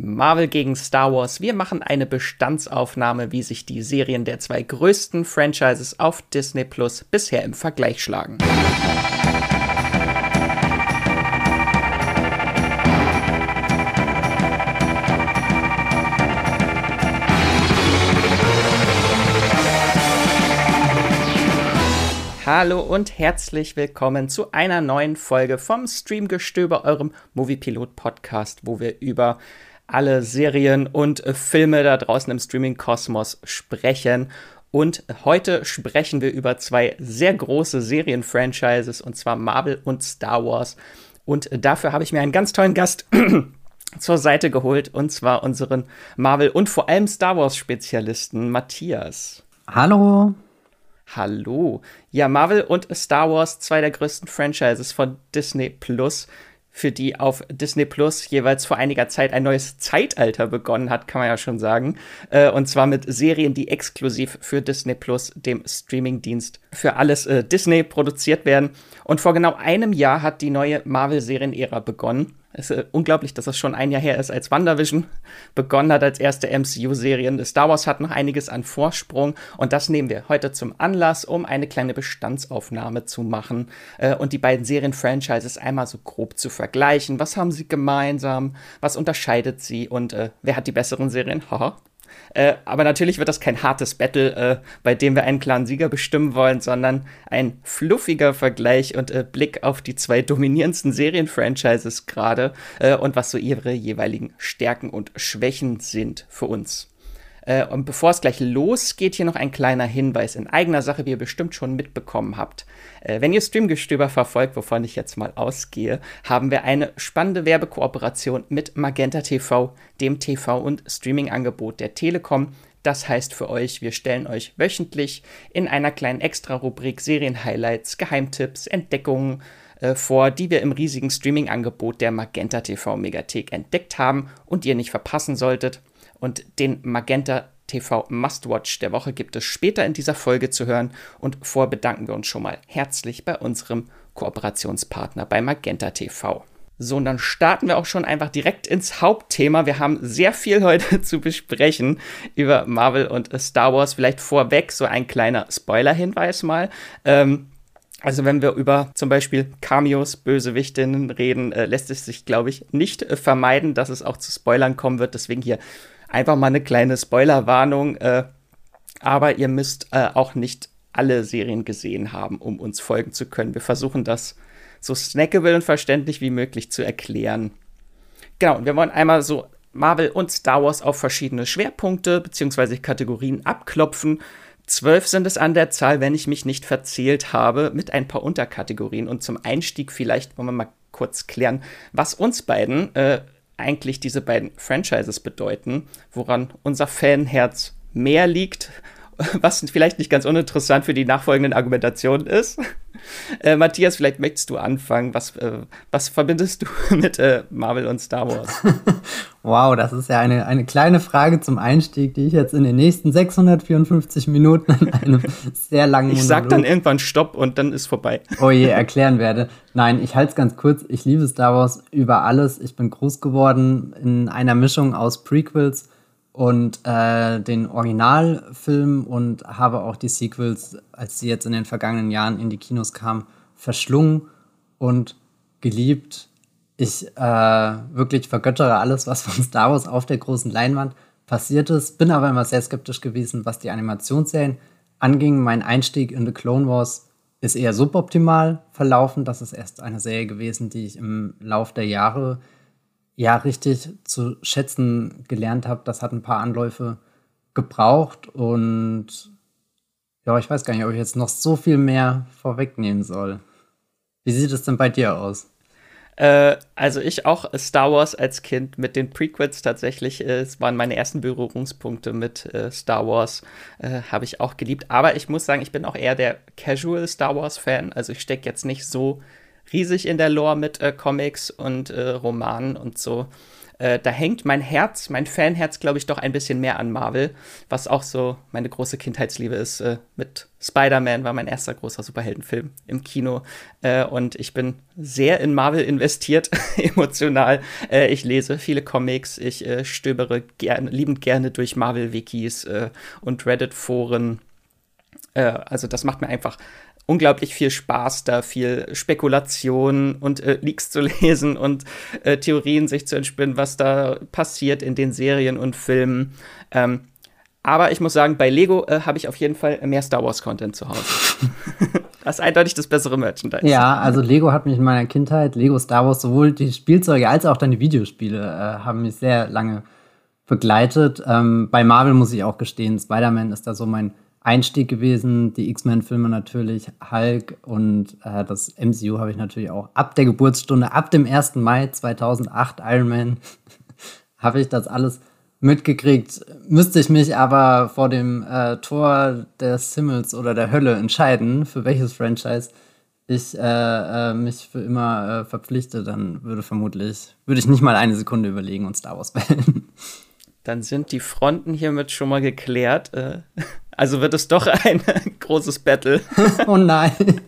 Marvel gegen Star Wars. Wir machen eine Bestandsaufnahme, wie sich die Serien der zwei größten Franchises auf Disney Plus bisher im Vergleich schlagen. Hallo und herzlich willkommen zu einer neuen Folge vom Streamgestöber, eurem Moviepilot Podcast, wo wir über alle Serien und äh, Filme da draußen im Streaming-Kosmos sprechen. Und heute sprechen wir über zwei sehr große Serien-Franchises, und zwar Marvel und Star Wars. Und äh, dafür habe ich mir einen ganz tollen Gast zur Seite geholt, und zwar unseren Marvel- und vor allem Star Wars-Spezialisten Matthias. Hallo. Hallo. Ja, Marvel und Star Wars, zwei der größten Franchises von Disney Plus, für die auf Disney Plus jeweils vor einiger Zeit ein neues Zeitalter begonnen hat, kann man ja schon sagen. Äh, und zwar mit Serien, die exklusiv für Disney Plus, dem Streamingdienst für alles äh, Disney produziert werden. Und vor genau einem Jahr hat die neue Marvel-Serien-Ära begonnen. Es ist äh, unglaublich, dass das schon ein Jahr her ist, als WandaVision begonnen hat als erste MCU-Serien. Star Wars hat noch einiges an Vorsprung und das nehmen wir heute zum Anlass, um eine kleine Bestandsaufnahme zu machen äh, und die beiden Serien-Franchises einmal so grob zu vergleichen. Was haben sie gemeinsam? Was unterscheidet sie? Und äh, wer hat die besseren Serien? Haha. Äh, aber natürlich wird das kein hartes Battle, äh, bei dem wir einen klaren Sieger bestimmen wollen, sondern ein fluffiger Vergleich und äh, Blick auf die zwei dominierendsten Serienfranchises gerade äh, und was so ihre jeweiligen Stärken und Schwächen sind für uns. Äh, und bevor es gleich losgeht, hier noch ein kleiner Hinweis in eigener Sache, wie ihr bestimmt schon mitbekommen habt. Äh, wenn ihr Streamgestöber verfolgt, wovon ich jetzt mal ausgehe, haben wir eine spannende Werbekooperation mit Magenta TV, dem TV- und Streaming-Angebot der Telekom. Das heißt für euch, wir stellen euch wöchentlich in einer kleinen Extra-Rubrik Serien-Highlights, Geheimtipps, Entdeckungen äh, vor, die wir im riesigen Streaming-Angebot der Magenta TV Megathek entdeckt haben und ihr nicht verpassen solltet. Und den Magenta TV Must-Watch der Woche gibt es später in dieser Folge zu hören. Und vor bedanken wir uns schon mal herzlich bei unserem Kooperationspartner bei Magenta TV. So, und dann starten wir auch schon einfach direkt ins Hauptthema. Wir haben sehr viel heute zu besprechen über Marvel und Star Wars. Vielleicht vorweg so ein kleiner Spoiler-Hinweis mal. Ähm, also wenn wir über zum Beispiel Cameos, Bösewichtinnen reden, äh, lässt es sich, glaube ich, nicht äh, vermeiden, dass es auch zu Spoilern kommen wird. Deswegen hier einfach mal eine kleine Spoilerwarnung. Äh, aber ihr müsst äh, auch nicht alle Serien gesehen haben, um uns folgen zu können. Wir versuchen das so snackable und verständlich wie möglich zu erklären. Genau, und wir wollen einmal so Marvel und Star Wars auf verschiedene Schwerpunkte bzw. Kategorien abklopfen. Zwölf sind es an der Zahl, wenn ich mich nicht verzählt habe, mit ein paar Unterkategorien. Und zum Einstieg vielleicht wollen wir mal kurz klären, was uns beiden äh, eigentlich diese beiden Franchises bedeuten, woran unser Fanherz mehr liegt, was vielleicht nicht ganz uninteressant für die nachfolgenden Argumentationen ist. Äh, Matthias, vielleicht möchtest du anfangen. Was, äh, was verbindest du mit äh, Marvel und Star Wars? wow, das ist ja eine, eine kleine Frage zum Einstieg, die ich jetzt in den nächsten 654 Minuten in einem sehr langen Ich sag dann irgendwann Stopp und dann ist vorbei. oh je, erklären werde. Nein, ich halte es ganz kurz. Ich liebe Star Wars über alles. Ich bin groß geworden in einer Mischung aus Prequels und äh, den Originalfilm und habe auch die Sequels, als sie jetzt in den vergangenen Jahren in die Kinos kamen, verschlungen und geliebt. Ich äh, wirklich vergöttere alles, was von Star Wars auf der großen Leinwand passiert ist, bin aber immer sehr skeptisch gewesen, was die Animationsserien anging. Mein Einstieg in The Clone Wars ist eher suboptimal verlaufen. Das ist erst eine Serie gewesen, die ich im Lauf der Jahre ja richtig zu schätzen gelernt habe. Das hat ein paar Anläufe gebraucht und ja, ich weiß gar nicht, ob ich jetzt noch so viel mehr vorwegnehmen soll. Wie sieht es denn bei dir aus? Äh, also ich auch Star Wars als Kind mit den Prequels tatsächlich, äh, es waren meine ersten Berührungspunkte mit äh, Star Wars, äh, habe ich auch geliebt. Aber ich muss sagen, ich bin auch eher der Casual Star Wars Fan. Also ich stecke jetzt nicht so riesig in der Lore mit äh, Comics und äh, Romanen und so. äh, da hängt mein Herz, mein Fanherz, glaube ich, doch ein bisschen mehr an Marvel, was auch so meine große Kindheitsliebe ist. Äh, mit Spider-Man war mein erster großer Superheldenfilm im Kino äh, und ich bin sehr in Marvel investiert, emotional. Äh, ich lese viele Comics, ich stöbere gern, liebend gerne durch Marvel-Wikis und Reddit-Foren. also das macht mir einfach unglaublich viel Spaß, da viel Spekulation und äh, Leaks zu lesen und äh, Theorien sich zu entspinnen, was da passiert in den Serien und Filmen. Ähm, aber ich muss sagen, bei Lego äh, habe ich auf jeden Fall mehr Star Wars-Content zu Hause. das ist eindeutig das bessere Merchandise. Ja, also Lego hat mich in meiner Kindheit, Lego Star Wars, sowohl die Spielzeuge als auch dann die Videospiele, äh, haben mich sehr lange begleitet. Ähm, bei Marvel muss ich auch gestehen, Spider-Man ist da so mein Einstieg gewesen. Die X-Men-Filme natürlich, Hulk und äh, das MCU habe ich natürlich auch ab der Geburtsstunde, ab dem 1. Mai 2008 Iron Man, habe ich das alles mitgekriegt. Müsste ich mich aber vor dem äh, Tor des Himmels oder der Hölle entscheiden, für welches Franchise ich äh, äh, mich für immer äh, verpflichte, dann würde vermutlich, würde ich nicht mal eine Sekunde überlegen und Star Wars wählen. Dann sind die Fronten hiermit schon mal geklärt. Äh, also wird es doch ein großes Battle. oh nein.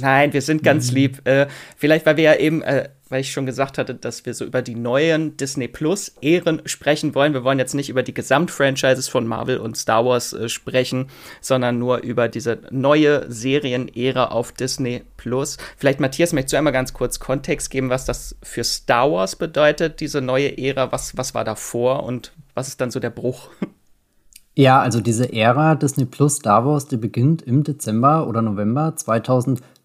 Nein, wir sind ganz mhm. lieb. Äh, vielleicht, weil wir ja eben, äh, weil ich schon gesagt hatte, dass wir so über die neuen Disney Plus Ehren sprechen wollen. Wir wollen jetzt nicht über die Gesamtfranchises von Marvel und Star Wars äh, sprechen, sondern nur über diese neue Serienära auf Disney Plus. Vielleicht, Matthias, möchtest du einmal ganz kurz Kontext geben, was das für Star Wars bedeutet, diese neue Ära? Was, was war davor und was ist dann so der Bruch? Ja, also diese Ära Disney Plus Star Wars, die beginnt im Dezember oder November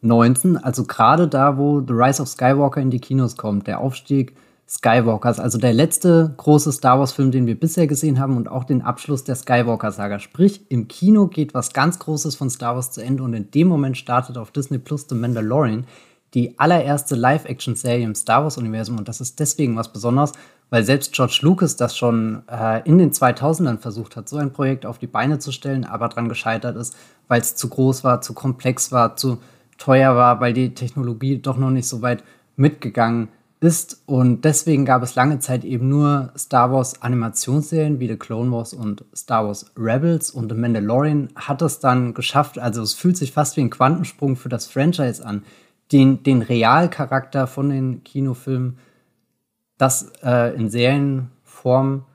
2019, also gerade da, wo The Rise of Skywalker in die Kinos kommt, der Aufstieg Skywalkers, also der letzte große Star Wars-Film, den wir bisher gesehen haben und auch den Abschluss der Skywalker-Saga. Sprich, im Kino geht was ganz Großes von Star Wars zu Ende und in dem Moment startet auf Disney Plus The Mandalorian, die allererste Live-Action-Serie im Star Wars-Universum und das ist deswegen was Besonderes, weil selbst George Lucas das schon äh, in den 2000ern versucht hat, so ein Projekt auf die Beine zu stellen, aber daran gescheitert ist, weil es zu groß war, zu komplex war, zu teuer war, weil die Technologie doch noch nicht so weit mitgegangen ist. Und deswegen gab es lange Zeit eben nur Star Wars Animationsserien wie The Clone Wars und Star Wars Rebels. Und The Mandalorian hat es dann geschafft, also es fühlt sich fast wie ein Quantensprung für das Franchise an, den, den Realcharakter von den Kinofilmen das äh, in Serienform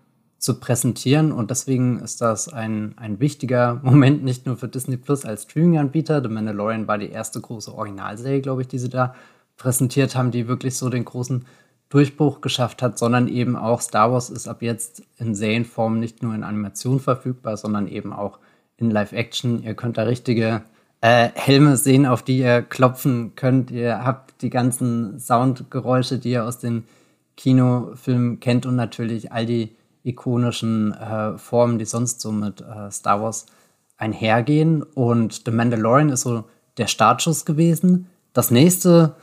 zu präsentieren. Und deswegen ist das ein, ein wichtiger Moment, nicht nur für Disney Plus als Streaming-Anbieter. The Mandalorian war die erste große Originalserie, glaube ich, die sie da präsentiert haben, die wirklich so den großen Durchbruch geschafft hat, sondern eben auch Star Wars ist ab jetzt in Serienform nicht nur in Animation verfügbar, sondern eben auch in Live-Action. Ihr könnt da richtige äh, Helme sehen, auf die ihr klopfen könnt. Ihr habt die ganzen Soundgeräusche, die ihr aus den Kinofilm kennt und natürlich all die ikonischen äh, Formen, die sonst so mit äh, Star Wars einhergehen. Und The Mandalorian ist so der Startschuss gewesen. Das nächste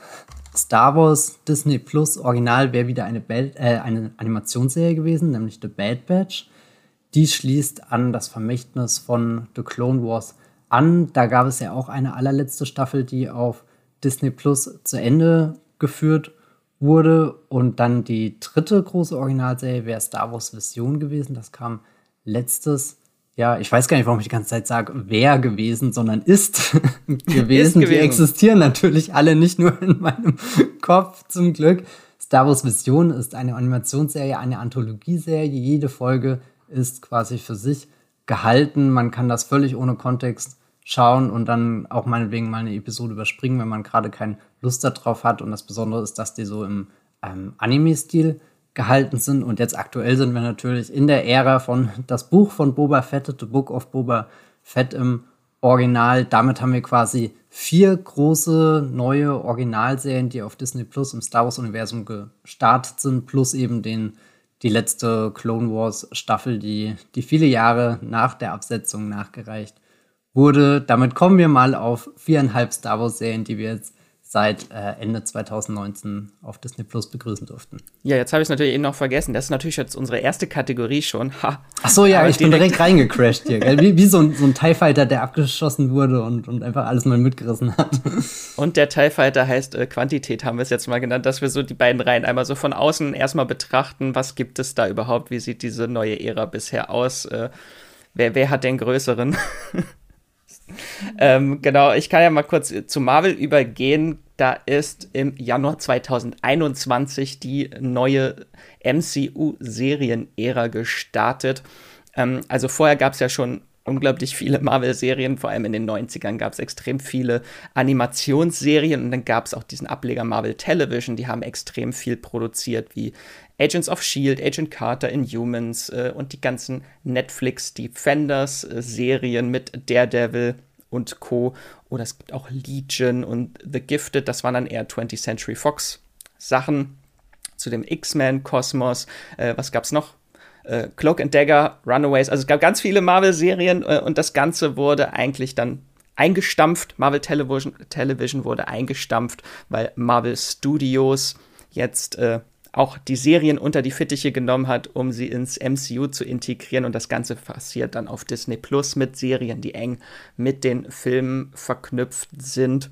Star Wars Disney Plus Original wäre wieder eine, Bad, äh, eine Animationsserie gewesen, nämlich The Bad Batch. Die schließt an das Vermächtnis von The Clone Wars an. Da gab es ja auch eine allerletzte Staffel, die auf Disney Plus zu Ende geführt wurde. Und dann die dritte große Originalserie wäre Star Wars Vision gewesen. Das kam letztes ja, ich weiß gar nicht, warum ich die ganze Zeit sage, wer gewesen, sondern ist gewesen. ist Die existieren natürlich alle nicht nur in meinem Kopf zum Glück. Star Wars Vision ist eine Animationsserie, eine Anthologieserie. Jede Folge ist quasi für sich gehalten. Man kann das völlig ohne Kontext schauen und dann auch meinetwegen mal eine Episode überspringen, wenn man gerade keine Lust darauf hat. Und das Besondere ist, dass die so im ähm, Anime-Stil gehalten sind. Und jetzt aktuell sind wir natürlich in der Ära von das Buch von Boba Fett, The Book of Boba Fett im Original. Damit haben wir quasi vier große neue Originalserien, die auf Disney Plus im Star Wars-Universum gestartet sind, plus eben den, die letzte Clone Wars Staffel, die, die viele Jahre nach der Absetzung nachgereicht wurde. Damit kommen wir mal auf viereinhalb Star Wars-Serien, die wir jetzt seit äh, Ende 2019 auf Disney Plus begrüßen durften. Ja, jetzt habe ich es natürlich eben noch vergessen. Das ist natürlich jetzt unsere erste Kategorie schon. Ha. Ach so, ja, Aber ich bin direkt reingecrashed hier. Wie, wie so, ein, so ein TIE Fighter, der abgeschossen wurde und, und einfach alles mal mitgerissen hat. Und der TIE Fighter heißt äh, Quantität, haben wir es jetzt mal genannt, dass wir so die beiden Reihen einmal so von außen erstmal betrachten. Was gibt es da überhaupt? Wie sieht diese neue Ära bisher aus? Äh, wer, wer hat den größeren? ähm, genau, ich kann ja mal kurz zu Marvel übergehen. Da ist im Januar 2021 die neue MCU-Serienära gestartet. Ähm, also vorher gab es ja schon unglaublich viele Marvel-Serien, vor allem in den 90ern gab es extrem viele Animationsserien und dann gab es auch diesen Ableger Marvel Television, die haben extrem viel produziert, wie Agents of Shield, Agent Carter, Inhumans äh, und die ganzen Netflix Defenders-Serien mit Daredevil und Co. Oder es gibt auch Legion und The Gifted, das waren dann eher 20th Century Fox Sachen. Zu dem X-Men-Kosmos. Äh, was gab's noch? Äh, Cloak and Dagger, Runaways. Also es gab ganz viele Marvel-Serien äh, und das Ganze wurde eigentlich dann eingestampft. Marvel Television, Television wurde eingestampft, weil Marvel Studios jetzt äh, auch die Serien unter die Fittiche genommen hat, um sie ins MCU zu integrieren. Und das Ganze passiert dann auf Disney Plus mit Serien, die eng mit den Filmen verknüpft sind.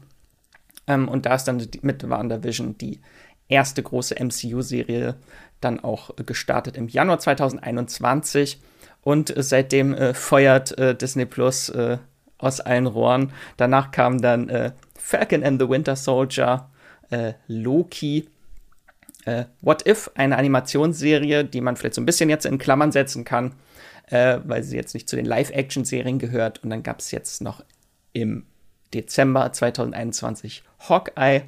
Ähm, und da ist dann mit WandaVision die erste große MCU-Serie dann auch gestartet im Januar 2021. Und seitdem äh, feuert äh, Disney Plus äh, aus allen Rohren. Danach kam dann äh, Falcon and the Winter Soldier, äh, Loki äh, What If, eine Animationsserie, die man vielleicht so ein bisschen jetzt in Klammern setzen kann, äh, weil sie jetzt nicht zu den Live-Action-Serien gehört. Und dann gab es jetzt noch im Dezember 2021 Hawkeye,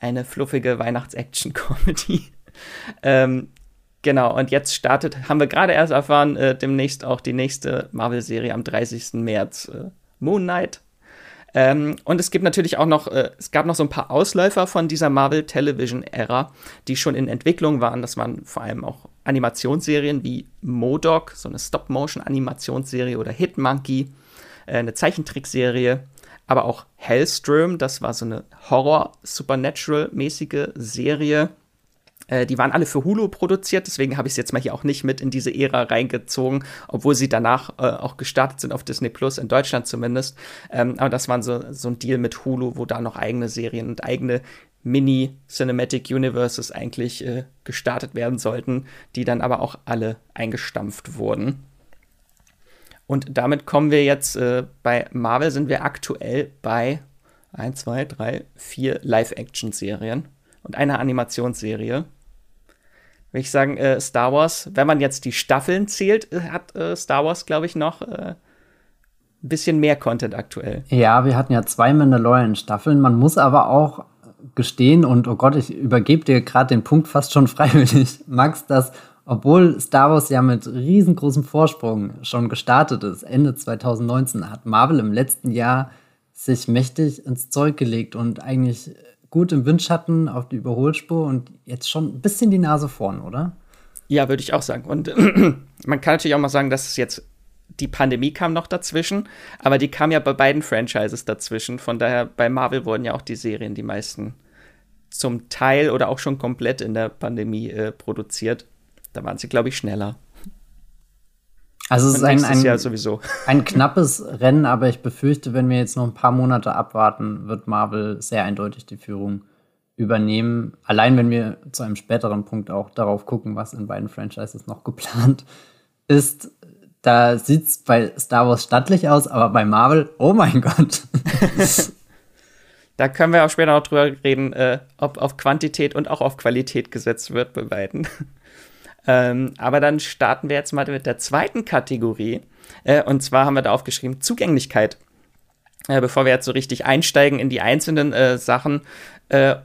eine fluffige Weihnachts-Action-Comedy. ähm, genau, und jetzt startet, haben wir gerade erst erfahren, äh, demnächst auch die nächste Marvel-Serie am 30. März. Äh, Moon Knight ähm, und es gibt natürlich auch noch, äh, es gab noch so ein paar Ausläufer von dieser Marvel Television Ära, die schon in Entwicklung waren. Das waren vor allem auch Animationsserien wie Modoc, so eine Stop-Motion-Animationsserie oder Hitmonkey, äh, eine Zeichentrickserie, aber auch Hellstrom, das war so eine Horror-Supernatural-mäßige Serie. Äh, die waren alle für Hulu produziert, deswegen habe ich es jetzt mal hier auch nicht mit in diese Ära reingezogen, obwohl sie danach äh, auch gestartet sind auf Disney Plus, in Deutschland zumindest. Ähm, aber das war so, so ein Deal mit Hulu, wo da noch eigene Serien und eigene Mini-Cinematic Universes eigentlich äh, gestartet werden sollten, die dann aber auch alle eingestampft wurden. Und damit kommen wir jetzt äh, bei Marvel, sind wir aktuell bei 1, 2, 3, 4 Live-Action-Serien und einer Animationsserie. Würde ich sagen, äh, Star Wars, wenn man jetzt die Staffeln zählt, äh, hat äh, Star Wars, glaube ich, noch äh, ein bisschen mehr Content aktuell. Ja, wir hatten ja zwei Mandalorian-Staffeln. Man muss aber auch gestehen, und oh Gott, ich übergebe dir gerade den Punkt fast schon freiwillig, Max, dass obwohl Star Wars ja mit riesengroßem Vorsprung schon gestartet ist, Ende 2019, hat Marvel im letzten Jahr sich mächtig ins Zeug gelegt und eigentlich gut im Windschatten auf die Überholspur und jetzt schon ein bisschen die Nase vorn, oder? Ja, würde ich auch sagen. Und man kann natürlich auch mal sagen, dass es jetzt die Pandemie kam noch dazwischen, aber die kam ja bei beiden Franchises dazwischen. Von daher, bei Marvel wurden ja auch die Serien, die meisten zum Teil oder auch schon komplett in der Pandemie äh, produziert. Da waren sie, glaube ich, schneller. Also es ist ein, ein, ein knappes Rennen, aber ich befürchte, wenn wir jetzt noch ein paar Monate abwarten, wird Marvel sehr eindeutig die Führung übernehmen. Allein wenn wir zu einem späteren Punkt auch darauf gucken, was in beiden Franchises noch geplant ist. Da sieht es bei Star Wars stattlich aus, aber bei Marvel, oh mein Gott. da können wir auch später noch drüber reden, äh, ob auf Quantität und auch auf Qualität gesetzt wird bei beiden. Ähm, aber dann starten wir jetzt mal mit der zweiten Kategorie. Äh, und zwar haben wir da aufgeschrieben Zugänglichkeit. Äh, bevor wir jetzt so richtig einsteigen in die einzelnen äh, Sachen, äh,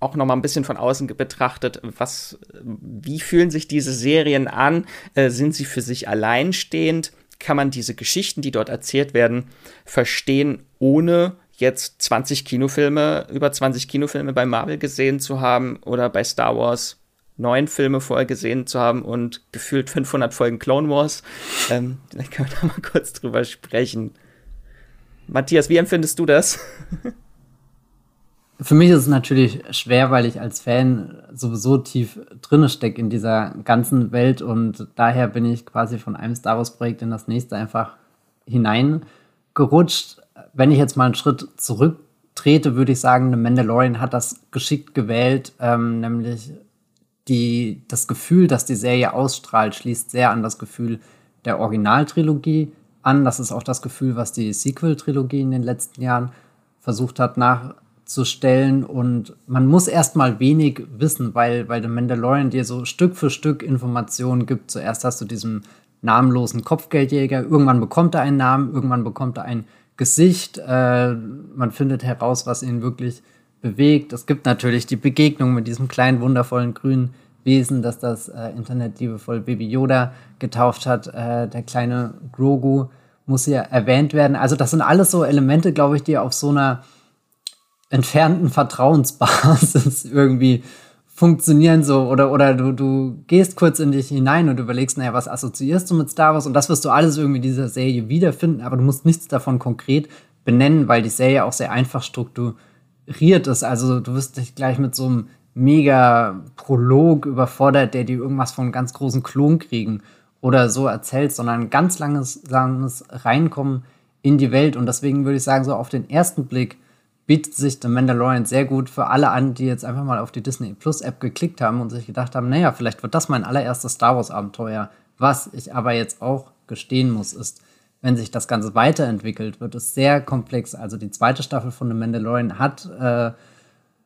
auch noch mal ein bisschen von außen betrachtet, was, wie fühlen sich diese Serien an? Äh, sind sie für sich alleinstehend? Kann man diese Geschichten, die dort erzählt werden, verstehen, ohne jetzt 20 Kinofilme, über 20 Kinofilme bei Marvel gesehen zu haben oder bei Star Wars neun Filme vorher gesehen zu haben und gefühlt 500 Folgen Clone Wars. Ähm, vielleicht können wir da mal kurz drüber sprechen. Matthias, wie empfindest du das? Für mich ist es natürlich schwer, weil ich als Fan sowieso tief drinne stecke in dieser ganzen Welt und daher bin ich quasi von einem Star Wars Projekt in das nächste einfach hineingerutscht. Wenn ich jetzt mal einen Schritt zurücktrete, würde ich sagen, The Mandalorian hat das geschickt gewählt, ähm, nämlich die, das Gefühl, das die Serie ausstrahlt, schließt sehr an das Gefühl der Originaltrilogie an. Das ist auch das Gefühl, was die Sequel-Trilogie in den letzten Jahren versucht hat nachzustellen. Und man muss erstmal wenig wissen, weil, weil The Mandalorian dir so Stück für Stück Informationen gibt. Zuerst hast du diesen namenlosen Kopfgeldjäger, irgendwann bekommt er einen Namen, irgendwann bekommt er ein Gesicht. Äh, man findet heraus, was ihn wirklich bewegt. Es gibt natürlich die Begegnung mit diesem kleinen, wundervollen grünen Wesen, das das äh, Internet liebevoll Baby Yoda getauft hat. Äh, der kleine Grogu muss hier erwähnt werden. Also das sind alles so Elemente, glaube ich, die auf so einer entfernten Vertrauensbasis irgendwie funktionieren so oder oder du, du gehst kurz in dich hinein und überlegst, naja, was assoziierst du mit Star Wars und das wirst du alles irgendwie in dieser Serie wiederfinden, aber du musst nichts davon konkret benennen, weil die Serie auch sehr einfach strukturiert ist. Also du wirst dich gleich mit so einem mega Prolog überfordert, der dir irgendwas von ganz großen Klonkriegen oder so erzählt, sondern ein ganz langes, langes Reinkommen in die Welt und deswegen würde ich sagen, so auf den ersten Blick bietet sich The Mandalorian sehr gut für alle an, die jetzt einfach mal auf die Disney Plus App geklickt haben und sich gedacht haben, naja, vielleicht wird das mein allererstes Star Wars Abenteuer. Was ich aber jetzt auch gestehen muss, ist, wenn sich das Ganze weiterentwickelt, wird es sehr komplex. Also die zweite Staffel von The Mandalorian hat äh,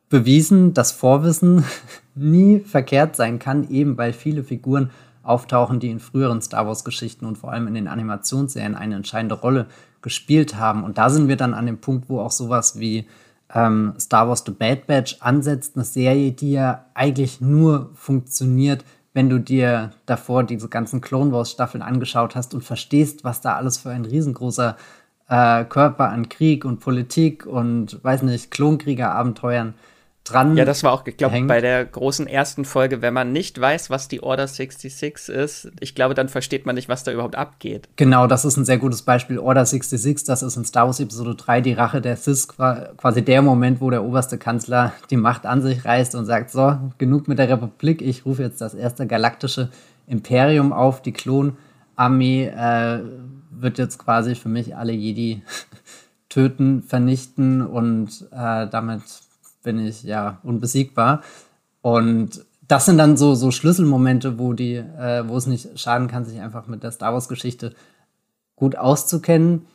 bewiesen, dass Vorwissen nie verkehrt sein kann, eben weil viele Figuren auftauchen, die in früheren Star Wars-Geschichten und vor allem in den Animationsserien eine entscheidende Rolle gespielt haben. Und da sind wir dann an dem Punkt, wo auch sowas wie ähm, Star Wars The Bad Batch ansetzt, eine Serie, die ja eigentlich nur funktioniert, wenn du dir davor diese ganzen Clone Wars Staffeln angeschaut hast und verstehst, was da alles für ein riesengroßer äh, Körper an Krieg und Politik und weiß nicht, Klonkrieger-Abenteuern dran. Ja, das war auch, ich glaube, bei der großen ersten Folge, wenn man nicht weiß, was die Order 66 ist, ich glaube, dann versteht man nicht, was da überhaupt abgeht. Genau, das ist ein sehr gutes Beispiel. Order 66, das ist in Star Wars Episode 3 die Rache der Sith, quasi der Moment, wo der oberste Kanzler die Macht an sich reißt und sagt, so, genug mit der Republik, ich rufe jetzt das erste galaktische Imperium auf, die Klonarmee äh, wird jetzt quasi für mich alle Jedi töten, vernichten und äh, damit bin ich ja unbesiegbar. Und das sind dann so, so Schlüsselmomente, wo die, äh, wo es nicht schaden kann, sich einfach mit der Star Wars-Geschichte gut auszukennen.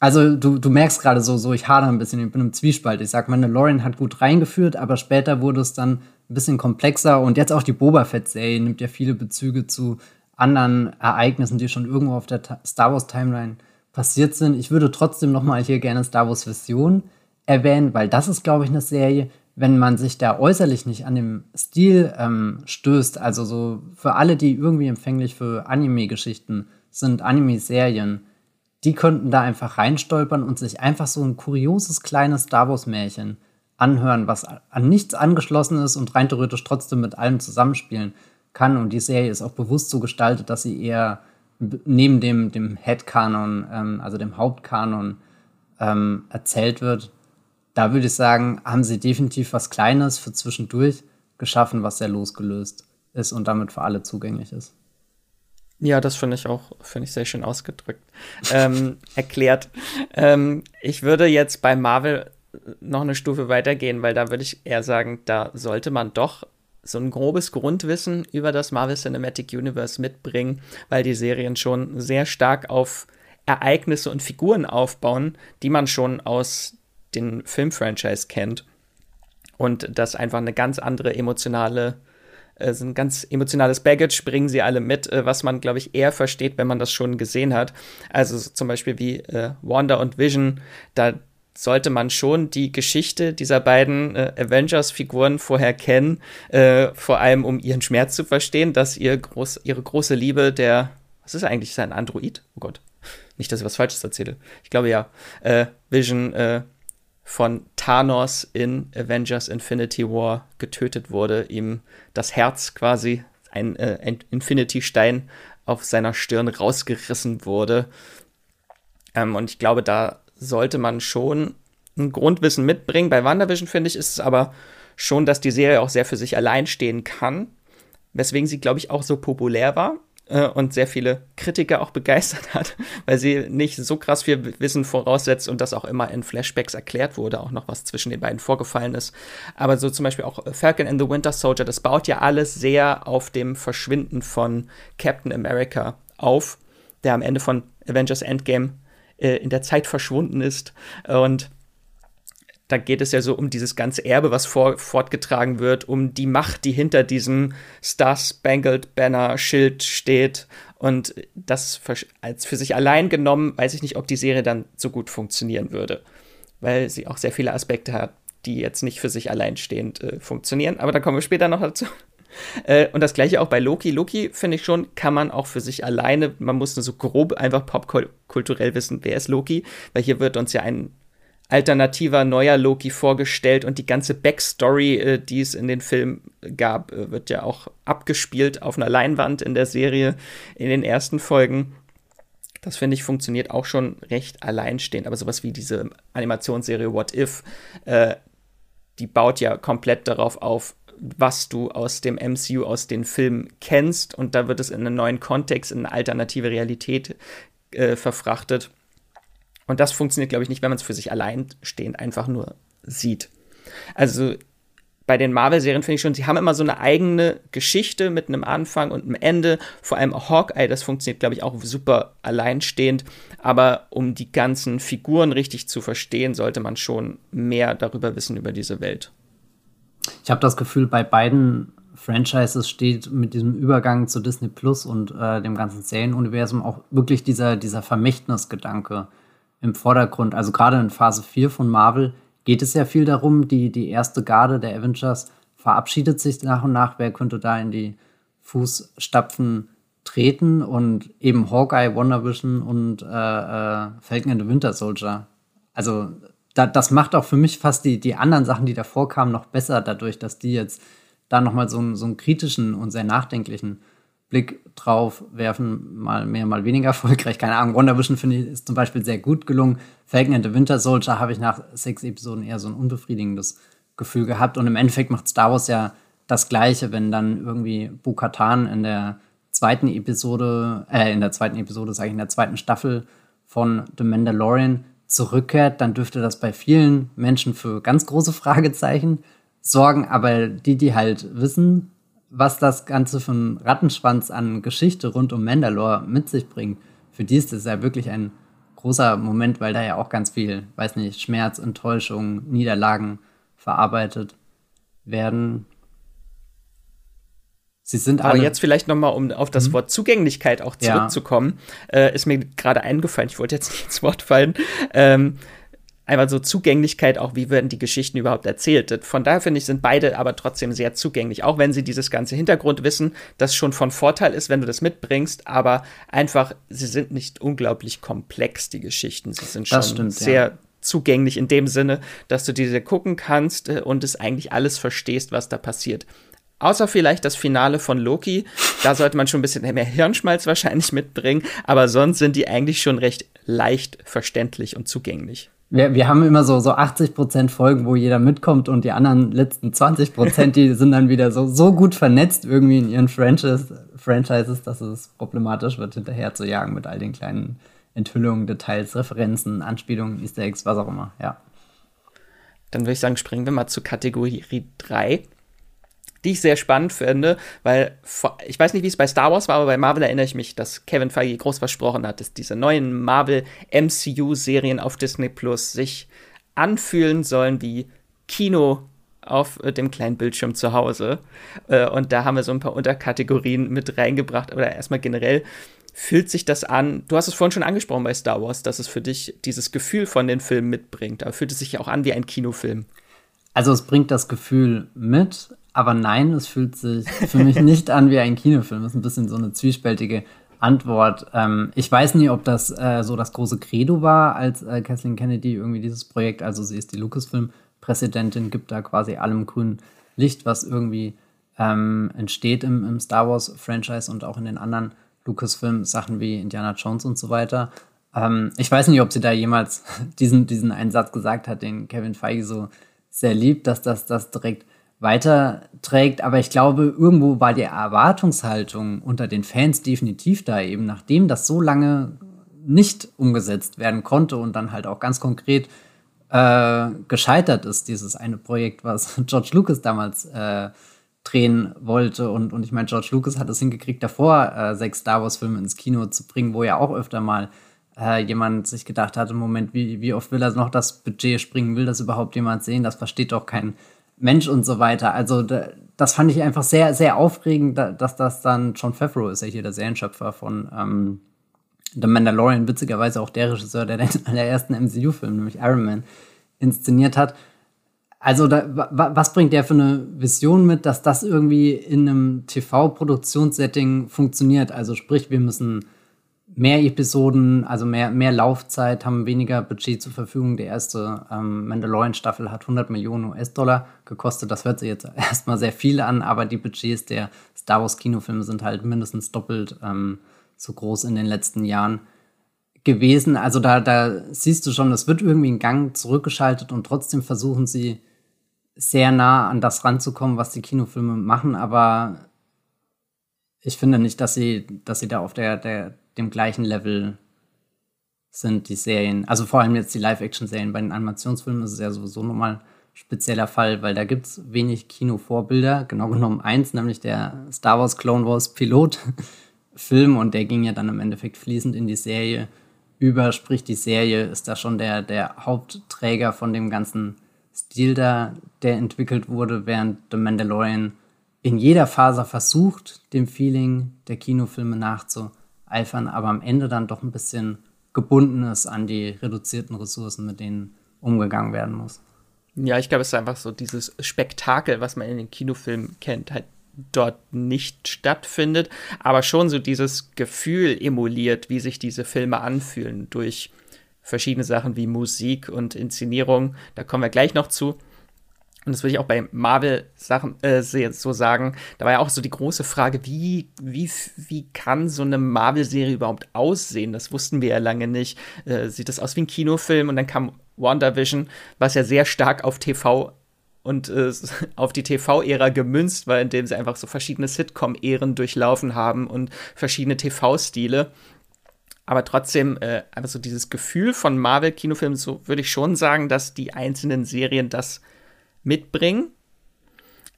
Also du, du merkst gerade so, so, ich hadere ein bisschen, ich bin im Zwiespalt. Ich sag, Mandalorian hat gut reingeführt, aber später wurde es dann ein bisschen komplexer und jetzt auch die Boba Fett-Serie nimmt ja viele Bezüge zu anderen Ereignissen, die schon irgendwo auf der Star Wars Timeline passiert sind. Ich würde trotzdem noch mal hier gerne Star Wars Vision erwähnen, weil das ist, glaube ich, eine Serie, wenn man sich da äußerlich nicht an dem Stil ähm, stößt, also so für alle, die irgendwie empfänglich für Anime-Geschichten sind, Anime-Serien, die könnten da einfach reinstolpern und sich einfach so ein kurioses kleines Star Wars-Märchen anhören, was an nichts angeschlossen ist und rein theoretisch trotzdem mit allem zusammenspielen kann. Und die Serie ist auch bewusst so gestaltet, dass sie eher neben dem, dem Headkanon, ähm, also dem Hauptkanon, ähm, erzählt wird da würde ich sagen, haben sie definitiv was Kleines für zwischendurch geschaffen, was sehr losgelöst ist und damit für alle zugänglich ist. Ja, das finde ich auch, finde ich sehr schön ausgedrückt, ähm, erklärt. Ähm, ich würde jetzt bei Marvel noch eine Stufe weitergehen, weil da würde ich eher sagen, da sollte man doch so ein grobes Grundwissen über das Marvel Cinematic Universe mitbringen, weil die Serien schon sehr stark auf Ereignisse und Figuren aufbauen, die man schon aus den Filmfranchise kennt. Und das einfach eine ganz andere emotionale, äh, ein ganz emotionales Baggage bringen sie alle mit, äh, was man, glaube ich, eher versteht, wenn man das schon gesehen hat. Also so zum Beispiel wie äh, Wanda und Vision, da sollte man schon die Geschichte dieser beiden äh, Avengers-Figuren vorher kennen, äh, vor allem um ihren Schmerz zu verstehen, dass ihr groß, ihre große Liebe der, was ist eigentlich sein Android? Oh Gott, nicht, dass ich was Falsches erzähle. Ich glaube ja, äh, Vision äh, von Thanos in Avengers Infinity War getötet wurde, ihm das Herz quasi, ein, äh, ein Infinity-Stein auf seiner Stirn rausgerissen wurde. Ähm, und ich glaube, da sollte man schon ein Grundwissen mitbringen. Bei WandaVision finde ich, ist es aber schon, dass die Serie auch sehr für sich allein stehen kann, weswegen sie, glaube ich, auch so populär war und sehr viele Kritiker auch begeistert hat, weil sie nicht so krass viel Wissen voraussetzt und das auch immer in Flashbacks erklärt wurde, auch noch was zwischen den beiden vorgefallen ist. Aber so zum Beispiel auch Falcon and the Winter Soldier, das baut ja alles sehr auf dem Verschwinden von Captain America auf, der am Ende von Avengers Endgame äh, in der Zeit verschwunden ist und da geht es ja so um dieses ganze Erbe, was vor, fortgetragen wird, um die Macht, die hinter diesem Star-Spangled Banner-Schild steht. Und das als für sich allein genommen, weiß ich nicht, ob die Serie dann so gut funktionieren würde. Weil sie auch sehr viele Aspekte hat, die jetzt nicht für sich alleinstehend äh, funktionieren. Aber da kommen wir später noch dazu. Äh, und das gleiche auch bei Loki. Loki, finde ich schon, kann man auch für sich alleine, man muss nur so grob einfach popkulturell wissen, wer ist Loki, weil hier wird uns ja ein alternativer neuer Loki vorgestellt und die ganze Backstory, äh, die es in den Filmen gab, äh, wird ja auch abgespielt auf einer Leinwand in der Serie in den ersten Folgen. Das finde ich funktioniert auch schon recht alleinstehend, aber sowas wie diese Animationsserie What If, äh, die baut ja komplett darauf auf, was du aus dem MCU, aus den Filmen kennst und da wird es in einen neuen Kontext, in eine alternative Realität äh, verfrachtet. Und das funktioniert, glaube ich, nicht, wenn man es für sich alleinstehend einfach nur sieht. Also bei den Marvel-Serien finde ich schon, sie haben immer so eine eigene Geschichte mit einem Anfang und einem Ende. Vor allem Hawkeye, das funktioniert, glaube ich, auch super alleinstehend. Aber um die ganzen Figuren richtig zu verstehen, sollte man schon mehr darüber wissen, über diese Welt. Ich habe das Gefühl, bei beiden Franchises steht mit diesem Übergang zu Disney Plus und äh, dem ganzen Serienuniversum auch wirklich dieser, dieser Vermächtnisgedanke im Vordergrund. Also gerade in Phase 4 von Marvel geht es ja viel darum, die, die erste Garde der Avengers verabschiedet sich nach und nach. Wer könnte da in die Fußstapfen treten? Und eben Hawkeye, WandaVision und äh, äh, Falcon and the Winter Soldier. Also da, das macht auch für mich fast die, die anderen Sachen, die davor kamen, noch besser, dadurch, dass die jetzt da nochmal so, so einen kritischen und sehr nachdenklichen Blick drauf werfen, mal mehr, mal weniger erfolgreich. Keine Ahnung. Wonder Vision finde ich ist zum Beispiel sehr gut gelungen. Falcon and the Winter Soldier habe ich nach sechs Episoden eher so ein unbefriedigendes Gefühl gehabt. Und im Endeffekt macht Star Wars ja das Gleiche, wenn dann irgendwie Bo-Katan in der zweiten Episode, äh, in der zweiten Episode, sage ich, in der zweiten Staffel von The Mandalorian zurückkehrt, dann dürfte das bei vielen Menschen für ganz große Fragezeichen sorgen. Aber die, die halt wissen, was das Ganze einen Rattenschwanz an Geschichte rund um Mandalore mit sich bringt, für die ist es ja wirklich ein großer Moment, weil da ja auch ganz viel, weiß nicht, Schmerz, Enttäuschung, Niederlagen verarbeitet werden. Sie sind Aber jetzt vielleicht noch mal, um auf das mhm. Wort Zugänglichkeit auch zurückzukommen, ja. äh, ist mir gerade eingefallen, ich wollte jetzt nicht ins Wort fallen, ähm, einmal so Zugänglichkeit, auch wie werden die Geschichten überhaupt erzählt. Von daher finde ich, sind beide aber trotzdem sehr zugänglich, auch wenn sie dieses ganze Hintergrundwissen, das schon von Vorteil ist, wenn du das mitbringst, aber einfach, sie sind nicht unglaublich komplex, die Geschichten. Sie sind schon stimmt, sehr ja. zugänglich in dem Sinne, dass du diese gucken kannst äh, und es eigentlich alles verstehst, was da passiert. Außer vielleicht das Finale von Loki. Da sollte man schon ein bisschen mehr Hirnschmalz wahrscheinlich mitbringen. Aber sonst sind die eigentlich schon recht leicht verständlich und zugänglich wir, wir haben immer so, so 80 Prozent Folgen, wo jeder mitkommt und die anderen letzten 20 Prozent, die sind dann wieder so, so gut vernetzt irgendwie in ihren Franchise, Franchises, dass es problematisch wird, hinterher zu jagen mit all den kleinen Enthüllungen, Details, Referenzen, Anspielungen, Easter Eggs, was auch immer, ja. Dann würde ich sagen, springen wir mal zu Kategorie 3 die ich sehr spannend finde, weil ich weiß nicht, wie es bei Star Wars war, aber bei Marvel erinnere ich mich, dass Kevin Feige groß versprochen hat, dass diese neuen Marvel MCU-Serien auf Disney Plus sich anfühlen sollen wie Kino auf äh, dem kleinen Bildschirm zu Hause. Äh, und da haben wir so ein paar Unterkategorien mit reingebracht. Oder erstmal generell fühlt sich das an, du hast es vorhin schon angesprochen bei Star Wars, dass es für dich dieses Gefühl von den Filmen mitbringt. Da fühlt es sich ja auch an wie ein Kinofilm. Also es bringt das Gefühl mit, aber nein, es fühlt sich für mich nicht an wie ein Kinofilm. Das ist ein bisschen so eine zwiespältige Antwort. Ähm, ich weiß nie, ob das äh, so das große Credo war, als äh, Kathleen Kennedy irgendwie dieses Projekt, also sie ist die Lucasfilm-Präsidentin, gibt da quasi allem grün Licht, was irgendwie ähm, entsteht im, im Star Wars-Franchise und auch in den anderen Lucasfilm-Sachen wie Indiana Jones und so weiter. Ähm, ich weiß nicht, ob sie da jemals diesen, diesen einen Satz gesagt hat, den Kevin Feige so sehr liebt, dass das das direkt weiterträgt. Aber ich glaube, irgendwo war die Erwartungshaltung unter den Fans definitiv da, eben nachdem das so lange nicht umgesetzt werden konnte und dann halt auch ganz konkret äh, gescheitert ist, dieses eine Projekt, was George Lucas damals äh, drehen wollte. Und, und ich meine, George Lucas hat es hingekriegt, davor äh, sechs Star Wars-Filme ins Kino zu bringen, wo ja auch öfter mal äh, jemand sich gedacht hat, im Moment, wie, wie oft will er noch das Budget springen, will das überhaupt jemand sehen, das versteht doch kein Mensch und so weiter. Also das fand ich einfach sehr, sehr aufregend, dass das dann John Favreau ist ja hier der Serienschöpfer von ähm, The Mandalorian, witzigerweise auch der Regisseur, der den allerersten MCU-Film, nämlich Iron Man, inszeniert hat. Also da, was bringt der für eine Vision mit, dass das irgendwie in einem TV-Produktionssetting funktioniert? Also sprich, wir müssen mehr Episoden, also mehr, mehr Laufzeit, haben weniger Budget zur Verfügung. Die erste ähm, Mandalorian-Staffel hat 100 Millionen US-Dollar gekostet. Das hört sich jetzt erstmal sehr viel an, aber die Budgets der Star Wars-Kinofilme sind halt mindestens doppelt ähm, so groß in den letzten Jahren gewesen. Also da, da siehst du schon, es wird irgendwie in Gang zurückgeschaltet und trotzdem versuchen sie sehr nah an das ranzukommen, was die Kinofilme machen, aber ich finde nicht, dass sie, dass sie da auf der, der, dem gleichen Level sind, die Serien. Also vor allem jetzt die Live-Action-Serien. Bei den Animationsfilmen ist es ja sowieso nochmal spezieller Fall, weil da gibt es wenig Kinovorbilder. Genau genommen eins, nämlich der Star Wars Clone Wars Pilot-Film und der ging ja dann im Endeffekt fließend in die Serie über. Sprich, die Serie ist da schon der, der Hauptträger von dem ganzen Stil da, der entwickelt wurde, während The Mandalorian in jeder Phase versucht, dem Feeling der Kinofilme nachzumachen eifern, aber am Ende dann doch ein bisschen gebunden ist an die reduzierten Ressourcen, mit denen umgegangen werden muss. Ja, ich glaube, es ist einfach so dieses Spektakel, was man in den Kinofilmen kennt, halt dort nicht stattfindet, aber schon so dieses Gefühl emuliert, wie sich diese Filme anfühlen durch verschiedene Sachen wie Musik und Inszenierung. Da kommen wir gleich noch zu und das würde ich auch bei Marvel-Sachen äh, so sagen, da war ja auch so die große Frage, wie, wie, wie kann so eine Marvel-Serie überhaupt aussehen? Das wussten wir ja lange nicht. Äh, sieht das aus wie ein Kinofilm? Und dann kam WandaVision, was ja sehr stark auf TV und äh, auf die TV-Ära gemünzt war, indem sie einfach so verschiedene Sitcom-Ehren durchlaufen haben und verschiedene TV-Stile. Aber trotzdem, äh, einfach so dieses Gefühl von Marvel-Kinofilmen, so würde ich schon sagen, dass die einzelnen Serien das mitbringen.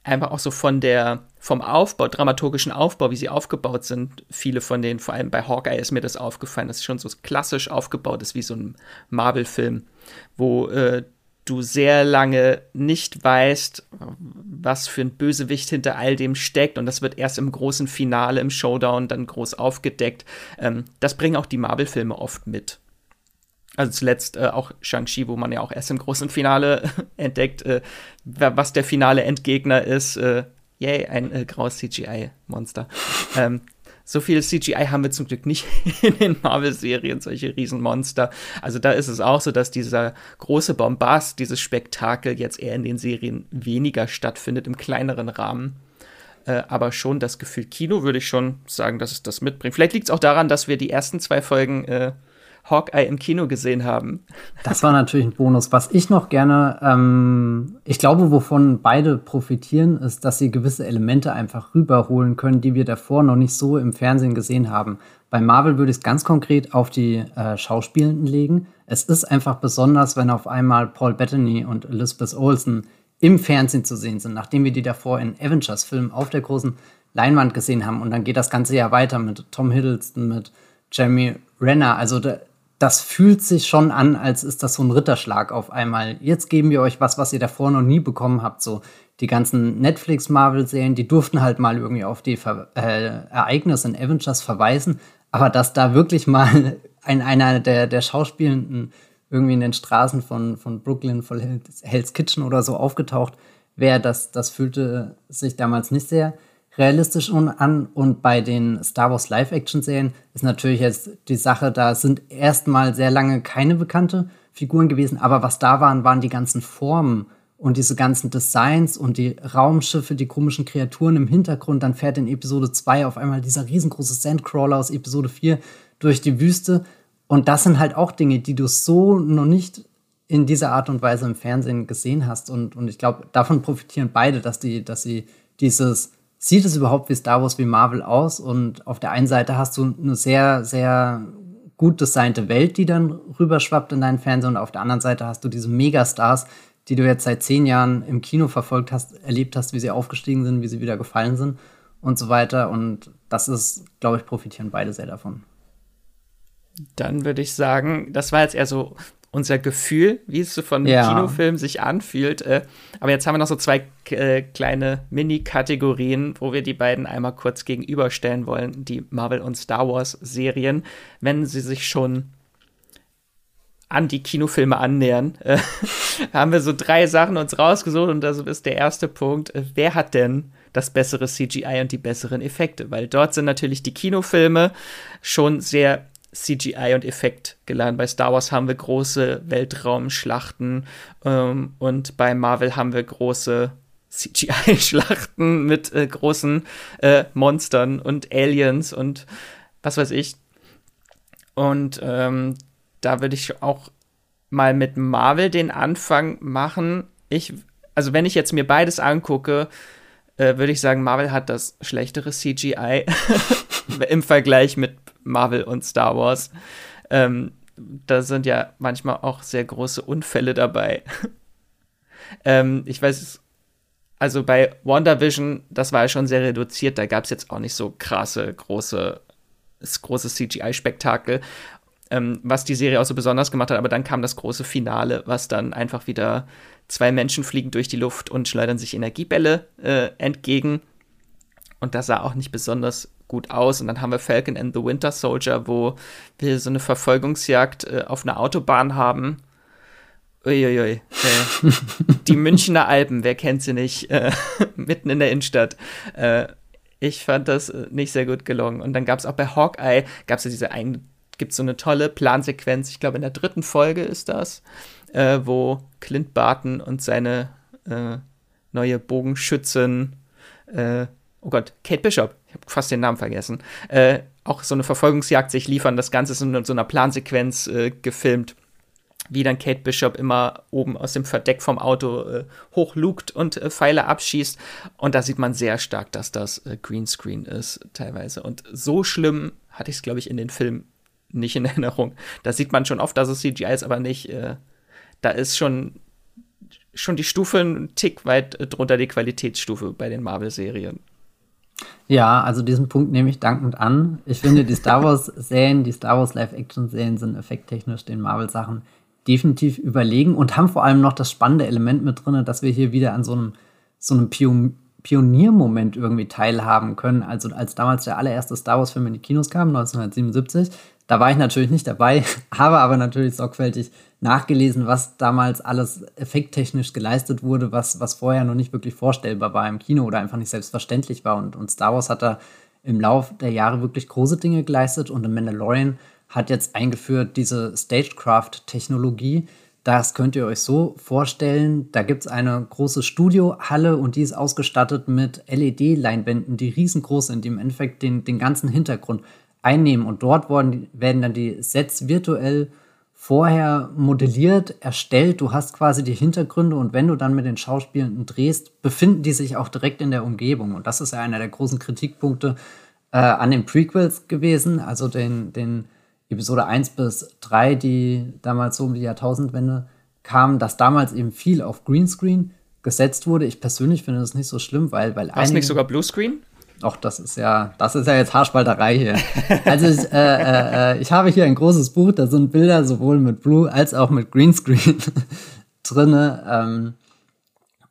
Einfach auch so von der, vom Aufbau, dramaturgischen Aufbau, wie sie aufgebaut sind. Viele von denen, vor allem bei Hawkeye ist mir das aufgefallen, dass es schon so klassisch aufgebaut ist, wie so ein Marvel-Film, wo äh, du sehr lange nicht weißt, was für ein Bösewicht hinter all dem steckt. Und das wird erst im großen Finale, im Showdown dann groß aufgedeckt. Ähm, das bringen auch die Marvel-Filme oft mit. Also zuletzt äh, auch Shang-Chi, wo man ja auch erst im großen Finale entdeckt, äh, was der finale Endgegner ist. Äh, yay, ein äh, graues CGI-Monster. ähm, so viel CGI haben wir zum Glück nicht in den Marvel-Serien, solche Riesenmonster. Also da ist es auch so, dass dieser große Bombast, dieses Spektakel jetzt eher in den Serien weniger stattfindet, im kleineren Rahmen. Äh, aber schon das Gefühl Kino würde ich schon sagen, dass es das mitbringt. Vielleicht liegt es auch daran, dass wir die ersten zwei Folgen äh, Hawkeye im Kino gesehen haben. Das war natürlich ein Bonus. Was ich noch gerne, ähm, ich glaube, wovon beide profitieren, ist, dass sie gewisse Elemente einfach rüberholen können, die wir davor noch nicht so im Fernsehen gesehen haben. Bei Marvel würde ich es ganz konkret auf die äh, Schauspielenden legen. Es ist einfach besonders, wenn auf einmal Paul Bettany und Elizabeth Olsen im Fernsehen zu sehen sind, nachdem wir die davor in Avengers-Filmen auf der großen Leinwand gesehen haben. Und dann geht das Ganze ja weiter mit Tom Hiddleston, mit Jeremy Renner. Also da, das fühlt sich schon an, als ist das so ein Ritterschlag auf einmal. Jetzt geben wir euch was, was ihr davor noch nie bekommen habt. So die ganzen Netflix-Marvel-Serien, die durften halt mal irgendwie auf die Ver äh, Ereignisse in Avengers verweisen. Aber dass da wirklich mal ein, einer der, der Schauspielenden irgendwie in den Straßen von, von Brooklyn, von Hell's Kitchen oder so aufgetaucht wäre, das, das fühlte sich damals nicht sehr realistisch an. Und bei den Star Wars Live-Action-Serien ist natürlich jetzt die Sache, da sind erstmal sehr lange keine bekannte Figuren gewesen, aber was da waren, waren die ganzen Formen und diese ganzen Designs und die Raumschiffe, die komischen Kreaturen im Hintergrund. Dann fährt in Episode 2 auf einmal dieser riesengroße Sandcrawler aus Episode 4 durch die Wüste. Und das sind halt auch Dinge, die du so noch nicht in dieser Art und Weise im Fernsehen gesehen hast. Und, und ich glaube, davon profitieren beide, dass die, dass sie dieses, sieht es überhaupt wie Star Wars, wie Marvel aus? Und auf der einen Seite hast du eine sehr, sehr gut designte Welt, die dann rüberschwappt in deinen Fernsehen. Und auf der anderen Seite hast du diese Megastars, die du jetzt seit zehn Jahren im Kino verfolgt hast, erlebt hast, wie sie aufgestiegen sind, wie sie wieder gefallen sind und so weiter. Und das ist, glaube ich, profitieren beide sehr davon. Dann würde ich sagen, das war jetzt eher so unser Gefühl, wie es so von ja. Kinofilm sich anfühlt. Äh, aber jetzt haben wir noch so zwei äh, kleine Mini-Kategorien, wo wir die beiden einmal kurz gegenüberstellen wollen. Die Marvel und Star Wars-Serien, wenn sie sich schon an die Kinofilme annähern, äh, haben wir so drei Sachen uns rausgesucht und das ist der erste Punkt. Äh, wer hat denn das bessere CGI und die besseren Effekte? Weil dort sind natürlich die Kinofilme schon sehr CGI und Effekt geladen. Bei Star Wars haben wir große Weltraumschlachten ähm, und bei Marvel haben wir große CGI-Schlachten mit äh, großen äh, Monstern und Aliens und was weiß ich. Und ähm, da würde ich auch mal mit Marvel den Anfang machen. Ich, also wenn ich jetzt mir beides angucke, äh, würde ich sagen, Marvel hat das schlechtere CGI im Vergleich mit Marvel und Star Wars. Ähm, da sind ja manchmal auch sehr große Unfälle dabei. ähm, ich weiß, also bei WandaVision, das war ja schon sehr reduziert, da gab es jetzt auch nicht so krasse, große, große CGI-Spektakel, ähm, was die Serie auch so besonders gemacht hat, aber dann kam das große Finale, was dann einfach wieder zwei Menschen fliegen durch die Luft und schleudern sich Energiebälle äh, entgegen. Und das sah auch nicht besonders gut aus. Und dann haben wir Falcon and the Winter Soldier, wo wir so eine Verfolgungsjagd äh, auf einer Autobahn haben. Uiuiui. Äh, die Münchner Alpen, wer kennt sie nicht? Äh, mitten in der Innenstadt. Äh, ich fand das äh, nicht sehr gut gelungen. Und dann gab es auch bei Hawkeye, gab es ja diese eine, gibt so eine tolle Plansequenz, ich glaube in der dritten Folge ist das, äh, wo Clint Barton und seine neue Bogenschützin oh Gott, Kate Bishop, ich habe fast den Namen vergessen, äh, auch so eine Verfolgungsjagd sich liefern. Das Ganze ist in so einer Plansequenz äh, gefilmt, wie dann Kate Bishop immer oben aus dem Verdeck vom Auto äh, hochlugt und äh, Pfeile abschießt. Und da sieht man sehr stark, dass das äh, Greenscreen ist teilweise. Und so schlimm hatte ich es, glaube ich, in den Filmen nicht in Erinnerung. Da sieht man schon oft, dass es CGI ist, aber nicht. Äh, da ist schon schon die Stufe ein Tick weit äh, drunter die Qualitätsstufe bei den Marvel-Serien. Ja, also diesen Punkt nehme ich dankend an. Ich finde, die Star Wars-Serien, die Star Wars Live-Action-Serien sind effekttechnisch den Marvel-Sachen definitiv überlegen und haben vor allem noch das spannende Element mit drin, dass wir hier wieder an so einem, so einem Pion Pioniermoment irgendwie teilhaben können. Also als damals der allererste Star Wars-Film in die Kinos kam, 1977, da war ich natürlich nicht dabei, habe aber natürlich sorgfältig nachgelesen, was damals alles effekttechnisch geleistet wurde, was, was vorher noch nicht wirklich vorstellbar war im Kino oder einfach nicht selbstverständlich war. Und, und Star Wars hat da im Lauf der Jahre wirklich große Dinge geleistet und The Mandalorian hat jetzt eingeführt diese Stagecraft-Technologie. Das könnt ihr euch so vorstellen. Da gibt es eine große Studiohalle und die ist ausgestattet mit LED-Leinwänden, die riesengroß sind, die im Endeffekt den, den ganzen Hintergrund einnehmen. Und dort worden, werden dann die Sets virtuell vorher modelliert, erstellt. Du hast quasi die Hintergründe und wenn du dann mit den Schauspielenden drehst, befinden die sich auch direkt in der Umgebung. Und das ist ja einer der großen Kritikpunkte äh, an den Prequels gewesen, also den, den Episode 1 bis 3, die damals so um die Jahrtausendwende kamen, dass damals eben viel auf Greenscreen gesetzt wurde. Ich persönlich finde das nicht so schlimm, weil, weil War es nicht sogar Bluescreen? Ach, das ist ja, das ist ja jetzt Haarspalterei hier. Also ich, äh, äh, äh, ich habe hier ein großes Buch, da sind Bilder sowohl mit Blue als auch mit Greenscreen drinne. Ähm,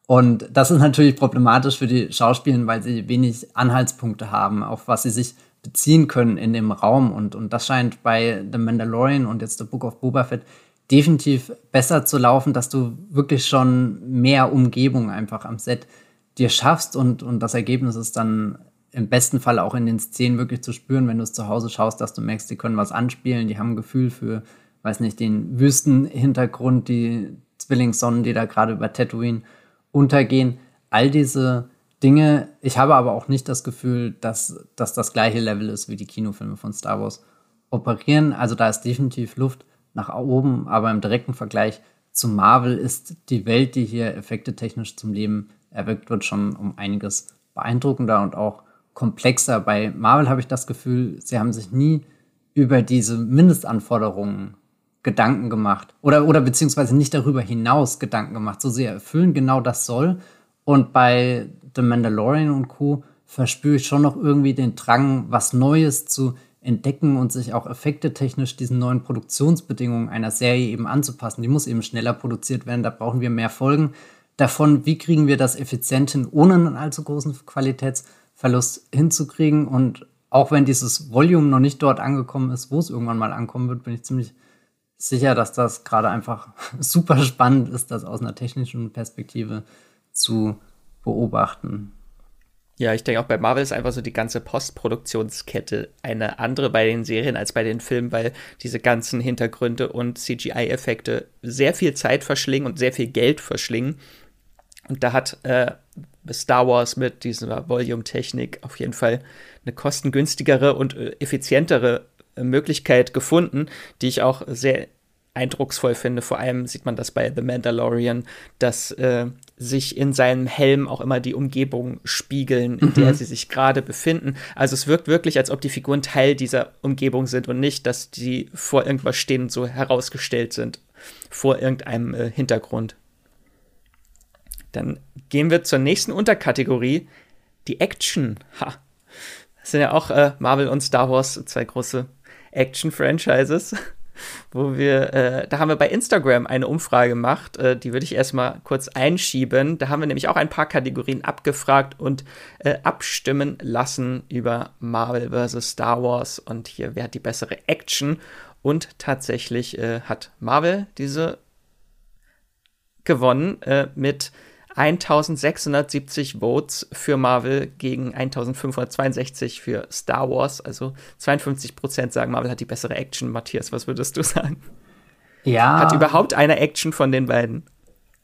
und das ist natürlich problematisch für die Schauspieler, weil sie wenig Anhaltspunkte haben, auf was sie sich beziehen können in dem Raum. Und, und das scheint bei The Mandalorian und jetzt The Book of Boba Fett definitiv besser zu laufen, dass du wirklich schon mehr Umgebung einfach am Set dir schaffst und, und das Ergebnis ist dann im besten Fall auch in den Szenen wirklich zu spüren, wenn du es zu Hause schaust, dass du merkst, die können was anspielen, die haben ein Gefühl für, weiß nicht, den Wüstenhintergrund, die Zwillingssonnen, die da gerade über Tatooine untergehen. All diese Dinge. Ich habe aber auch nicht das Gefühl, dass, dass das gleiche Level ist wie die Kinofilme von Star Wars. operieren. Also da ist definitiv Luft nach oben, aber im direkten Vergleich zu Marvel ist die Welt, die hier effektetechnisch zum Leben erweckt wird, schon um einiges beeindruckender und auch komplexer. Bei Marvel habe ich das Gefühl, sie haben sich nie über diese Mindestanforderungen Gedanken gemacht oder, oder beziehungsweise nicht darüber hinaus Gedanken gemacht. So, sie erfüllen genau das soll. Und bei The Mandalorian und Co. verspüre ich schon noch irgendwie den Drang, was Neues zu entdecken und sich auch effektetechnisch diesen neuen Produktionsbedingungen einer Serie eben anzupassen. Die muss eben schneller produziert werden, da brauchen wir mehr Folgen. Davon, wie kriegen wir das effizient hin, ohne einen allzu großen Qualitätsverlust hinzukriegen. Und auch wenn dieses Volume noch nicht dort angekommen ist, wo es irgendwann mal ankommen wird, bin ich ziemlich sicher, dass das gerade einfach super spannend ist, das aus einer technischen Perspektive zu beobachten. Ja, ich denke auch bei Marvel ist einfach so die ganze Postproduktionskette eine andere bei den Serien als bei den Filmen, weil diese ganzen Hintergründe und CGI-Effekte sehr viel Zeit verschlingen und sehr viel Geld verschlingen. Und da hat äh, Star Wars mit dieser Volume-Technik auf jeden Fall eine kostengünstigere und äh, effizientere äh, Möglichkeit gefunden, die ich auch sehr eindrucksvoll finde. Vor allem sieht man das bei The Mandalorian, dass äh, sich in seinem Helm auch immer die Umgebung spiegeln, in mhm. der sie sich gerade befinden. Also es wirkt wirklich, als ob die Figuren Teil dieser Umgebung sind und nicht, dass die vor irgendwas stehen und so herausgestellt sind, vor irgendeinem äh, Hintergrund. Dann gehen wir zur nächsten Unterkategorie, die Action. Ha. Das sind ja auch äh, Marvel und Star Wars zwei große Action-Franchises wo wir, äh, da haben wir bei Instagram eine Umfrage gemacht, äh, die würde ich erstmal kurz einschieben. Da haben wir nämlich auch ein paar Kategorien abgefragt und äh, abstimmen lassen über Marvel vs. Star Wars und hier, wer hat die bessere Action? Und tatsächlich äh, hat Marvel diese gewonnen äh, mit 1670 Votes für Marvel gegen 1562 für Star Wars. Also 52 Prozent sagen, Marvel hat die bessere Action. Matthias, was würdest du sagen? Ja. Hat überhaupt eine Action von den beiden?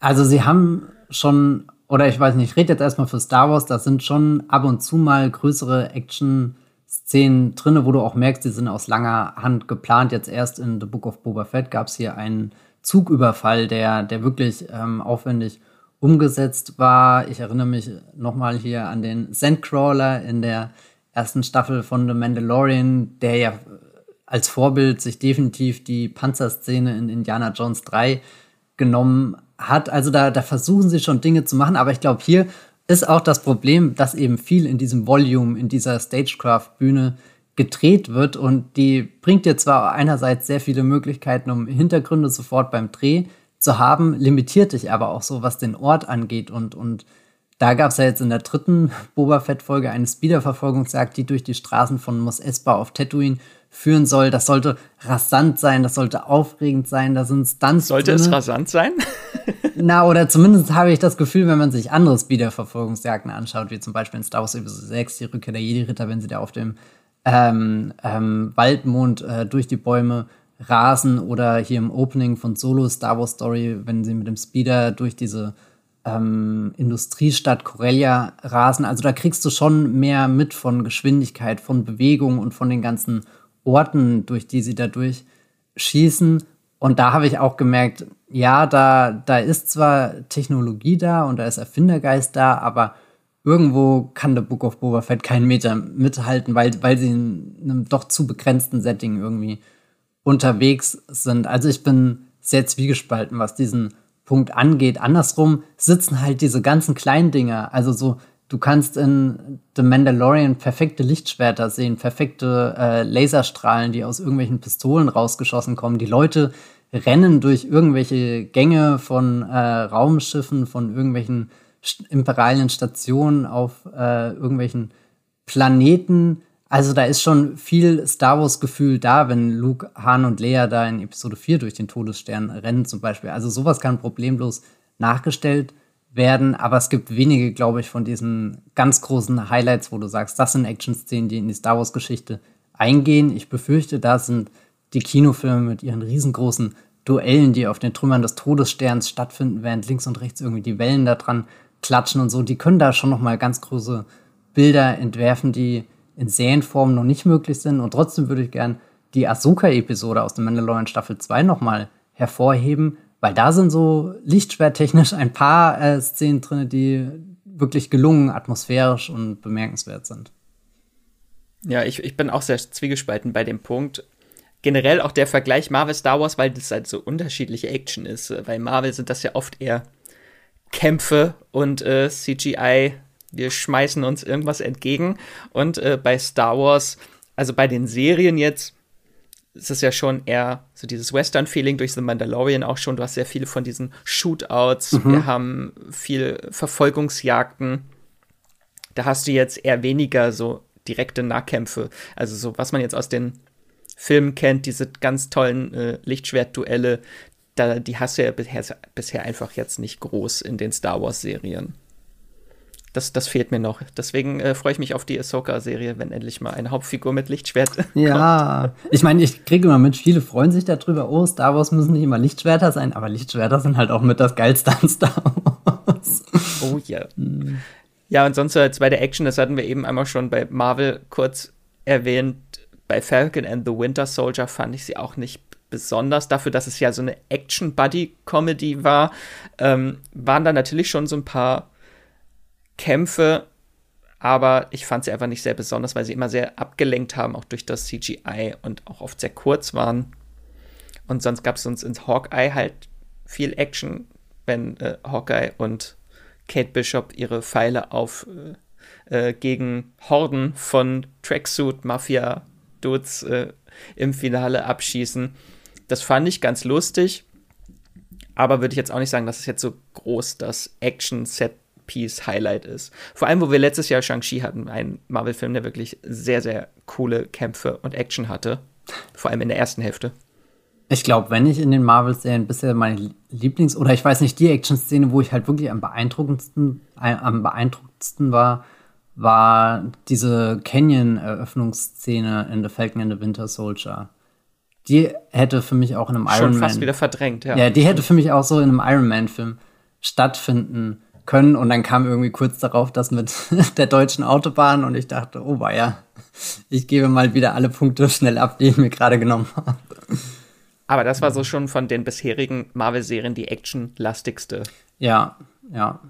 Also sie haben schon, oder ich weiß nicht, ich rede jetzt erstmal für Star Wars, da sind schon ab und zu mal größere Action-Szenen drin, wo du auch merkst, die sind aus langer Hand geplant. Jetzt erst in The Book of Boba Fett gab es hier einen Zugüberfall, der, der wirklich ähm, aufwendig umgesetzt war. Ich erinnere mich nochmal hier an den Sandcrawler in der ersten Staffel von The Mandalorian, der ja als Vorbild sich definitiv die Panzerszene in Indiana Jones 3 genommen hat. Also da, da versuchen sie schon Dinge zu machen, aber ich glaube, hier ist auch das Problem, dass eben viel in diesem Volume, in dieser Stagecraft-Bühne gedreht wird und die bringt dir zwar einerseits sehr viele Möglichkeiten, um Hintergründe sofort beim Dreh zu haben, limitiert dich aber auch so, was den Ort angeht. Und, und da gab es ja jetzt in der dritten Boba Fett-Folge eine Speederverfolgungsjagd, die durch die Straßen von Mos Espa auf Tatooine führen soll. Das sollte rasant sein, das sollte aufregend sein, da sind Stunts Sollte drinne. es rasant sein? Na, oder zumindest habe ich das Gefühl, wenn man sich andere Speederverfolgungsjagden anschaut, wie zum Beispiel in Star Wars Episode 6, die Rückkehr der Jedi-Ritter, wenn sie da auf dem ähm, ähm, Waldmond äh, durch die Bäume rasen oder hier im Opening von Solo Star Wars Story, wenn sie mit dem Speeder durch diese ähm, Industriestadt Corellia rasen. Also da kriegst du schon mehr mit von Geschwindigkeit, von Bewegung und von den ganzen Orten, durch die sie da durchschießen. Und da habe ich auch gemerkt, ja, da, da ist zwar Technologie da und da ist Erfindergeist da, aber irgendwo kann der Book of Boba Fett keinen Meter mithalten, weil, weil sie in einem doch zu begrenzten Setting irgendwie unterwegs sind. Also ich bin sehr zwiegespalten, was diesen Punkt angeht. Andersrum sitzen halt diese ganzen kleinen Dinger. Also so, du kannst in The Mandalorian perfekte Lichtschwerter sehen, perfekte äh, Laserstrahlen, die aus irgendwelchen Pistolen rausgeschossen kommen. Die Leute rennen durch irgendwelche Gänge von äh, Raumschiffen, von irgendwelchen imperialen Stationen auf äh, irgendwelchen Planeten. Also da ist schon viel Star Wars-Gefühl da, wenn Luke, Han und Leia da in Episode 4 durch den Todesstern rennen zum Beispiel. Also sowas kann problemlos nachgestellt werden, aber es gibt wenige, glaube ich, von diesen ganz großen Highlights, wo du sagst, das sind Action-Szenen, die in die Star Wars-Geschichte eingehen. Ich befürchte, da sind die Kinofilme mit ihren riesengroßen Duellen, die auf den Trümmern des Todessterns stattfinden, während links und rechts irgendwie die Wellen da dran klatschen und so, die können da schon noch mal ganz große Bilder entwerfen, die in Serienform noch nicht möglich sind. Und trotzdem würde ich gern die Ahsoka-Episode aus dem Mandalorian Staffel 2 nochmal hervorheben, weil da sind so lichtschwertechnisch ein paar äh, Szenen drin, die wirklich gelungen, atmosphärisch und bemerkenswert sind. Ja, ich, ich bin auch sehr zwiegespalten bei dem Punkt. Generell auch der Vergleich Marvel Star Wars, weil das halt so unterschiedliche Action ist. Bei Marvel sind das ja oft eher Kämpfe und äh, CGI. Wir schmeißen uns irgendwas entgegen. Und äh, bei Star Wars, also bei den Serien jetzt, ist es ja schon eher so dieses Western-Feeling durch The Mandalorian auch schon. Du hast sehr viele von diesen Shootouts. Mhm. Wir haben viel Verfolgungsjagden. Da hast du jetzt eher weniger so direkte Nahkämpfe. Also so, was man jetzt aus den Filmen kennt, diese ganz tollen äh, Lichtschwertduelle, da, die hast du ja bisher, bisher einfach jetzt nicht groß in den Star Wars-Serien. Das, das fehlt mir noch. Deswegen äh, freue ich mich auf die Ahsoka-Serie, wenn endlich mal eine Hauptfigur mit Lichtschwert Ja, kommt. ich meine, ich kriege immer mit, viele freuen sich darüber, oh, Star Wars müssen nicht immer Lichtschwerter sein, aber Lichtschwerter sind halt auch mit das Geilste an Star Wars. Oh ja. Hm. Ja, und sonst jetzt bei der Action, das hatten wir eben einmal schon bei Marvel kurz erwähnt, bei Falcon and the Winter Soldier fand ich sie auch nicht besonders dafür, dass es ja so eine Action-Buddy-Comedy war, ähm, waren da natürlich schon so ein paar Kämpfe, aber ich fand sie einfach nicht sehr besonders, weil sie immer sehr abgelenkt haben, auch durch das CGI und auch oft sehr kurz waren. Und sonst gab es uns ins Hawkeye halt viel Action, wenn äh, Hawkeye und Kate Bishop ihre Pfeile auf äh, äh gegen Horden von Tracksuit-Mafia-Dudes äh, im Finale abschießen. Das fand ich ganz lustig, aber würde ich jetzt auch nicht sagen, dass es jetzt so groß das Action-Set-Piece-Highlight ist. Vor allem, wo wir letztes Jahr Shang-Chi hatten, einen Marvel-Film, der wirklich sehr, sehr coole Kämpfe und Action hatte. Vor allem in der ersten Hälfte. Ich glaube, wenn ich in den Marvel-Serien bisher meine Lieblings- oder ich weiß nicht, die Action-Szene, wo ich halt wirklich am beeindruckendsten, äh, am beeindruckendsten war, war diese Canyon-Eröffnungsszene in The Falcon and the Winter Soldier. Die hätte für mich auch in einem Schon Iron Man. fast wieder verdrängt, ja. Ja, die hätte für mich auch so in einem Iron Man-Film stattfinden können. Und dann kam irgendwie kurz darauf das mit der deutschen Autobahn und ich dachte, oh ja, ich gebe mal wieder alle Punkte schnell ab, die ich mir gerade genommen habe. Aber das war so schon von den bisherigen Marvel-Serien die actionlastigste. Ja, ja.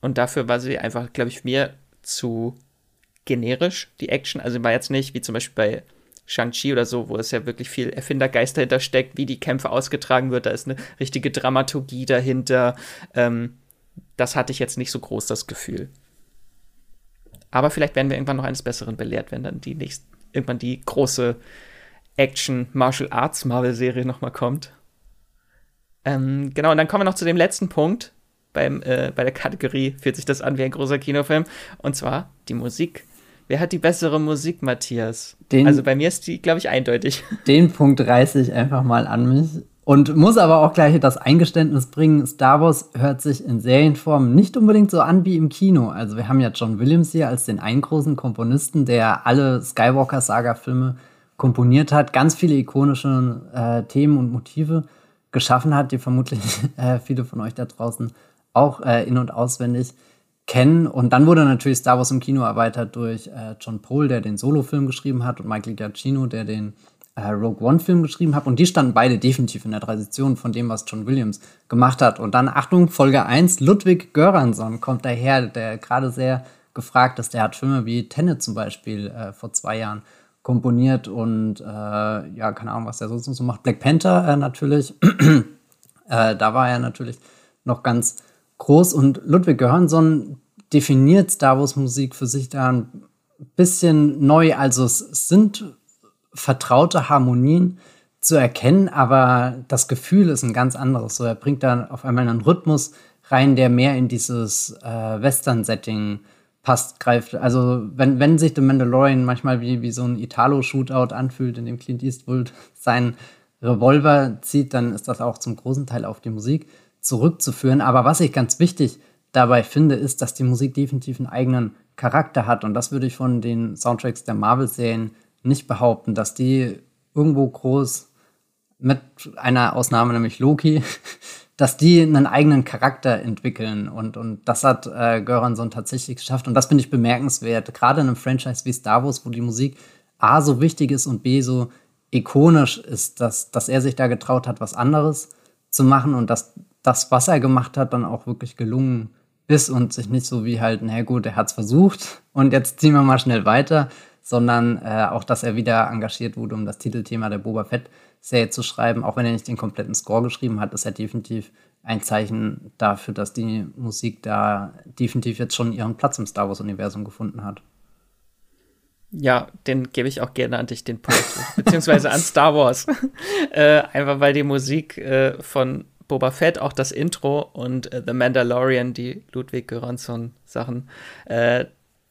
Und dafür war sie einfach, glaube ich, mir zu generisch, die Action. Also war jetzt nicht wie zum Beispiel bei Shang-Chi oder so, wo es ja wirklich viel Erfindergeist dahinter steckt, wie die Kämpfe ausgetragen wird. Da ist eine richtige Dramaturgie dahinter. Ähm, das hatte ich jetzt nicht so groß, das Gefühl. Aber vielleicht werden wir irgendwann noch eines Besseren belehrt, wenn dann die nächst, irgendwann die große Action-Martial-Arts-Marvel-Serie nochmal kommt. Ähm, genau, und dann kommen wir noch zu dem letzten Punkt. Beim, äh, bei der Kategorie fühlt sich das an wie ein großer Kinofilm. Und zwar die Musik. Wer hat die bessere Musik, Matthias? Den, also bei mir ist die, glaube ich, eindeutig. Den Punkt reiße ich einfach mal an mich. Und muss aber auch gleich das Eingeständnis bringen, Star Wars hört sich in Serienform nicht unbedingt so an wie im Kino. Also wir haben ja John Williams hier als den einen großen Komponisten, der alle Skywalker-Saga-Filme komponiert hat, ganz viele ikonische äh, Themen und Motive geschaffen hat, die vermutlich äh, viele von euch da draußen auch äh, in- und auswendig kennen. Und dann wurde natürlich Star Wars im Kino erweitert durch äh, John Pohl, der den Solo-Film geschrieben hat, und Michael Giacchino, der den äh, Rogue One-Film geschrieben hat. Und die standen beide definitiv in der Tradition von dem, was John Williams gemacht hat. Und dann, Achtung, Folge 1, Ludwig Göransson kommt daher, der gerade sehr gefragt ist. Der hat Filme wie Tenet zum Beispiel äh, vor zwei Jahren komponiert und äh, ja, keine Ahnung, was der sonst noch so macht. Black Panther äh, natürlich. Äh, da war er natürlich noch ganz groß und Ludwig Göransson definiert Star Wars Musik für sich da ein bisschen neu. Also es sind vertraute Harmonien zu erkennen, aber das Gefühl ist ein ganz anderes. So, er bringt da auf einmal einen Rhythmus rein, der mehr in dieses äh, Western-Setting passt, greift. Also wenn, wenn sich The Mandalorian manchmal wie, wie so ein Italo-Shootout anfühlt, in dem Clint Eastwood seinen Revolver zieht, dann ist das auch zum großen Teil auf die Musik zurückzuführen. Aber was ich ganz wichtig dabei finde, ist, dass die Musik definitiv einen eigenen Charakter hat. Und das würde ich von den Soundtracks der Marvel-Serien nicht behaupten, dass die irgendwo groß mit einer Ausnahme, nämlich Loki, dass die einen eigenen Charakter entwickeln. Und, und das hat äh, Göransson tatsächlich geschafft. Und das finde ich bemerkenswert. Gerade in einem Franchise wie Star Wars, wo die Musik A so wichtig ist und B so ikonisch ist, dass, dass er sich da getraut hat, was anderes zu machen und dass das, was er gemacht hat, dann auch wirklich gelungen ist und sich nicht so wie halt, na gut, er hat es versucht und jetzt ziehen wir mal schnell weiter, sondern äh, auch, dass er wieder engagiert wurde, um das Titelthema der Boba Fett-Serie zu schreiben. Auch wenn er nicht den kompletten Score geschrieben hat, ist er definitiv ein Zeichen dafür, dass die Musik da definitiv jetzt schon ihren Platz im Star Wars-Universum gefunden hat. Ja, den gebe ich auch gerne an dich, den Punkt. Beziehungsweise an Star Wars. äh, einfach weil die Musik äh, von Boba Fett, auch das Intro und äh, The Mandalorian, die Ludwig Göransson Sachen, äh,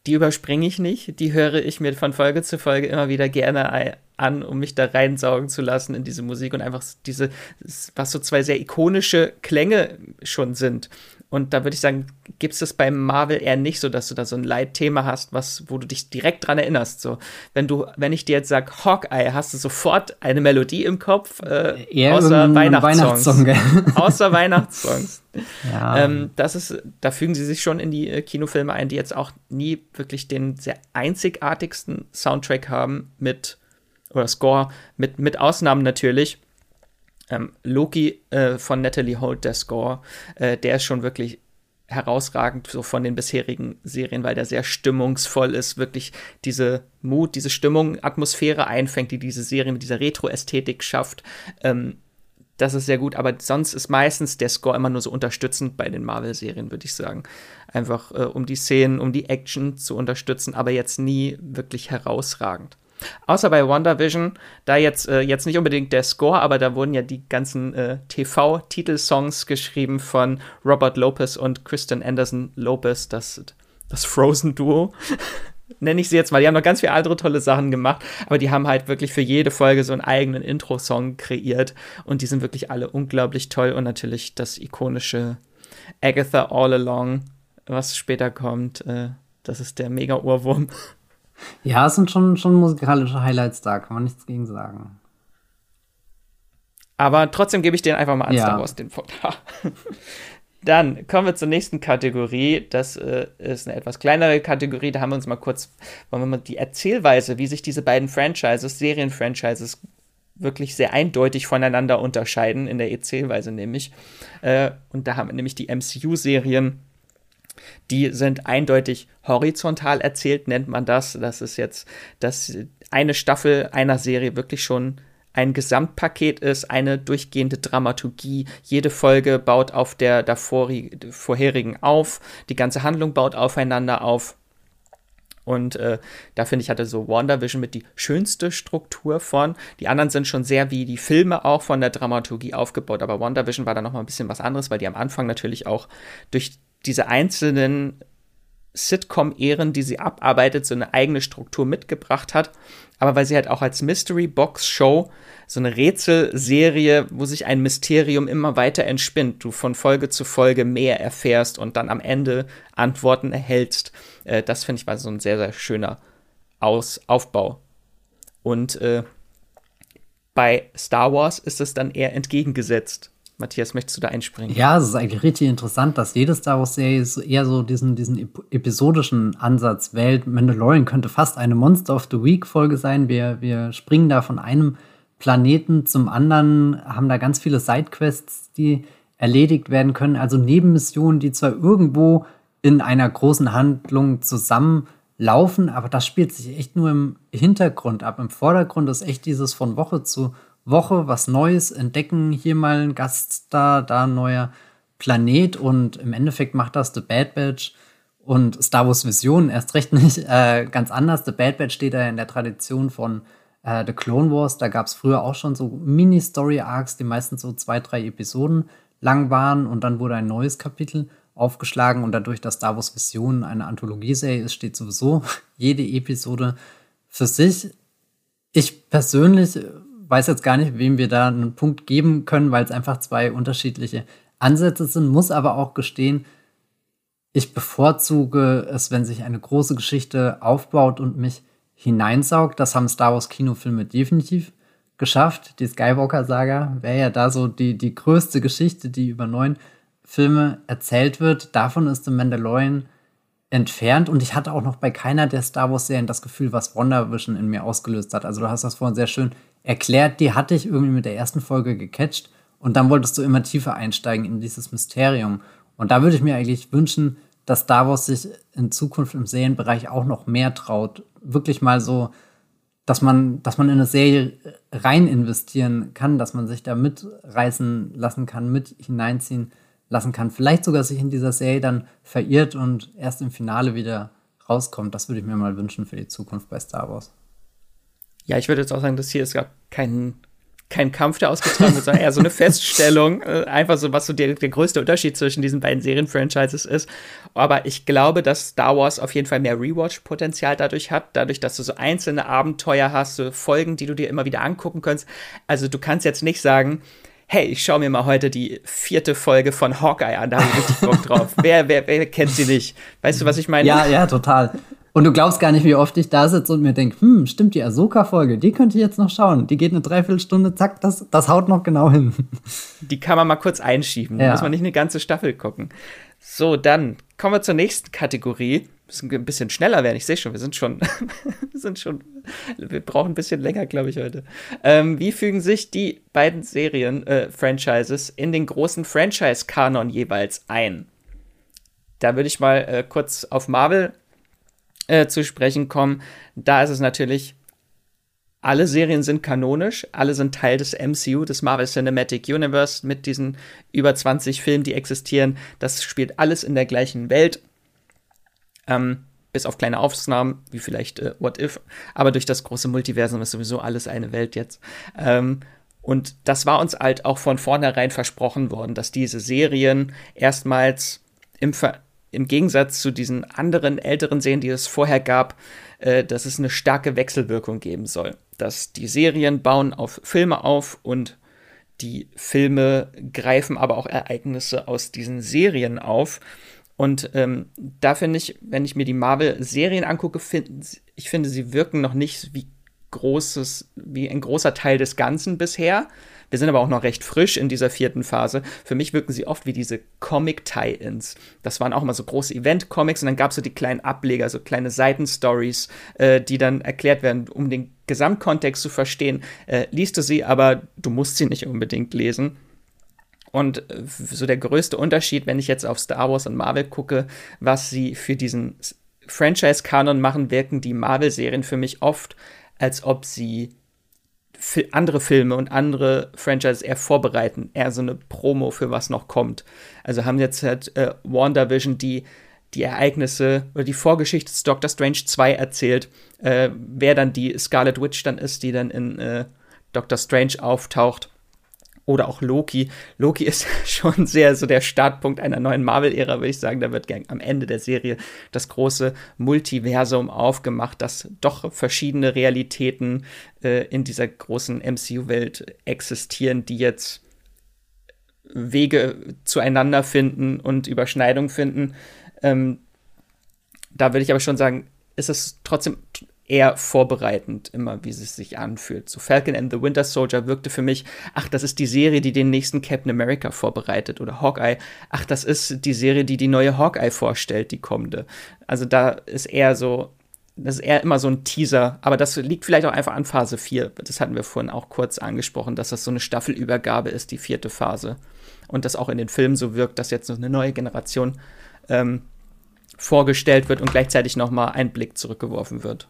die überspringe ich nicht. Die höre ich mir von Folge zu Folge immer wieder gerne an, um mich da reinsaugen zu lassen in diese Musik und einfach diese, was so zwei sehr ikonische Klänge schon sind. Und da würde ich sagen, gibt es das beim Marvel eher nicht so, dass du da so ein Leitthema hast, was, wo du dich direkt dran erinnerst. So, wenn du, wenn ich dir jetzt sage Hawkeye, hast du sofort eine Melodie im Kopf, äh, eher außer Weihnachtssongs. Weihnachtssong, außer Weihnachtssongs. Ja. Ähm, das ist, da fügen sie sich schon in die äh, Kinofilme ein, die jetzt auch nie wirklich den sehr einzigartigsten Soundtrack haben mit oder Score, mit, mit Ausnahmen natürlich ähm, Loki äh, von Natalie Holt, der Score, äh, der ist schon wirklich herausragend so von den bisherigen Serien, weil der sehr stimmungsvoll ist, wirklich diese Mut, diese Stimmung, Atmosphäre einfängt, die diese Serie mit dieser Retro-Ästhetik schafft. Ähm, das ist sehr gut, aber sonst ist meistens der Score immer nur so unterstützend bei den Marvel-Serien, würde ich sagen. Einfach äh, um die Szenen, um die Action zu unterstützen, aber jetzt nie wirklich herausragend. Außer bei WandaVision, da jetzt, äh, jetzt nicht unbedingt der Score, aber da wurden ja die ganzen äh, TV-Titelsongs geschrieben von Robert Lopez und Kristen Anderson Lopez, das, das Frozen-Duo. Nenne ich sie jetzt mal. Die haben noch ganz viele andere tolle Sachen gemacht, aber die haben halt wirklich für jede Folge so einen eigenen Intro-Song kreiert und die sind wirklich alle unglaublich toll und natürlich das ikonische Agatha All Along, was später kommt. Äh, das ist der Mega-Ohrwurm. Ja, es sind schon, schon musikalische Highlights da, kann man nichts gegen sagen. Aber trotzdem gebe ich den einfach mal an ja. Star Wars den Punkt. Dann kommen wir zur nächsten Kategorie. Das äh, ist eine etwas kleinere Kategorie. Da haben wir uns mal kurz, wollen wir mal die Erzählweise, wie sich diese beiden Franchises, Serienfranchises, wirklich sehr eindeutig voneinander unterscheiden, in der Erzählweise nämlich. Äh, und da haben wir nämlich die MCU-Serien die sind eindeutig horizontal erzählt, nennt man das. Das ist jetzt, dass eine Staffel einer Serie wirklich schon ein Gesamtpaket ist, eine durchgehende Dramaturgie. Jede Folge baut auf der vorherigen auf. Die ganze Handlung baut aufeinander auf. Und äh, da finde ich, hatte so WandaVision mit die schönste Struktur von. Die anderen sind schon sehr wie die Filme auch von der Dramaturgie aufgebaut. Aber WandaVision war da noch mal ein bisschen was anderes, weil die am Anfang natürlich auch durch diese einzelnen Sitcom-Ehren, die sie abarbeitet, so eine eigene Struktur mitgebracht hat. Aber weil sie halt auch als Mystery Box Show so eine Rätselserie, wo sich ein Mysterium immer weiter entspinnt, du von Folge zu Folge mehr erfährst und dann am Ende Antworten erhältst. Äh, das finde ich war so ein sehr, sehr schöner Aus Aufbau. Und äh, bei Star Wars ist es dann eher entgegengesetzt. Matthias, möchtest du da einspringen? Ja, es ist eigentlich richtig interessant, dass jede Star Wars-Serie eher so diesen, diesen episodischen Ansatz wählt. Mandalorian könnte fast eine Monster of the Week-Folge sein. Wir, wir springen da von einem Planeten zum anderen, haben da ganz viele Sidequests, die erledigt werden können. Also Nebenmissionen, die zwar irgendwo in einer großen Handlung zusammenlaufen, aber das spielt sich echt nur im Hintergrund ab. Im Vordergrund ist echt dieses von Woche zu Woche was Neues entdecken, hier mal ein Gaststar, da ein neuer Planet und im Endeffekt macht das The Bad Batch und Star Wars Vision erst recht nicht äh, ganz anders. The Bad Batch steht da in der Tradition von äh, The Clone Wars. Da gab es früher auch schon so Mini-Story-Arcs, die meistens so zwei, drei Episoden lang waren und dann wurde ein neues Kapitel aufgeschlagen und dadurch, dass Star Wars Vision eine Anthologieserie ist, steht sowieso jede Episode für sich. Ich persönlich weiß jetzt gar nicht, wem wir da einen Punkt geben können, weil es einfach zwei unterschiedliche Ansätze sind, muss aber auch gestehen, ich bevorzuge es, wenn sich eine große Geschichte aufbaut und mich hineinsaugt. Das haben Star Wars Kinofilme definitiv geschafft. Die Skywalker-Saga wäre ja da so die, die größte Geschichte, die über neun Filme erzählt wird. Davon ist The Mandalorian entfernt und ich hatte auch noch bei keiner der Star Wars-Serien das Gefühl, was WandaVision in mir ausgelöst hat. Also du hast das vorhin sehr schön erklärt, die hatte ich irgendwie mit der ersten Folge gecatcht und dann wolltest du immer tiefer einsteigen in dieses Mysterium. Und da würde ich mir eigentlich wünschen, dass Star Wars sich in Zukunft im Serienbereich auch noch mehr traut. Wirklich mal so, dass man, dass man in eine Serie rein investieren kann, dass man sich da mitreißen lassen kann, mit hineinziehen lassen kann. Vielleicht sogar sich in dieser Serie dann verirrt und erst im Finale wieder rauskommt. Das würde ich mir mal wünschen für die Zukunft bei Star Wars. Ja, ich würde jetzt auch sagen, dass hier ist gar kein, kein Kampf, der ausgetragen wird, sondern eher so eine Feststellung. Äh, einfach so, was so der, der größte Unterschied zwischen diesen beiden Serienfranchises ist. Aber ich glaube, dass Star Wars auf jeden Fall mehr Rewatch-Potenzial dadurch hat, dadurch, dass du so einzelne Abenteuer hast, so Folgen, die du dir immer wieder angucken kannst. Also du kannst jetzt nicht sagen, hey, ich schaue mir mal heute die vierte Folge von Hawkeye an, da habe ich richtig Bock drauf. wer, wer, wer kennt sie nicht? Weißt du, was ich meine? Ja, ja, total. Und du glaubst gar nicht, wie oft ich da sitze und mir denke, hm, stimmt, die Ahsoka-Folge, die könnte ich jetzt noch schauen. Die geht eine Dreiviertelstunde, zack, das, das haut noch genau hin. Die kann man mal kurz einschieben. Ja. Da muss man nicht eine ganze Staffel gucken. So, dann kommen wir zur nächsten Kategorie müssen ein bisschen schneller werden. Ich sehe schon, wir sind schon, wir sind schon, wir brauchen ein bisschen länger, glaube ich, heute. Ähm, wie fügen sich die beiden Serien-Franchises äh, in den großen Franchise-Kanon jeweils ein? Da würde ich mal äh, kurz auf Marvel äh, zu sprechen kommen. Da ist es natürlich alle Serien sind kanonisch, alle sind Teil des MCU, des Marvel Cinematic Universe, mit diesen über 20 Filmen, die existieren. Das spielt alles in der gleichen Welt. Ähm, bis auf kleine Ausnahmen, wie vielleicht äh, What If. Aber durch das große Multiversum ist sowieso alles eine Welt jetzt. Ähm, und das war uns halt auch von vornherein versprochen worden, dass diese Serien erstmals im, Ver im Gegensatz zu diesen anderen älteren Serien, die es vorher gab, äh, dass es eine starke Wechselwirkung geben soll. Dass die Serien bauen auf Filme auf und die Filme greifen aber auch Ereignisse aus diesen Serien auf. Und ähm, da finde ich, wenn ich mir die Marvel-Serien angucke, find, ich finde, sie wirken noch nicht wie großes, wie ein großer Teil des Ganzen bisher. Wir sind aber auch noch recht frisch in dieser vierten Phase. Für mich wirken sie oft wie diese Comic-Tie-Ins. Das waren auch immer so große Event-Comics und dann gab es so die kleinen Ableger, so kleine Seitenstories, äh, die dann erklärt werden, um den Gesamtkontext zu verstehen. Äh, liest du sie, aber du musst sie nicht unbedingt lesen. Und äh, so der größte Unterschied, wenn ich jetzt auf Star Wars und Marvel gucke, was sie für diesen Franchise-Kanon machen, wirken die Marvel-Serien für mich oft, als ob sie andere Filme und andere Franchises eher vorbereiten, eher so eine Promo für was noch kommt. Also haben jetzt halt äh, WandaVision die die Ereignisse oder die Vorgeschichte des Doctor Strange 2 erzählt, äh, wer dann die Scarlet Witch dann ist, die dann in äh, Doctor Strange auftaucht oder auch Loki. Loki ist schon sehr so der Startpunkt einer neuen Marvel-Ära, würde ich sagen. Da wird am Ende der Serie das große Multiversum aufgemacht, dass doch verschiedene Realitäten äh, in dieser großen MCU-Welt existieren, die jetzt Wege zueinander finden und Überschneidung finden. Ähm, da würde ich aber schon sagen, ist es trotzdem eher vorbereitend, immer wie es sich anfühlt. So Falcon and the Winter Soldier wirkte für mich, ach, das ist die Serie, die den nächsten Captain America vorbereitet. Oder Hawkeye, ach, das ist die Serie, die die neue Hawkeye vorstellt, die kommende. Also da ist eher so, das ist eher immer so ein Teaser, aber das liegt vielleicht auch einfach an Phase 4. Das hatten wir vorhin auch kurz angesprochen, dass das so eine Staffelübergabe ist, die vierte Phase. Und das auch in den Filmen so wirkt, dass jetzt noch eine neue Generation ähm, vorgestellt wird und gleichzeitig nochmal ein Blick zurückgeworfen wird.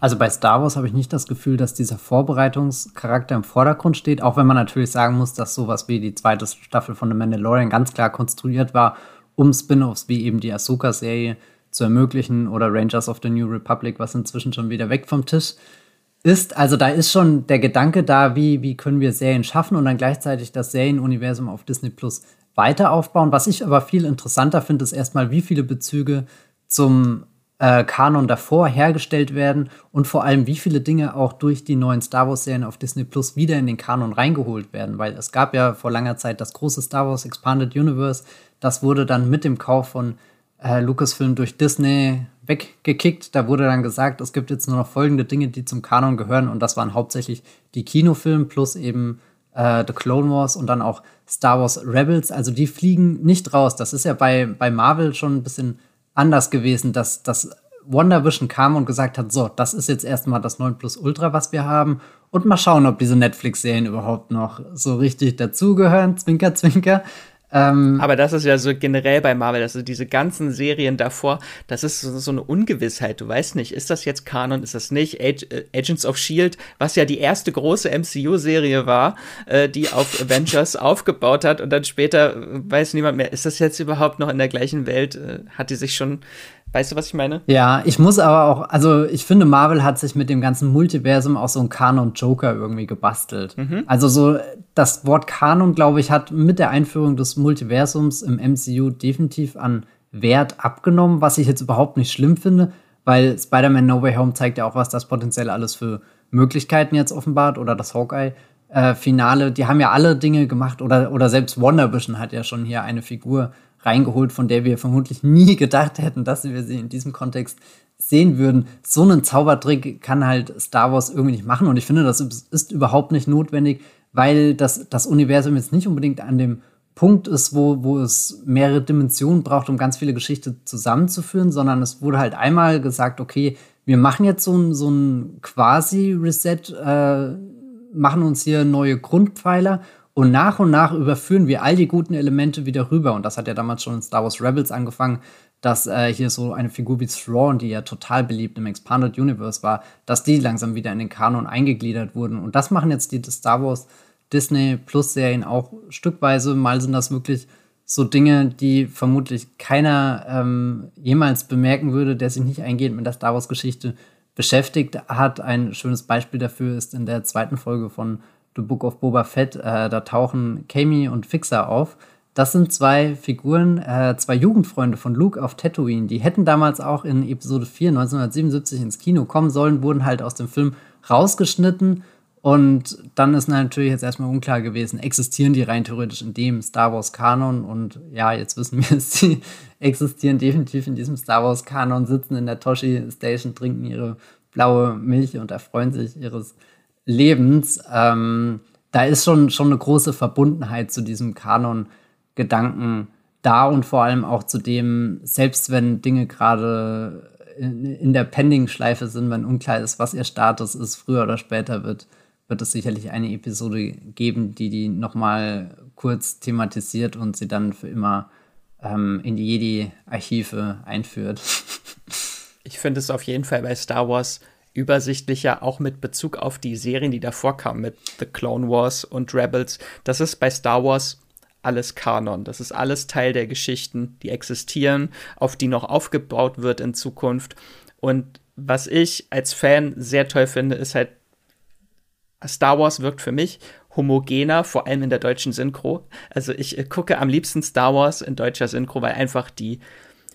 Also bei Star Wars habe ich nicht das Gefühl, dass dieser Vorbereitungscharakter im Vordergrund steht, auch wenn man natürlich sagen muss, dass sowas wie die zweite Staffel von The Mandalorian ganz klar konstruiert war, um Spin-offs wie eben die Ahsoka-Serie zu ermöglichen oder Rangers of the New Republic, was inzwischen schon wieder weg vom Tisch ist. Also da ist schon der Gedanke da, wie, wie können wir Serien schaffen und dann gleichzeitig das Serienuniversum auf Disney Plus weiter aufbauen. Was ich aber viel interessanter finde, ist erstmal, wie viele Bezüge zum äh, Kanon davor hergestellt werden und vor allem, wie viele Dinge auch durch die neuen Star Wars-Serien auf Disney Plus wieder in den Kanon reingeholt werden. Weil es gab ja vor langer Zeit das große Star Wars Expanded Universe. Das wurde dann mit dem Kauf von äh, Lucasfilm durch Disney weggekickt. Da wurde dann gesagt, es gibt jetzt nur noch folgende Dinge, die zum Kanon gehören. Und das waren hauptsächlich die Kinofilme plus eben äh, The Clone Wars und dann auch Star Wars Rebels. Also die fliegen nicht raus. Das ist ja bei, bei Marvel schon ein bisschen anders gewesen, dass, dass WandaVision kam und gesagt hat, so, das ist jetzt erstmal das 9 Plus Ultra, was wir haben. Und mal schauen, ob diese Netflix-Serien überhaupt noch so richtig dazugehören. Zwinker, zwinker. Ähm, Aber das ist ja so generell bei Marvel, also diese ganzen Serien davor, das ist so, so eine Ungewissheit. Du weißt nicht, ist das jetzt Kanon, ist das nicht? Ag äh, Agents of Shield, was ja die erste große MCU-Serie war, äh, die auf Avengers aufgebaut hat und dann später äh, weiß niemand mehr, ist das jetzt überhaupt noch in der gleichen Welt? Äh, hat die sich schon Weißt du, was ich meine? Ja, ich muss aber auch, also ich finde, Marvel hat sich mit dem ganzen Multiversum auch so ein Kanon-Joker irgendwie gebastelt. Mhm. Also so, das Wort Kanon, glaube ich, hat mit der Einführung des Multiversums im MCU definitiv an Wert abgenommen, was ich jetzt überhaupt nicht schlimm finde, weil Spider-Man No Way Home zeigt ja auch, was das potenziell alles für Möglichkeiten jetzt offenbart oder das Hawkeye-Finale. Äh, die haben ja alle Dinge gemacht oder, oder selbst WandaVision hat ja schon hier eine Figur reingeholt, von der wir vermutlich nie gedacht hätten, dass wir sie in diesem Kontext sehen würden. So einen Zaubertrick kann halt Star Wars irgendwie nicht machen und ich finde, das ist überhaupt nicht notwendig, weil das, das Universum jetzt nicht unbedingt an dem Punkt ist, wo, wo es mehrere Dimensionen braucht, um ganz viele Geschichten zusammenzuführen, sondern es wurde halt einmal gesagt, okay, wir machen jetzt so ein, so ein quasi-Reset, äh, machen uns hier neue Grundpfeiler und nach und nach überführen wir all die guten Elemente wieder rüber. Und das hat ja damals schon in Star Wars Rebels angefangen, dass äh, hier so eine Figur wie Thrawn, die ja total beliebt im Expanded Universe war, dass die langsam wieder in den Kanon eingegliedert wurden. Und das machen jetzt die Star Wars Disney Plus Serien auch stückweise. Mal sind das wirklich so Dinge, die vermutlich keiner ähm, jemals bemerken würde, der sich nicht eingehend mit der Star Wars Geschichte beschäftigt hat. Ein schönes Beispiel dafür ist in der zweiten Folge von The Book of Boba Fett, äh, da tauchen Kami und Fixer auf. Das sind zwei Figuren, äh, zwei Jugendfreunde von Luke auf Tatooine. Die hätten damals auch in Episode 4 1977 ins Kino kommen sollen, wurden halt aus dem Film rausgeschnitten. Und dann ist natürlich jetzt erstmal unklar gewesen, existieren die rein theoretisch in dem Star Wars Kanon? Und ja, jetzt wissen wir es, sie existieren definitiv in diesem Star Wars Kanon, sitzen in der Toshi Station, trinken ihre blaue Milch und erfreuen sich ihres Lebens, ähm, da ist schon, schon eine große Verbundenheit zu diesem Kanon-Gedanken da und vor allem auch zu dem, selbst wenn Dinge gerade in, in, der Pending-Schleife sind, wenn unklar ist, was ihr Status ist, früher oder später wird, wird es sicherlich eine Episode geben, die die nochmal kurz thematisiert und sie dann für immer ähm, in die Jedi-Archive einführt. Ich finde es auf jeden Fall bei Star Wars übersichtlicher, auch mit Bezug auf die Serien, die davor kamen, mit The Clone Wars und Rebels. Das ist bei Star Wars alles Kanon. Das ist alles Teil der Geschichten, die existieren, auf die noch aufgebaut wird in Zukunft. Und was ich als Fan sehr toll finde, ist halt, Star Wars wirkt für mich homogener, vor allem in der deutschen Synchro. Also ich äh, gucke am liebsten Star Wars in deutscher Synchro, weil einfach die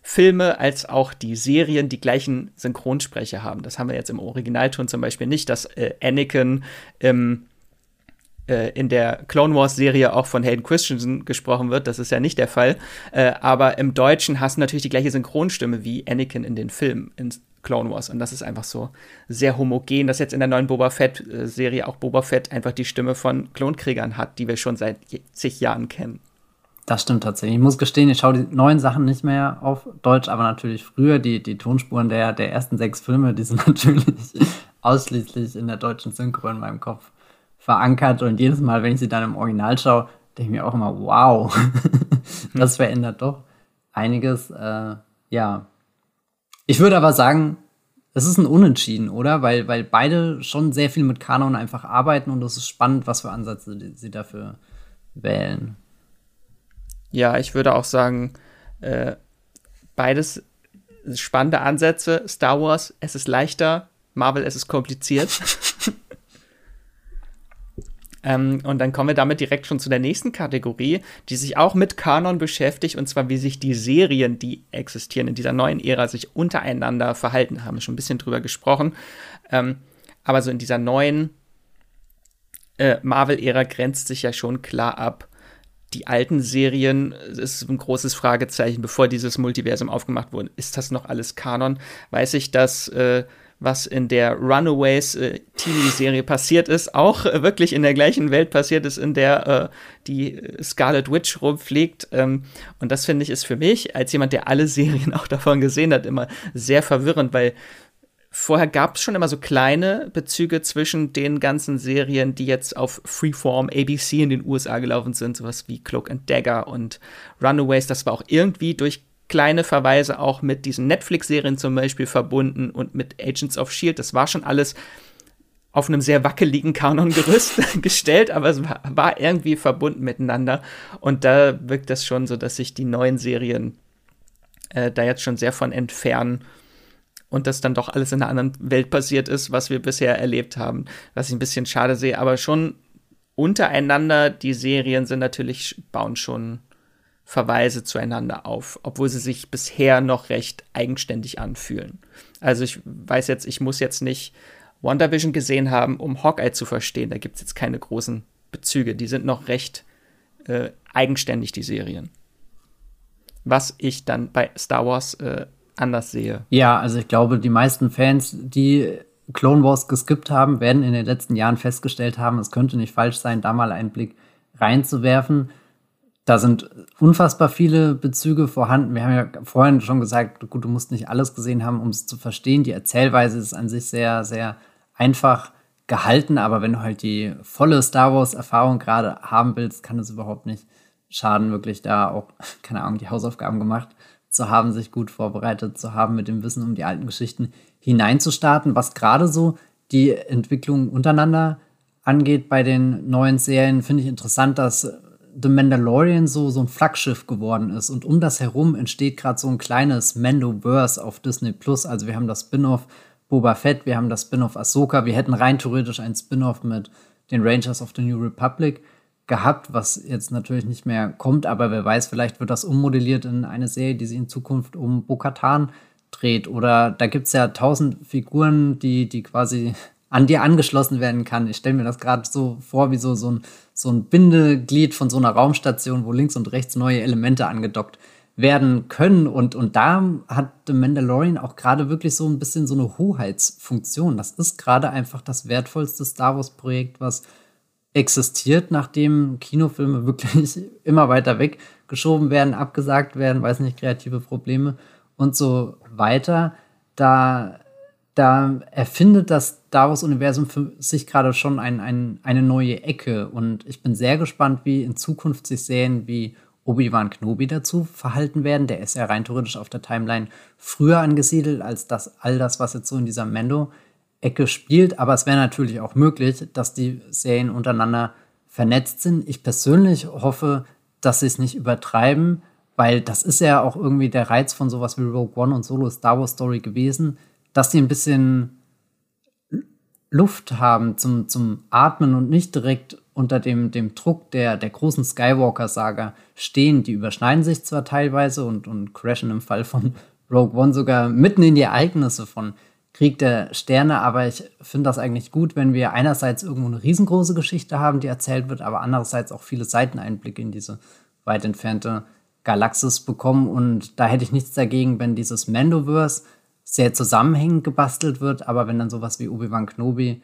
Filme als auch die Serien die gleichen Synchronsprecher haben. Das haben wir jetzt im Originalton zum Beispiel nicht, dass äh, Anakin im, äh, in der Clone Wars Serie auch von Hayden Christensen gesprochen wird. Das ist ja nicht der Fall. Äh, aber im Deutschen hast du natürlich die gleiche Synchronstimme wie Anakin in den Filmen in Clone Wars. Und das ist einfach so sehr homogen, dass jetzt in der neuen Boba Fett-Serie auch Boba Fett einfach die Stimme von Klonkriegern hat, die wir schon seit zig Jahren kennen. Das stimmt tatsächlich. Ich muss gestehen, ich schaue die neuen Sachen nicht mehr auf Deutsch, aber natürlich früher die, die Tonspuren der, der ersten sechs Filme, die sind natürlich ausschließlich in der deutschen Synchro in meinem Kopf verankert. Und jedes Mal, wenn ich sie dann im Original schaue, denke ich mir auch immer, wow, das verändert doch einiges. Äh, ja. Ich würde aber sagen, es ist ein Unentschieden, oder? Weil, weil beide schon sehr viel mit Kanon einfach arbeiten und es ist spannend, was für Ansätze sie dafür wählen. Ja, ich würde auch sagen, äh, beides spannende Ansätze. Star Wars, es ist leichter, Marvel, es ist kompliziert. ähm, und dann kommen wir damit direkt schon zu der nächsten Kategorie, die sich auch mit Kanon beschäftigt, und zwar wie sich die Serien, die existieren in dieser neuen Ära, sich untereinander verhalten haben. Schon ein bisschen drüber gesprochen. Ähm, aber so in dieser neuen äh, Marvel-Ära grenzt sich ja schon klar ab die alten Serien ist ein großes Fragezeichen, bevor dieses Multiversum aufgemacht wurde. Ist das noch alles Kanon? Weiß ich, dass äh, was in der Runaways äh, TV-Serie passiert ist, auch äh, wirklich in der gleichen Welt passiert ist, in der äh, die Scarlet Witch rumfliegt. Ähm, und das finde ich ist für mich, als jemand, der alle Serien auch davon gesehen hat, immer sehr verwirrend, weil vorher gab es schon immer so kleine Bezüge zwischen den ganzen Serien, die jetzt auf Freeform ABC in den USA gelaufen sind, sowas wie Cloak and Dagger und Runaways. Das war auch irgendwie durch kleine Verweise auch mit diesen Netflix-Serien zum Beispiel verbunden und mit Agents of Shield. Das war schon alles auf einem sehr wackeligen Kanongerüst gestellt, aber es war, war, irgendwie verbunden miteinander. Und da wirkt das schon so, dass sich die neuen Serien äh, da jetzt schon sehr von entfernen und das dann doch alles in einer anderen Welt passiert ist, was wir bisher erlebt haben, was ich ein bisschen schade sehe. Aber schon untereinander, die Serien sind natürlich, bauen schon Verweise zueinander auf, obwohl sie sich bisher noch recht eigenständig anfühlen. Also ich weiß jetzt, ich muss jetzt nicht WandaVision gesehen haben, um Hawkeye zu verstehen. Da gibt es jetzt keine großen Bezüge. Die sind noch recht äh, eigenständig, die Serien. Was ich dann bei Star Wars äh, anders sehe. Ja, also ich glaube, die meisten Fans, die Clone Wars geskippt haben, werden in den letzten Jahren festgestellt haben, es könnte nicht falsch sein, da mal einen Blick reinzuwerfen. Da sind unfassbar viele Bezüge vorhanden. Wir haben ja vorhin schon gesagt, gut, du musst nicht alles gesehen haben, um es zu verstehen. Die Erzählweise ist an sich sehr, sehr einfach gehalten, aber wenn du halt die volle Star Wars-Erfahrung gerade haben willst, kann es überhaupt nicht schaden, wirklich da auch, keine Ahnung, die Hausaufgaben gemacht zu haben, sich gut vorbereitet zu haben, mit dem Wissen um die alten Geschichten hineinzustarten, was gerade so die Entwicklung untereinander angeht bei den neuen Serien, finde ich interessant, dass The Mandalorian so, so ein Flaggschiff geworden ist. Und um das herum entsteht gerade so ein kleines Mandoverse auf Disney Plus. Also wir haben das Spin-off Boba Fett, wir haben das Spin-off Ahsoka, wir hätten rein theoretisch ein Spin-off mit den Rangers of the New Republic gehabt, was jetzt natürlich nicht mehr kommt, aber wer weiß, vielleicht wird das ummodelliert in eine Serie, die sich in Zukunft um Bo-Katan dreht. Oder da gibt es ja tausend Figuren, die, die quasi an dir angeschlossen werden kann. Ich stelle mir das gerade so vor, wie so, so, ein, so ein Bindeglied von so einer Raumstation, wo links und rechts neue Elemente angedockt werden können. Und, und da hat The Mandalorian auch gerade wirklich so ein bisschen so eine Hoheitsfunktion. Das ist gerade einfach das wertvollste Star Wars-Projekt, was existiert, nachdem Kinofilme wirklich immer weiter weggeschoben werden, abgesagt werden, weiß nicht, kreative Probleme und so weiter. Da da erfindet das Star Wars-Universum für sich gerade schon ein, ein, eine neue Ecke. Und ich bin sehr gespannt, wie in Zukunft sich Serien wie Obi-Wan Kenobi dazu verhalten werden. Der ist ja rein theoretisch auf der Timeline früher angesiedelt als das, all das, was jetzt so in dieser Mendo-Ecke spielt. Aber es wäre natürlich auch möglich, dass die Serien untereinander vernetzt sind. Ich persönlich hoffe, dass sie es nicht übertreiben, weil das ist ja auch irgendwie der Reiz von sowas wie Rogue One und Solo Star Wars Story gewesen dass die ein bisschen Luft haben zum, zum Atmen und nicht direkt unter dem, dem Druck der, der großen Skywalker-Saga stehen. Die überschneiden sich zwar teilweise und, und crashen im Fall von Rogue One sogar mitten in die Ereignisse von Krieg der Sterne, aber ich finde das eigentlich gut, wenn wir einerseits irgendwo eine riesengroße Geschichte haben, die erzählt wird, aber andererseits auch viele Seiteneinblicke in diese weit entfernte Galaxis bekommen. Und da hätte ich nichts dagegen, wenn dieses Mandoverse sehr zusammenhängend gebastelt wird, aber wenn dann sowas wie Obi-Wan Kenobi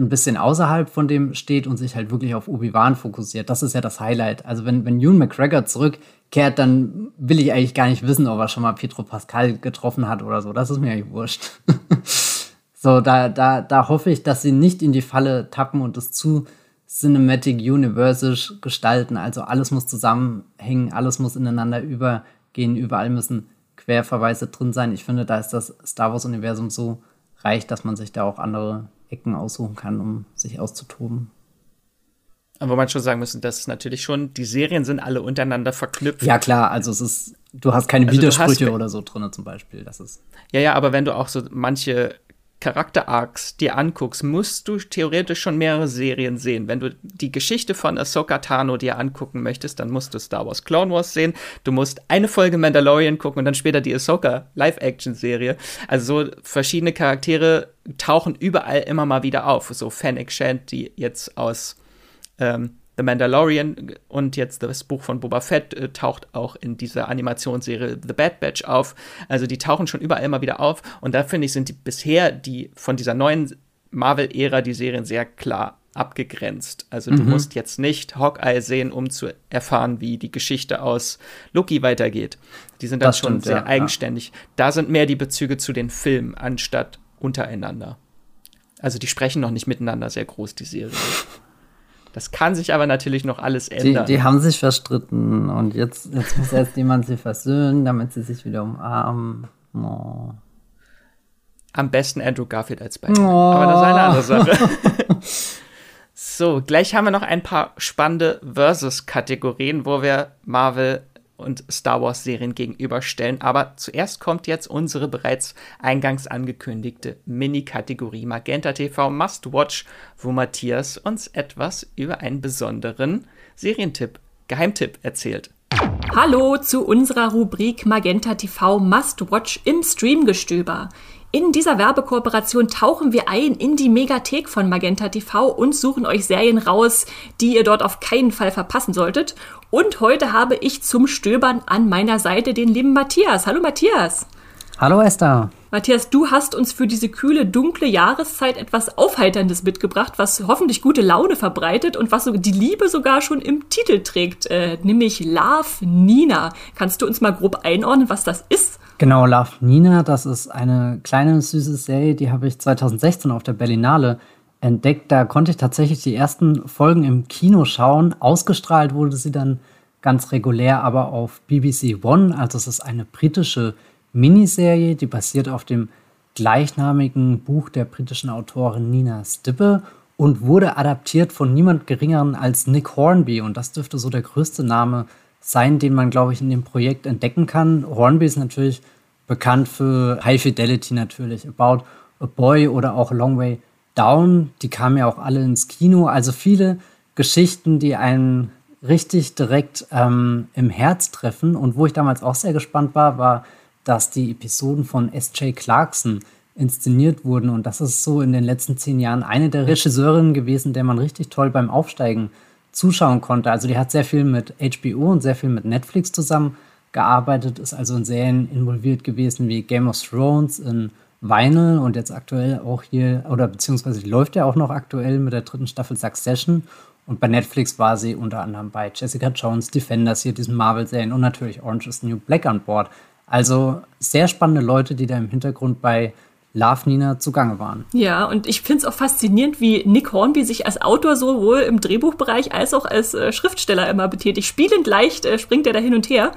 ein bisschen außerhalb von dem steht und sich halt wirklich auf Obi-Wan fokussiert, das ist ja das Highlight. Also wenn, wenn Ewan McGregor zurückkehrt, dann will ich eigentlich gar nicht wissen, ob er schon mal Pietro Pascal getroffen hat oder so. Das ist mir eigentlich wurscht. so, da, da, da hoffe ich, dass sie nicht in die Falle tappen und es zu Cinematic Universe gestalten. Also alles muss zusammenhängen, alles muss ineinander übergehen, überall müssen Querverweise drin sein. Ich finde, da ist das Star Wars-Universum so reich, dass man sich da auch andere Ecken aussuchen kann, um sich auszutoben. Aber man schon sagen müssen, dass natürlich schon, die Serien sind alle untereinander verknüpft. Ja, klar, also es ist, du hast keine also Widersprüche oder so drin zum Beispiel. Das ist. Ja, ja, aber wenn du auch so manche Charakter-Arcs dir anguckst, musst du theoretisch schon mehrere Serien sehen. Wenn du die Geschichte von Ahsoka Tano dir angucken möchtest, dann musst du Star Wars Clone Wars sehen. Du musst eine Folge Mandalorian gucken und dann später die Ahsoka Live-Action-Serie. Also so verschiedene Charaktere tauchen überall immer mal wieder auf. So Fennec Shand, die jetzt aus ähm, The Mandalorian und jetzt das Buch von Boba Fett äh, taucht auch in dieser Animationsserie The Bad Batch auf. Also die tauchen schon überall immer wieder auf und da finde ich, sind die bisher die von dieser neuen Marvel-Ära die Serien sehr klar abgegrenzt. Also du mhm. musst jetzt nicht Hawkeye sehen, um zu erfahren, wie die Geschichte aus Loki weitergeht. Die sind dann das schon stimmt, sehr ja, eigenständig. Ja. Da sind mehr die Bezüge zu den Filmen anstatt untereinander. Also die sprechen noch nicht miteinander sehr groß, die Serie. Das kann sich aber natürlich noch alles ändern. Die, die haben sich verstritten und jetzt, jetzt muss erst jemand sie versöhnen, damit sie sich wieder umarmen. Oh. Am besten Andrew Garfield als Batman. Oh. Aber das ist eine andere Sache. so, gleich haben wir noch ein paar spannende Versus-Kategorien, wo wir Marvel und Star Wars Serien gegenüberstellen. Aber zuerst kommt jetzt unsere bereits eingangs angekündigte Mini-Kategorie Magenta TV Must Watch, wo Matthias uns etwas über einen besonderen Serientipp, Geheimtipp erzählt. Hallo zu unserer Rubrik Magenta TV Must Watch im Streamgestöber. In dieser Werbekooperation tauchen wir ein in die Megathek von Magenta TV und suchen euch Serien raus, die ihr dort auf keinen Fall verpassen solltet. Und heute habe ich zum Stöbern an meiner Seite den lieben Matthias. Hallo Matthias. Hallo Esther. Matthias, du hast uns für diese kühle, dunkle Jahreszeit etwas Aufheiterndes mitgebracht, was hoffentlich gute Laune verbreitet und was so die Liebe sogar schon im Titel trägt, äh, nämlich Love Nina. Kannst du uns mal grob einordnen, was das ist? Genau, Love Nina, das ist eine kleine süße Serie, die habe ich 2016 auf der Berlinale entdeckt. Da konnte ich tatsächlich die ersten Folgen im Kino schauen. Ausgestrahlt wurde sie dann ganz regulär, aber auf BBC One. Also es ist eine britische Miniserie, die basiert auf dem gleichnamigen Buch der britischen Autorin Nina Stippe und wurde adaptiert von niemand geringeren als Nick Hornby. Und das dürfte so der größte Name sein, den man, glaube ich, in dem Projekt entdecken kann. Hornby ist natürlich bekannt für High Fidelity natürlich, About a Boy oder auch Long Way Down. Die kamen ja auch alle ins Kino. Also viele Geschichten, die einen richtig direkt ähm, im Herz treffen. Und wo ich damals auch sehr gespannt war, war, dass die Episoden von S.J. Clarkson inszeniert wurden. Und das ist so in den letzten zehn Jahren eine der Regisseurinnen gewesen, der man richtig toll beim Aufsteigen zuschauen konnte. Also die hat sehr viel mit HBO und sehr viel mit Netflix zusammengearbeitet, ist also in Serien involviert gewesen wie Game of Thrones, in Vinyl und jetzt aktuell auch hier, oder beziehungsweise läuft ja auch noch aktuell mit der dritten Staffel Succession. Und bei Netflix war sie unter anderem bei Jessica Jones, Defenders, hier diesen Marvel-Serien und natürlich Orange is the New Black an Bord. Also sehr spannende Leute, die da im Hintergrund bei Love Nina zugange waren. Ja, und ich finde es auch faszinierend, wie Nick Hornby sich als Autor sowohl im Drehbuchbereich als auch als äh, Schriftsteller immer betätigt. Spielend leicht äh, springt er da hin und her.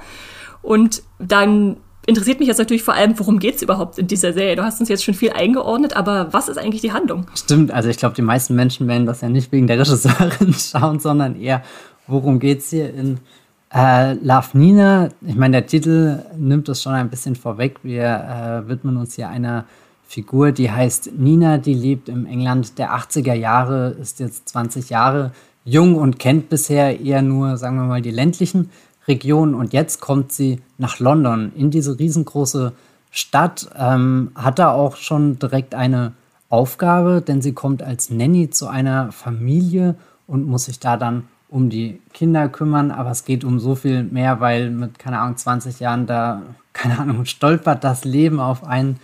Und dann interessiert mich jetzt natürlich vor allem, worum geht es überhaupt in dieser Serie? Du hast uns jetzt schon viel eingeordnet, aber was ist eigentlich die Handlung? Stimmt, also ich glaube, die meisten Menschen werden das ja nicht wegen der Regisseurin schauen, sondern eher, worum geht es hier in äh, Love Nina? Ich meine, der Titel nimmt das schon ein bisschen vorweg. Wir äh, widmen uns hier einer Figur, die heißt Nina, die lebt im England der 80er Jahre, ist jetzt 20 Jahre jung und kennt bisher eher nur, sagen wir mal, die ländlichen Regionen. Und jetzt kommt sie nach London, in diese riesengroße Stadt, ähm, hat da auch schon direkt eine Aufgabe, denn sie kommt als Nanny zu einer Familie und muss sich da dann um die Kinder kümmern, aber es geht um so viel mehr, weil mit, keine Ahnung, 20 Jahren da, keine Ahnung, stolpert das Leben auf einen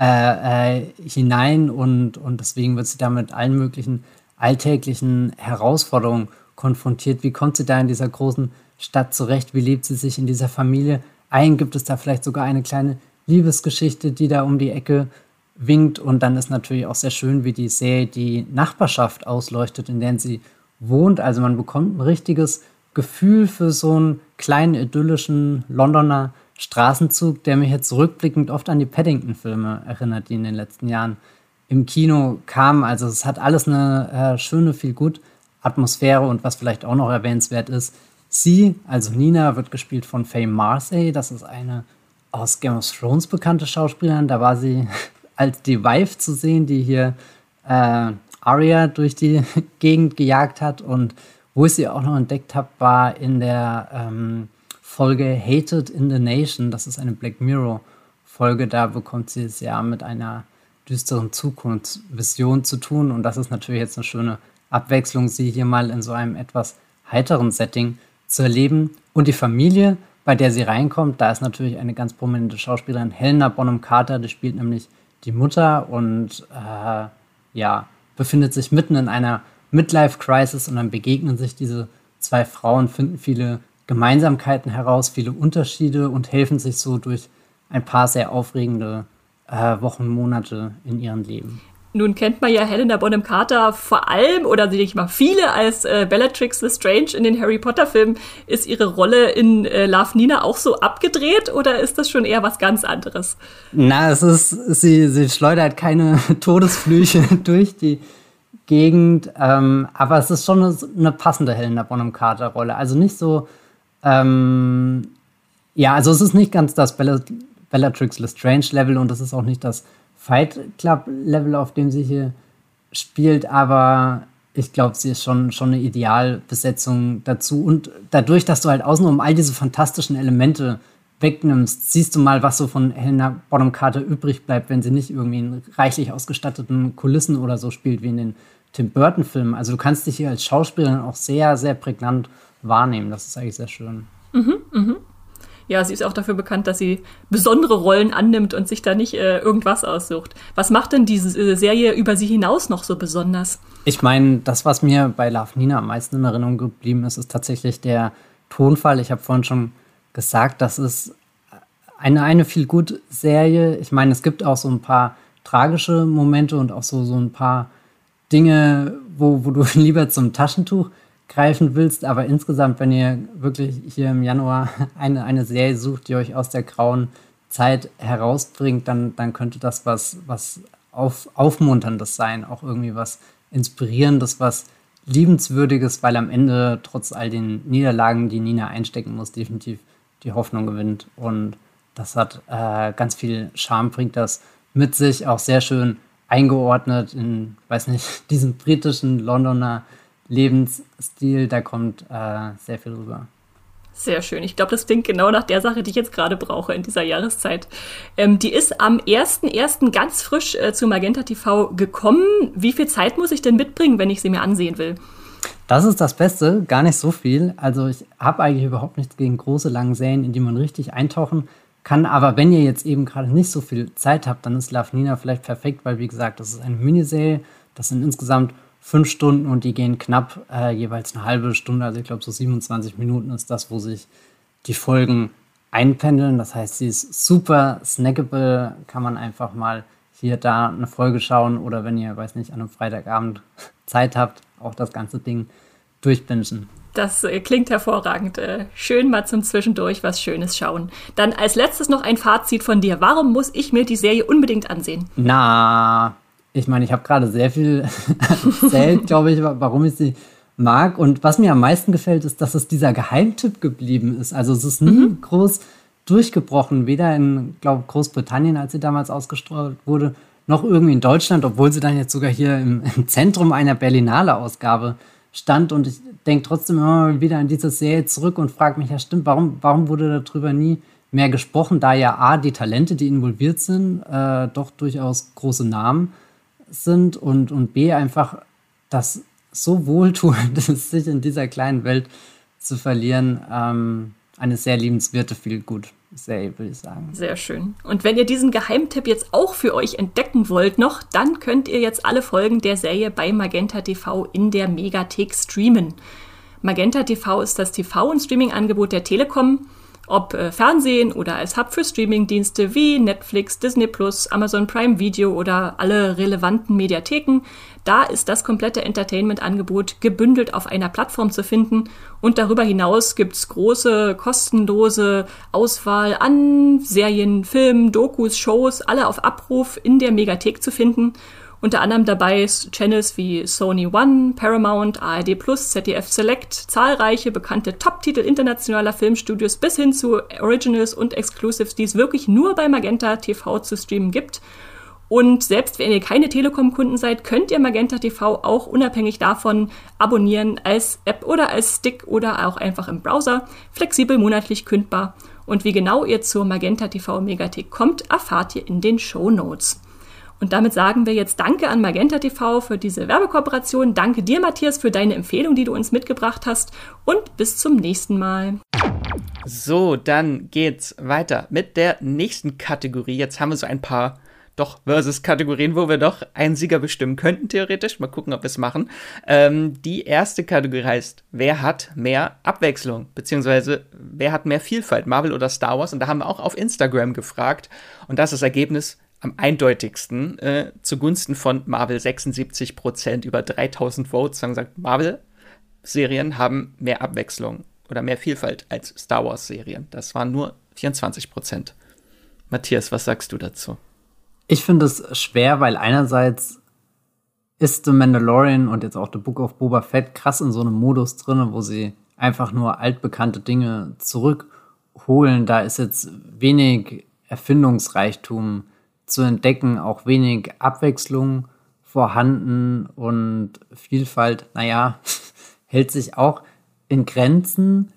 äh, äh, hinein und, und deswegen wird sie da mit allen möglichen alltäglichen Herausforderungen konfrontiert. Wie kommt sie da in dieser großen Stadt zurecht? Wie lebt sie sich in dieser Familie ein? Gibt es da vielleicht sogar eine kleine Liebesgeschichte, die da um die Ecke winkt? Und dann ist natürlich auch sehr schön, wie die Serie die Nachbarschaft ausleuchtet, in der sie wohnt. Also man bekommt ein richtiges Gefühl für so einen kleinen idyllischen Londoner Straßenzug, der mich jetzt rückblickend oft an die Paddington-Filme erinnert, die in den letzten Jahren im Kino kamen. Also es hat alles eine äh, schöne, viel gut Atmosphäre und was vielleicht auch noch erwähnenswert ist, sie, also Nina, wird gespielt von Faye Marsay. Das ist eine aus Game of Thrones bekannte Schauspielerin. Da war sie als die Wife zu sehen, die hier äh, Arya durch die Gegend gejagt hat. Und wo ich sie auch noch entdeckt habe, war in der ähm, Folge Hated in the Nation. Das ist eine Black Mirror Folge. Da bekommt sie es ja mit einer düsteren Zukunftsvision zu tun. Und das ist natürlich jetzt eine schöne Abwechslung, sie hier mal in so einem etwas heiteren Setting zu erleben. Und die Familie, bei der sie reinkommt, da ist natürlich eine ganz prominente Schauspielerin, Helena Bonham Carter, die spielt nämlich die Mutter und äh, ja, befindet sich mitten in einer Midlife-Crisis und dann begegnen sich diese zwei Frauen, finden viele Gemeinsamkeiten heraus, viele Unterschiede und helfen sich so durch ein paar sehr aufregende äh, Wochen, Monate in ihrem Leben. Nun kennt man ja Helena Bonham Carter vor allem oder sehe ich mal viele als äh, Bellatrix Lestrange in den Harry Potter Filmen. Ist ihre Rolle in äh, Love Nina auch so abgedreht oder ist das schon eher was ganz anderes? Na, es ist, sie, sie schleudert keine Todesflüche durch die Gegend, ähm, aber es ist schon eine, eine passende Helena Bonham Carter Rolle. Also nicht so, ähm, ja, also es ist nicht ganz das Bella, Bellatrix Lestrange Level und es ist auch nicht das Fight Club Level, auf dem sie hier spielt, aber ich glaube, sie ist schon, schon eine Idealbesetzung dazu. Und dadurch, dass du halt außenrum all diese fantastischen Elemente wegnimmst, siehst du mal, was so von Helena Bonham Carter übrig bleibt, wenn sie nicht irgendwie in reichlich ausgestatteten Kulissen oder so spielt, wie in den Tim Burton-Filmen. Also du kannst dich hier als Schauspielerin auch sehr, sehr prägnant wahrnehmen. Das ist eigentlich sehr schön. Mhm, mhm ja, sie ist auch dafür bekannt, dass sie besondere Rollen annimmt und sich da nicht äh, irgendwas aussucht. Was macht denn diese äh, Serie über sie hinaus noch so besonders? Ich meine, das, was mir bei Love Nina am meisten in Erinnerung geblieben ist, ist tatsächlich der Tonfall. Ich habe vorhin schon gesagt, das ist eine, eine viel gut Serie. Ich meine, es gibt auch so ein paar tragische Momente und auch so, so ein paar Dinge, wo, wo du lieber zum Taschentuch greifen willst. Aber insgesamt, wenn ihr wirklich hier im Januar eine, eine Serie sucht, die euch aus der grauen Zeit herausbringt, dann, dann könnte das was, was auf, Aufmunterndes sein, auch irgendwie was Inspirierendes, was Liebenswürdiges, weil am Ende trotz all den Niederlagen, die Nina einstecken muss, definitiv die Hoffnung gewinnt. Und das hat äh, ganz viel Charme, bringt das mit sich, auch sehr schön eingeordnet in, weiß nicht, diesem britischen Londoner Lebensstil, da kommt äh, sehr viel rüber. Sehr schön. Ich glaube, das klingt genau nach der Sache, die ich jetzt gerade brauche in dieser Jahreszeit. Ähm, die ist am 1.1. ganz frisch äh, zu Magenta TV gekommen. Wie viel Zeit muss ich denn mitbringen, wenn ich sie mir ansehen will? Das ist das Beste, gar nicht so viel. Also ich habe eigentlich überhaupt nichts gegen große, lange Serien, in die man richtig eintauchen kann. Aber wenn ihr jetzt eben gerade nicht so viel Zeit habt, dann ist Love Nina vielleicht perfekt, weil wie gesagt, das ist eine Miniserie. Das sind insgesamt fünf Stunden und die gehen knapp äh, jeweils eine halbe Stunde. Also ich glaube, so 27 Minuten ist das, wo sich die Folgen einpendeln. Das heißt, sie ist super snackable, kann man einfach mal hier da eine Folge schauen oder wenn ihr, weiß nicht, an einem Freitagabend Zeit habt, auch das ganze Ding durchbingen. Das äh, klingt hervorragend. Äh, schön mal zum Zwischendurch was Schönes schauen. Dann als letztes noch ein Fazit von dir. Warum muss ich mir die Serie unbedingt ansehen? Na, ich meine, ich habe gerade sehr viel erzählt, glaube ich, warum ich sie mag. Und was mir am meisten gefällt, ist, dass es dieser Geheimtipp geblieben ist. Also es ist nie mhm. groß durchgebrochen, weder in, glaube Großbritannien, als sie damals ausgestrahlt wurde, noch irgendwie in Deutschland, obwohl sie dann jetzt sogar hier im, im Zentrum einer Berlinale-Ausgabe stand. Und ich denke trotzdem immer wieder an diese Serie zurück und frage mich, ja stimmt, warum, warum wurde darüber nie mehr gesprochen, da ja A, die Talente, die involviert sind, äh, doch durchaus große Namen sind und, und B, einfach das so wohltuend ist, sich in dieser kleinen Welt zu verlieren. Ähm, eine sehr liebenswerte, viel gut Serie, würde ich sagen. Sehr schön. Und wenn ihr diesen Geheimtipp jetzt auch für euch entdecken wollt noch, dann könnt ihr jetzt alle Folgen der Serie bei Magenta TV in der Megathek streamen. Magenta TV ist das TV- und Streaming-Angebot der Telekom ob äh, Fernsehen oder als Hub für Streamingdienste wie Netflix, Disney Plus, Amazon Prime Video oder alle relevanten Mediatheken. Da ist das komplette Entertainment-Angebot gebündelt auf einer Plattform zu finden. Und darüber hinaus gibt's große, kostenlose Auswahl an Serien, Filmen, Dokus, Shows, alle auf Abruf in der Megathek zu finden. Unter anderem dabei Channels wie Sony One, Paramount, ARD Plus, ZDF Select, zahlreiche bekannte Top-Titel internationaler Filmstudios bis hin zu Originals und Exclusives, die es wirklich nur bei Magenta TV zu streamen gibt. Und selbst wenn ihr keine Telekom-Kunden seid, könnt ihr Magenta TV auch unabhängig davon abonnieren als App oder als Stick oder auch einfach im Browser, flexibel monatlich kündbar. Und wie genau ihr zur Magenta TV Megathek kommt, erfahrt ihr in den Show Notes. Und damit sagen wir jetzt Danke an Magenta TV für diese Werbekooperation. Danke dir, Matthias, für deine Empfehlung, die du uns mitgebracht hast. Und bis zum nächsten Mal. So, dann geht's weiter mit der nächsten Kategorie. Jetzt haben wir so ein paar doch Versus-Kategorien, wo wir doch einen Sieger bestimmen könnten, theoretisch. Mal gucken, ob wir es machen. Ähm, die erste Kategorie heißt, wer hat mehr Abwechslung? Beziehungsweise, wer hat mehr Vielfalt? Marvel oder Star Wars? Und da haben wir auch auf Instagram gefragt. Und das ist das Ergebnis am eindeutigsten äh, zugunsten von Marvel 76 Prozent über 3000 Votes haben gesagt, Marvel-Serien haben mehr Abwechslung oder mehr Vielfalt als Star Wars-Serien. Das waren nur 24 Prozent. Matthias, was sagst du dazu? Ich finde es schwer, weil einerseits ist The Mandalorian und jetzt auch The Book of Boba Fett krass in so einem Modus drin, wo sie einfach nur altbekannte Dinge zurückholen. Da ist jetzt wenig Erfindungsreichtum zu entdecken, auch wenig Abwechslung vorhanden und Vielfalt, naja, hält sich auch in Grenzen.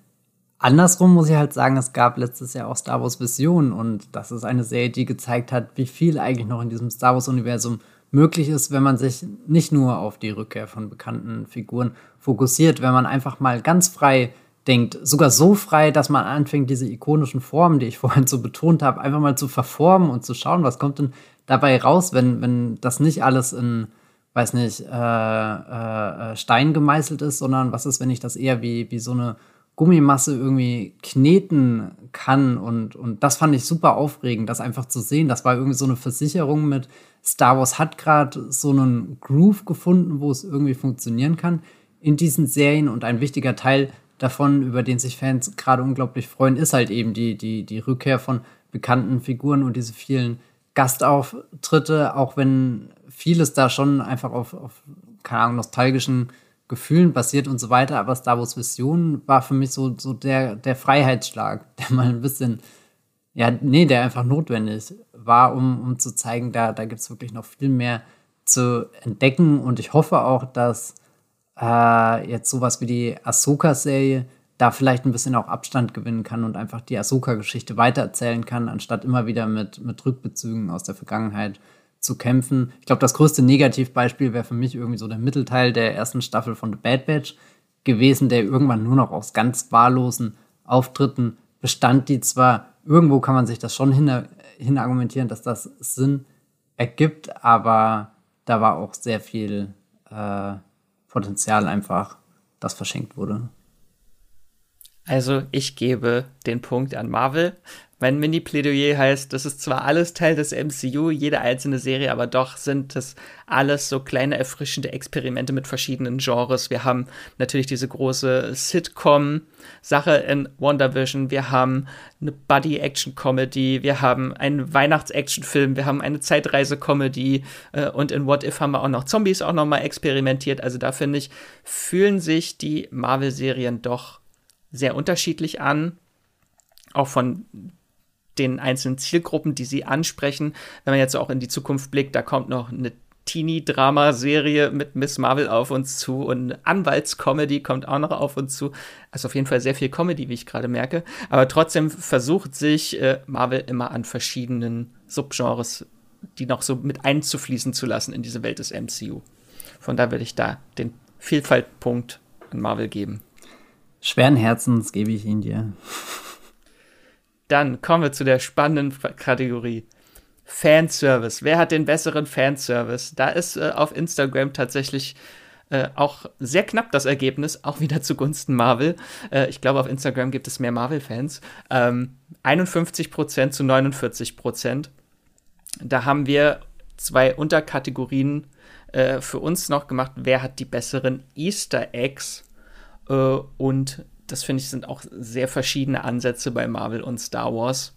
Andersrum muss ich halt sagen, es gab letztes Jahr auch Star Wars Vision und das ist eine Serie, die gezeigt hat, wie viel eigentlich noch in diesem Star Wars Universum möglich ist, wenn man sich nicht nur auf die Rückkehr von bekannten Figuren fokussiert, wenn man einfach mal ganz frei denkt, sogar so frei, dass man anfängt, diese ikonischen Formen, die ich vorhin so betont habe, einfach mal zu verformen und zu schauen, was kommt denn dabei raus, wenn, wenn das nicht alles in, weiß nicht, äh, äh, äh, Stein gemeißelt ist, sondern was ist, wenn ich das eher wie, wie so eine Gummimasse irgendwie kneten kann und, und das fand ich super aufregend, das einfach zu sehen. Das war irgendwie so eine Versicherung mit Star Wars hat gerade so einen Groove gefunden, wo es irgendwie funktionieren kann in diesen Serien und ein wichtiger Teil davon, über den sich Fans gerade unglaublich freuen, ist halt eben die, die, die Rückkehr von bekannten Figuren und diese vielen Gastauftritte, auch wenn vieles da schon einfach auf, auf keine Ahnung, nostalgischen Gefühlen basiert und so weiter. Aber Star Wars Vision war für mich so, so der, der Freiheitsschlag, der mal ein bisschen, ja, nee, der einfach notwendig war, um, um zu zeigen, da, da gibt es wirklich noch viel mehr zu entdecken. Und ich hoffe auch, dass äh, jetzt sowas wie die Ahsoka-Serie da vielleicht ein bisschen auch Abstand gewinnen kann und einfach die Ahsoka-Geschichte weitererzählen kann, anstatt immer wieder mit, mit Rückbezügen aus der Vergangenheit zu kämpfen. Ich glaube, das größte Negativbeispiel wäre für mich irgendwie so der Mittelteil der ersten Staffel von The Bad Batch gewesen, der irgendwann nur noch aus ganz wahllosen Auftritten bestand, die zwar irgendwo kann man sich das schon hin, hin argumentieren, dass das Sinn ergibt, aber da war auch sehr viel äh, Potenzial einfach, das verschenkt wurde. Also ich gebe den Punkt an Marvel. Mein Mini-Plädoyer heißt, das ist zwar alles Teil des MCU, jede einzelne Serie, aber doch sind das alles so kleine erfrischende Experimente mit verschiedenen Genres. Wir haben natürlich diese große Sitcom-Sache in WandaVision, wir haben eine Buddy-Action-Comedy, wir haben einen Weihnachts-Action-Film, wir haben eine Zeitreise-Comedy. Äh, und in What If haben wir auch noch Zombies auch noch mal experimentiert. Also da finde ich, fühlen sich die Marvel-Serien doch sehr unterschiedlich an, auch von den einzelnen Zielgruppen, die sie ansprechen. Wenn man jetzt auch in die Zukunft blickt, da kommt noch eine Teenie-Drama-Serie mit Miss Marvel auf uns zu und Anwaltscomedy kommt auch noch auf uns zu. Also auf jeden Fall sehr viel Comedy, wie ich gerade merke. Aber trotzdem versucht sich äh, Marvel immer an verschiedenen Subgenres, die noch so mit einzufließen zu lassen in diese Welt des MCU. Von da würde ich da den Vielfaltpunkt an Marvel geben. Schweren Herzens gebe ich ihn dir. Dann kommen wir zu der spannenden Kategorie. Fanservice. Wer hat den besseren Fanservice? Da ist äh, auf Instagram tatsächlich äh, auch sehr knapp das Ergebnis, auch wieder zugunsten Marvel. Äh, ich glaube, auf Instagram gibt es mehr Marvel-Fans. Ähm, 51% zu 49%. Da haben wir zwei Unterkategorien äh, für uns noch gemacht. Wer hat die besseren Easter Eggs? Äh, und das finde ich sind auch sehr verschiedene Ansätze bei Marvel und Star Wars.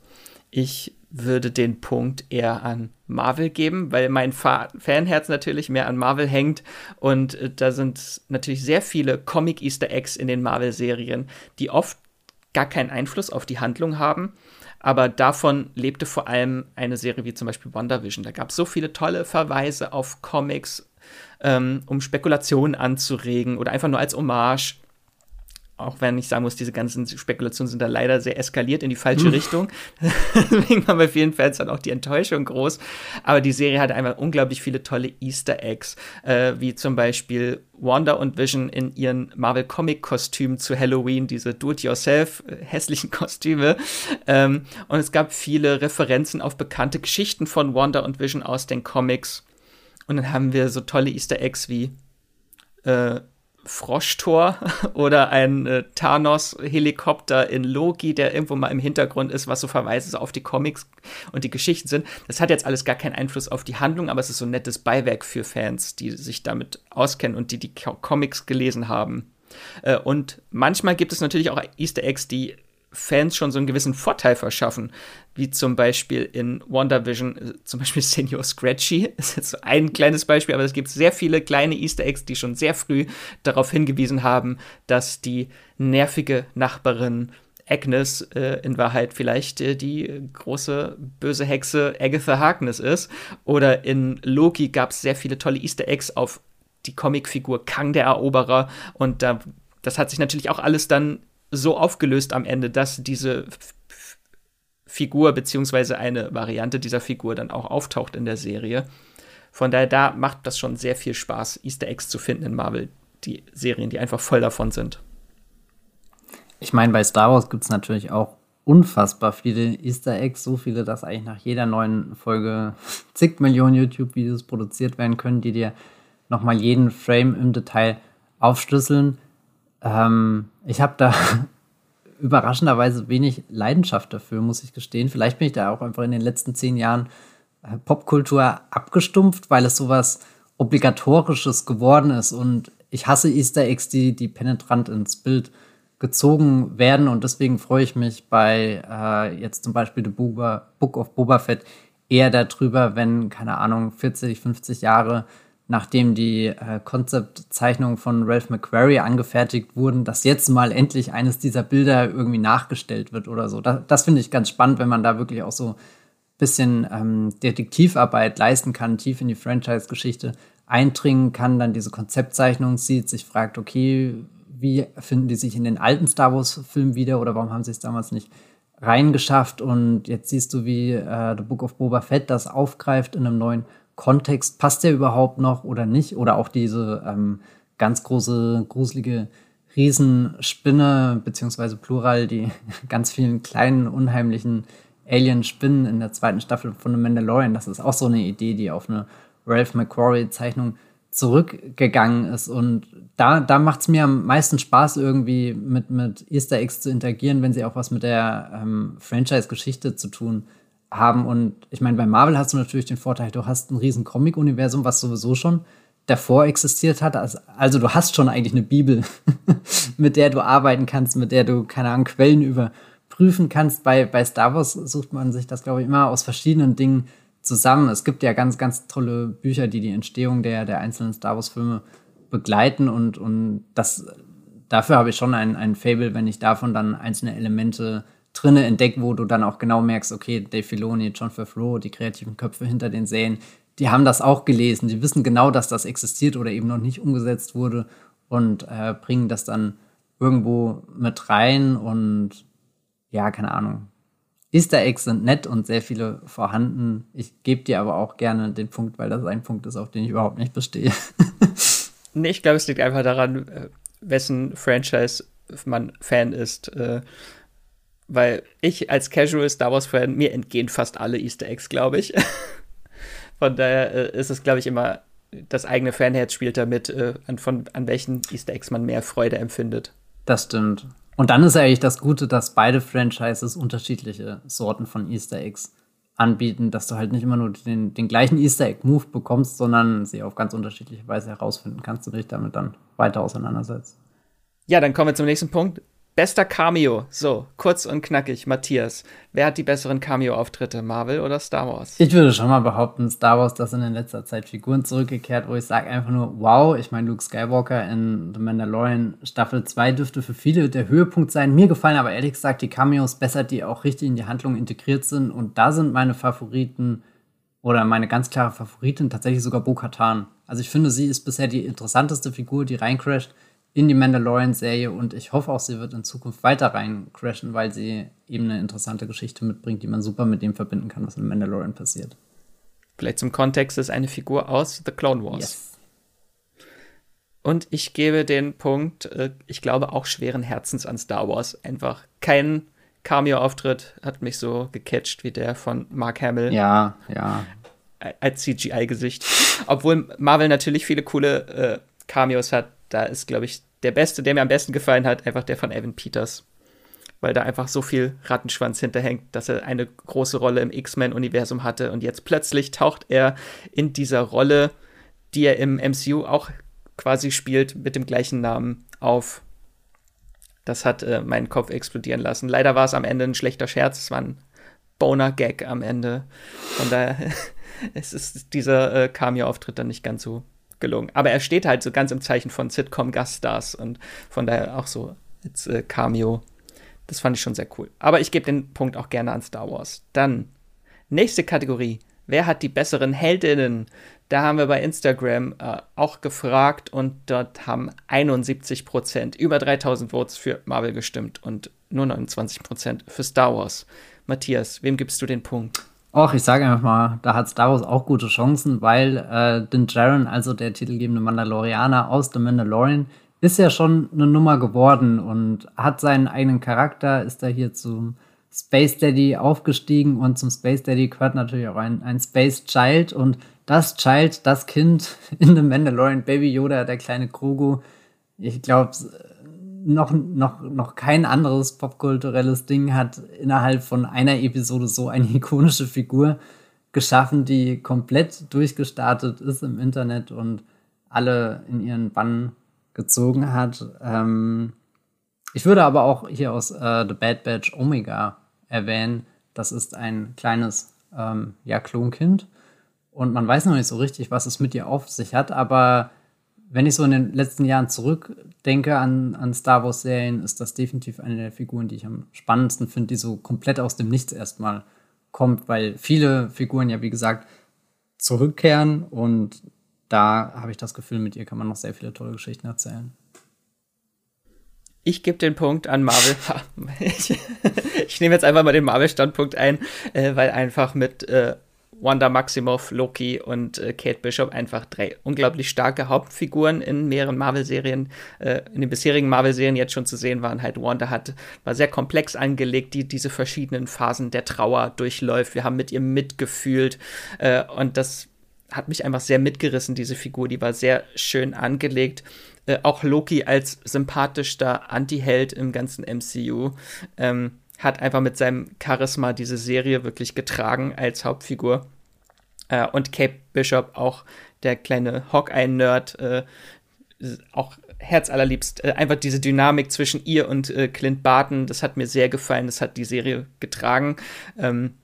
Ich würde den Punkt eher an Marvel geben, weil mein Fa Fanherz natürlich mehr an Marvel hängt und äh, da sind natürlich sehr viele Comic-Easter Eggs in den Marvel-Serien, die oft gar keinen Einfluss auf die Handlung haben. Aber davon lebte vor allem eine Serie wie zum Beispiel WandaVision. Da gab es so viele tolle Verweise auf Comics, ähm, um Spekulationen anzuregen oder einfach nur als Hommage auch wenn ich sagen muss, diese ganzen Spekulationen sind da leider sehr eskaliert in die falsche Richtung. Deswegen war bei vielen Fans dann auch die Enttäuschung groß. Aber die Serie hat einfach unglaublich viele tolle Easter Eggs, äh, wie zum Beispiel Wanda und Vision in ihren Marvel Comic Kostümen zu Halloween, diese Do-it-yourself äh, hässlichen Kostüme. Ähm, und es gab viele Referenzen auf bekannte Geschichten von Wanda und Vision aus den Comics. Und dann haben wir so tolle Easter Eggs wie äh, Froschtor oder ein äh, Thanos-Helikopter in Loki, der irgendwo mal im Hintergrund ist, was so Verweise auf die Comics und die Geschichten sind. Das hat jetzt alles gar keinen Einfluss auf die Handlung, aber es ist so ein nettes Beiwerk für Fans, die sich damit auskennen und die die Comics gelesen haben. Äh, und manchmal gibt es natürlich auch Easter Eggs, die Fans schon so einen gewissen Vorteil verschaffen, wie zum Beispiel in WandaVision, äh, zum Beispiel Senior Scratchy, ist jetzt so ein kleines Beispiel, aber es gibt sehr viele kleine Easter Eggs, die schon sehr früh darauf hingewiesen haben, dass die nervige Nachbarin Agnes äh, in Wahrheit vielleicht äh, die große böse Hexe Agatha Harkness ist. Oder in Loki gab es sehr viele tolle Easter Eggs auf die Comicfigur Kang der Eroberer und da das hat sich natürlich auch alles dann so aufgelöst am Ende, dass diese Figur beziehungsweise eine Variante dieser Figur dann auch auftaucht in der Serie. Von daher, da macht das schon sehr viel Spaß, Easter Eggs zu finden in Marvel, die Serien, die einfach voll davon sind. Ich meine, bei Star Wars gibt es natürlich auch unfassbar viele Easter Eggs, so viele, dass eigentlich nach jeder neuen Folge zig Millionen YouTube-Videos produziert werden können, die dir nochmal jeden Frame im Detail aufschlüsseln. Ähm, ich habe da überraschenderweise wenig Leidenschaft dafür, muss ich gestehen. Vielleicht bin ich da auch einfach in den letzten zehn Jahren äh, Popkultur abgestumpft, weil es sowas Obligatorisches geworden ist. Und ich hasse Easter Eggs, die, die penetrant ins Bild gezogen werden. Und deswegen freue ich mich bei äh, jetzt zum Beispiel The Book of Boba Fett eher darüber, wenn, keine Ahnung, 40, 50 Jahre nachdem die äh, Konzeptzeichnungen von Ralph McQuarrie angefertigt wurden, dass jetzt mal endlich eines dieser Bilder irgendwie nachgestellt wird oder so. Das, das finde ich ganz spannend, wenn man da wirklich auch so ein bisschen ähm, Detektivarbeit leisten kann, tief in die Franchise-Geschichte eindringen kann, dann diese Konzeptzeichnungen sieht, sich fragt, okay, wie finden die sich in den alten Star Wars-Filmen wieder oder warum haben sie es damals nicht reingeschafft? Und jetzt siehst du, wie äh, The Book of Boba Fett das aufgreift in einem neuen Kontext, passt der überhaupt noch oder nicht? Oder auch diese ähm, ganz große, gruselige Riesenspinne, beziehungsweise Plural, die ganz vielen kleinen, unheimlichen Alien-Spinnen in der zweiten Staffel von The Mandalorian. Das ist auch so eine Idee, die auf eine Ralph McQuarrie-Zeichnung zurückgegangen ist. Und da, da macht es mir am meisten Spaß, irgendwie mit, mit Easter Eggs zu interagieren, wenn sie auch was mit der ähm, Franchise-Geschichte zu tun haben. Und ich meine, bei Marvel hast du natürlich den Vorteil, du hast ein riesen Comic-Universum, was sowieso schon davor existiert hat. Also, also du hast schon eigentlich eine Bibel, mit der du arbeiten kannst, mit der du, keine Ahnung, Quellen überprüfen kannst. Bei, bei Star Wars sucht man sich das, glaube ich, immer aus verschiedenen Dingen zusammen. Es gibt ja ganz, ganz tolle Bücher, die die Entstehung der, der einzelnen Star Wars-Filme begleiten und, und das, dafür habe ich schon ein, ein Fable, wenn ich davon dann einzelne Elemente drinne entdeckt, wo du dann auch genau merkst, okay, Dave Filoni, John Favreau, die kreativen Köpfe hinter den Serien, die haben das auch gelesen. Die wissen genau, dass das existiert oder eben noch nicht umgesetzt wurde und äh, bringen das dann irgendwo mit rein und ja, keine Ahnung. Easter Eggs sind nett und sehr viele vorhanden. Ich gebe dir aber auch gerne den Punkt, weil das ein Punkt ist, auf den ich überhaupt nicht bestehe. nee, ich glaube, es liegt einfach daran, äh, wessen Franchise man Fan ist. Äh, weil ich als Casual Star Wars-Fan, mir entgehen fast alle Easter Eggs, glaube ich. Von daher äh, ist es, glaube ich, immer das eigene Fanherz spielt damit, äh, an, von, an welchen Easter Eggs man mehr Freude empfindet. Das stimmt. Und dann ist eigentlich das Gute, dass beide Franchises unterschiedliche Sorten von Easter Eggs anbieten, dass du halt nicht immer nur den, den gleichen Easter Egg-Move bekommst, sondern sie auf ganz unterschiedliche Weise herausfinden kannst und dich damit dann weiter auseinandersetzt. Ja, dann kommen wir zum nächsten Punkt. Bester Cameo. So, kurz und knackig. Matthias, wer hat die besseren Cameo-Auftritte, Marvel oder Star Wars? Ich würde schon mal behaupten, Star Wars, das sind in letzter Zeit Figuren zurückgekehrt, wo ich sage einfach nur, wow, ich meine, Luke Skywalker in The Mandalorian Staffel 2 dürfte für viele der Höhepunkt sein. Mir gefallen aber ehrlich gesagt die Cameos besser, die auch richtig in die Handlung integriert sind. Und da sind meine Favoriten oder meine ganz klare Favoritin tatsächlich sogar Bo-Katan. Also ich finde, sie ist bisher die interessanteste Figur, die reincrasht in die Mandalorian-Serie und ich hoffe auch, sie wird in Zukunft weiter rein crashen, weil sie eben eine interessante Geschichte mitbringt, die man super mit dem verbinden kann, was in Mandalorian passiert. Vielleicht zum Kontext ist eine Figur aus The Clone Wars. Yes. Und ich gebe den Punkt, äh, ich glaube auch schweren Herzens an Star Wars. Einfach kein Cameo-Auftritt hat mich so gecatcht wie der von Mark Hamill. Ja, ja. Als CGI-Gesicht. Obwohl Marvel natürlich viele coole äh, Cameos hat. Da ist, glaube ich, der beste, der mir am besten gefallen hat, einfach der von Evan Peters. Weil da einfach so viel Rattenschwanz hinterhängt, dass er eine große Rolle im X-Men-Universum hatte. Und jetzt plötzlich taucht er in dieser Rolle, die er im MCU auch quasi spielt, mit dem gleichen Namen auf. Das hat äh, meinen Kopf explodieren lassen. Leider war es am Ende ein schlechter Scherz. Es war ein Boner-Gag am Ende. Von daher es ist dieser äh, Cameo-Auftritt dann nicht ganz so gelungen. Aber er steht halt so ganz im Zeichen von Sitcom-Gaststars und von daher auch so als äh, Cameo. Das fand ich schon sehr cool. Aber ich gebe den Punkt auch gerne an Star Wars. Dann, nächste Kategorie. Wer hat die besseren Heldinnen? Da haben wir bei Instagram äh, auch gefragt und dort haben 71 Prozent, über 3000 Votes für Marvel gestimmt und nur 29 Prozent für Star Wars. Matthias, wem gibst du den Punkt? Och, ich sage einfach mal, da hat Star Wars auch gute Chancen, weil äh, Din Djarin, also der titelgebende Mandalorianer aus The Mandalorian, ist ja schon eine Nummer geworden und hat seinen eigenen Charakter, ist da hier zum Space Daddy aufgestiegen und zum Space Daddy gehört natürlich auch ein, ein Space Child und das Child, das Kind in The Mandalorian, Baby Yoda, der kleine Grogu, ich glaube, noch, noch, noch kein anderes popkulturelles Ding hat innerhalb von einer Episode so eine ikonische Figur geschaffen, die komplett durchgestartet ist im Internet und alle in ihren Bann gezogen hat. Ähm ich würde aber auch hier aus äh, The Bad Batch Omega erwähnen. Das ist ein kleines ähm, ja, Klonkind. Und man weiß noch nicht so richtig, was es mit ihr auf sich hat, aber wenn ich so in den letzten Jahren zurückdenke an, an Star Wars-Serien, ist das definitiv eine der Figuren, die ich am spannendsten finde, die so komplett aus dem Nichts erstmal kommt, weil viele Figuren ja, wie gesagt, zurückkehren und da habe ich das Gefühl, mit ihr kann man noch sehr viele tolle Geschichten erzählen. Ich gebe den Punkt an Marvel. ich, ich nehme jetzt einfach mal den Marvel-Standpunkt ein, äh, weil einfach mit äh, Wanda Maximoff, Loki und äh, Kate Bishop einfach drei unglaublich starke Hauptfiguren in mehreren Marvel-Serien, äh, in den bisherigen Marvel-Serien jetzt schon zu sehen waren. Halt Wanda hat, war sehr komplex angelegt, die diese verschiedenen Phasen der Trauer durchläuft. Wir haben mit ihr mitgefühlt äh, und das hat mich einfach sehr mitgerissen, diese Figur. Die war sehr schön angelegt. Äh, auch Loki als sympathischster Anti-Held im ganzen MCU. Ähm, hat einfach mit seinem Charisma diese Serie wirklich getragen als Hauptfigur. Äh, und Cape Bishop, auch der kleine Hawkeye-Nerd, äh, auch herzallerliebst. Äh, einfach diese Dynamik zwischen ihr und äh, Clint Barton, das hat mir sehr gefallen, das hat die Serie getragen. Ähm,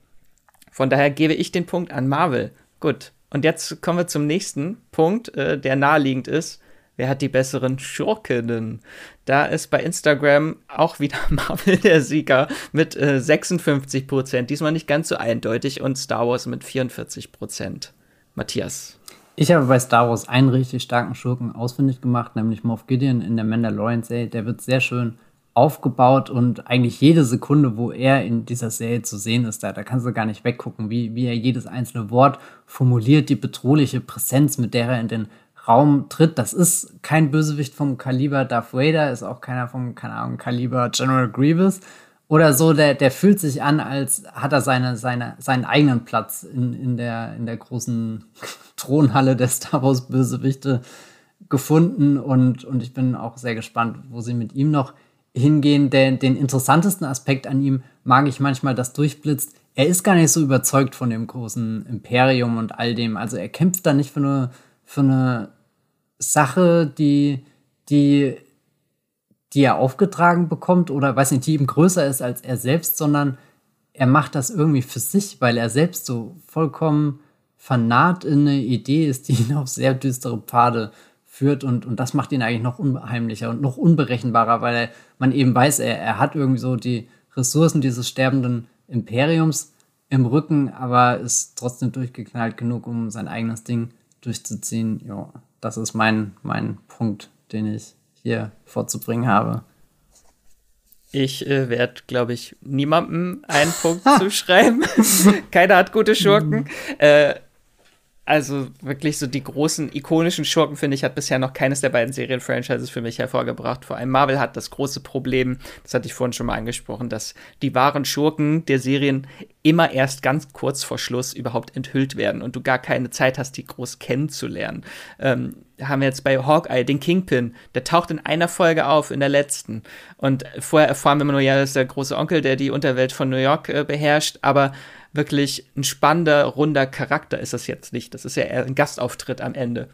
von daher gebe ich den Punkt an Marvel. Gut. Und jetzt kommen wir zum nächsten Punkt, äh, der naheliegend ist wer hat die besseren Schurkinnen? Da ist bei Instagram auch wieder Marvel der Sieger mit äh, 56 Prozent. Diesmal nicht ganz so eindeutig und Star Wars mit 44 Prozent. Matthias. Ich habe bei Star Wars einen richtig starken Schurken ausfindig gemacht, nämlich Moff Gideon in der Mandalorian-Serie. Der wird sehr schön aufgebaut und eigentlich jede Sekunde, wo er in dieser Serie zu sehen ist, da, da kannst du gar nicht weggucken, wie, wie er jedes einzelne Wort formuliert, die bedrohliche Präsenz, mit der er in den Raum tritt. Das ist kein Bösewicht vom Kaliber Darth Vader, ist auch keiner vom, keine Ahnung, Kaliber General Grievous oder so. Der, der fühlt sich an, als hat er seine, seine, seinen eigenen Platz in, in, der, in der großen Thronhalle der Star Wars Bösewichte gefunden und, und ich bin auch sehr gespannt, wo sie mit ihm noch hingehen. Den, den interessantesten Aspekt an ihm mag ich manchmal, das durchblitzt. Er ist gar nicht so überzeugt von dem großen Imperium und all dem. Also er kämpft da nicht für eine für eine Sache, die, die, die er aufgetragen bekommt oder weiß nicht, die ihm größer ist als er selbst, sondern er macht das irgendwie für sich, weil er selbst so vollkommen vernarrt in eine Idee ist, die ihn auf sehr düstere Pfade führt und, und das macht ihn eigentlich noch unheimlicher und noch unberechenbarer, weil er, man eben weiß, er, er hat irgendwie so die Ressourcen dieses sterbenden Imperiums im Rücken, aber ist trotzdem durchgeknallt genug, um sein eigenes Ding durchzuziehen, ja, das ist mein, mein Punkt, den ich hier vorzubringen habe. Ich äh, werde, glaube ich, niemandem einen Punkt zuschreiben. Keiner hat gute Schurken. äh, also wirklich so die großen ikonischen Schurken, finde ich, hat bisher noch keines der beiden Serienfranchises für mich hervorgebracht. Vor allem Marvel hat das große Problem, das hatte ich vorhin schon mal angesprochen, dass die wahren Schurken der Serien immer erst ganz kurz vor Schluss überhaupt enthüllt werden und du gar keine Zeit hast, die groß kennenzulernen. Ähm, haben wir jetzt bei Hawkeye den Kingpin, der taucht in einer Folge auf, in der letzten. Und vorher erfahren wir immer nur, ja, das ist der große Onkel, der die Unterwelt von New York äh, beherrscht, aber wirklich ein spannender, runder Charakter ist das jetzt nicht. Das ist ja eher ein Gastauftritt am Ende.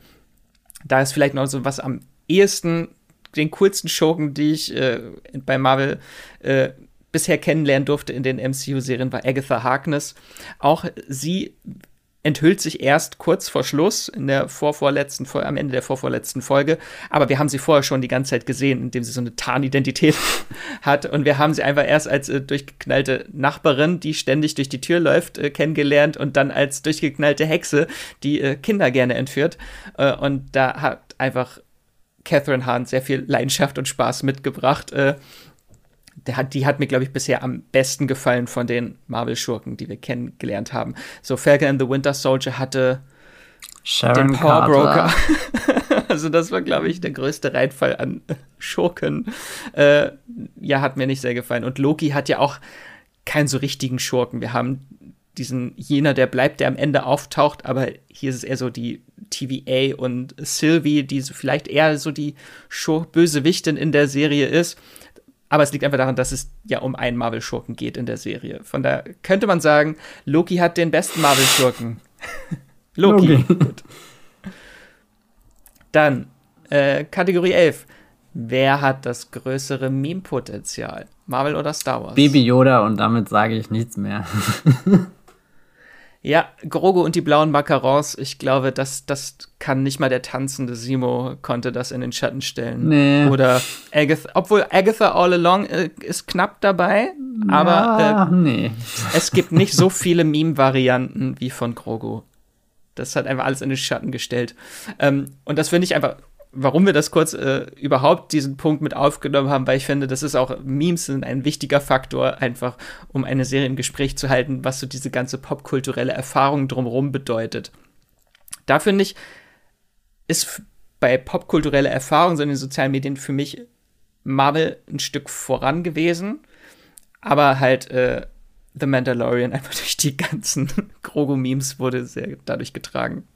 Da ist vielleicht noch so was am ehesten, den coolsten Schurken, die ich äh, bei Marvel äh, bisher kennenlernen durfte in den MCU-Serien, war Agatha Harkness. Auch sie enthüllt sich erst kurz vor Schluss in der vorvorletzten am Ende der vorvorletzten Folge, aber wir haben sie vorher schon die ganze Zeit gesehen, indem sie so eine Tarnidentität hat. Und wir haben sie einfach erst als äh, durchgeknallte Nachbarin, die ständig durch die Tür läuft, äh, kennengelernt und dann als durchgeknallte Hexe, die äh, Kinder gerne entführt. Äh, und da hat einfach Catherine Hahn sehr viel Leidenschaft und Spaß mitgebracht. Äh, der hat, die hat mir, glaube ich, bisher am besten gefallen von den Marvel-Schurken, die wir kennengelernt haben. So, Falcon and the Winter Soldier hatte Sharon den Power Broker. also, das war, glaube ich, der größte Reinfall an Schurken. Äh, ja, hat mir nicht sehr gefallen. Und Loki hat ja auch keinen so richtigen Schurken. Wir haben diesen jener, der bleibt, der am Ende auftaucht, aber hier ist es eher so die TVA und Sylvie, die so vielleicht eher so die Schur Bösewichtin in der Serie ist. Aber es liegt einfach daran, dass es ja um einen Marvel-Schurken geht in der Serie. Von da könnte man sagen, Loki hat den besten Marvel-Schurken. Loki. Loki. Gut. Dann äh, Kategorie 11. Wer hat das größere Meme-Potenzial? Marvel oder Star Wars? Baby Yoda und damit sage ich nichts mehr. Ja, Grogu und die blauen Macarons, ich glaube, das, das kann nicht mal der tanzende Simo konnte das in den Schatten stellen. Nee. Oder Agatha, obwohl Agatha All Along äh, ist knapp dabei, aber ja, äh, nee. es gibt nicht so viele Meme-Varianten wie von Grogu. Das hat einfach alles in den Schatten gestellt. Ähm, und das finde ich einfach warum wir das kurz äh, überhaupt diesen Punkt mit aufgenommen haben, weil ich finde, das ist auch Memes sind ein wichtiger Faktor, einfach um eine Serie im Gespräch zu halten, was so diese ganze popkulturelle Erfahrung drumherum bedeutet. Da finde ich, ist bei popkultureller Erfahrung so in den sozialen Medien für mich Marvel ein Stück voran gewesen, aber halt äh, The Mandalorian einfach durch die ganzen Grogu-Memes wurde sehr dadurch getragen.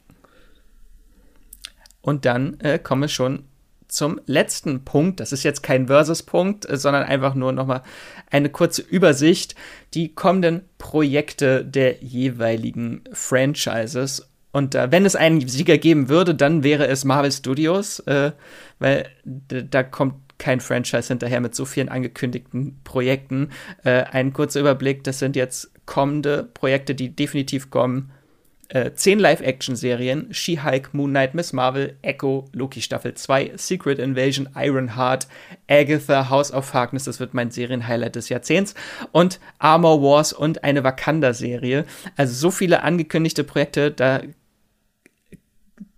Und dann äh, kommen wir schon zum letzten Punkt. Das ist jetzt kein Versus-Punkt, äh, sondern einfach nur nochmal eine kurze Übersicht. Die kommenden Projekte der jeweiligen Franchises. Und äh, wenn es einen Sieger geben würde, dann wäre es Marvel Studios, äh, weil da kommt kein Franchise hinterher mit so vielen angekündigten Projekten. Äh, ein kurzer Überblick, das sind jetzt kommende Projekte, die definitiv kommen äh, zehn Live-Action-Serien: She-Hulk, Moon Knight, Miss Marvel, Echo, Loki Staffel 2, Secret Invasion, Ironheart, Agatha, House of Harkness, das wird mein Serienhighlight des Jahrzehnts, und Armor Wars und eine Wakanda-Serie. Also so viele angekündigte Projekte, da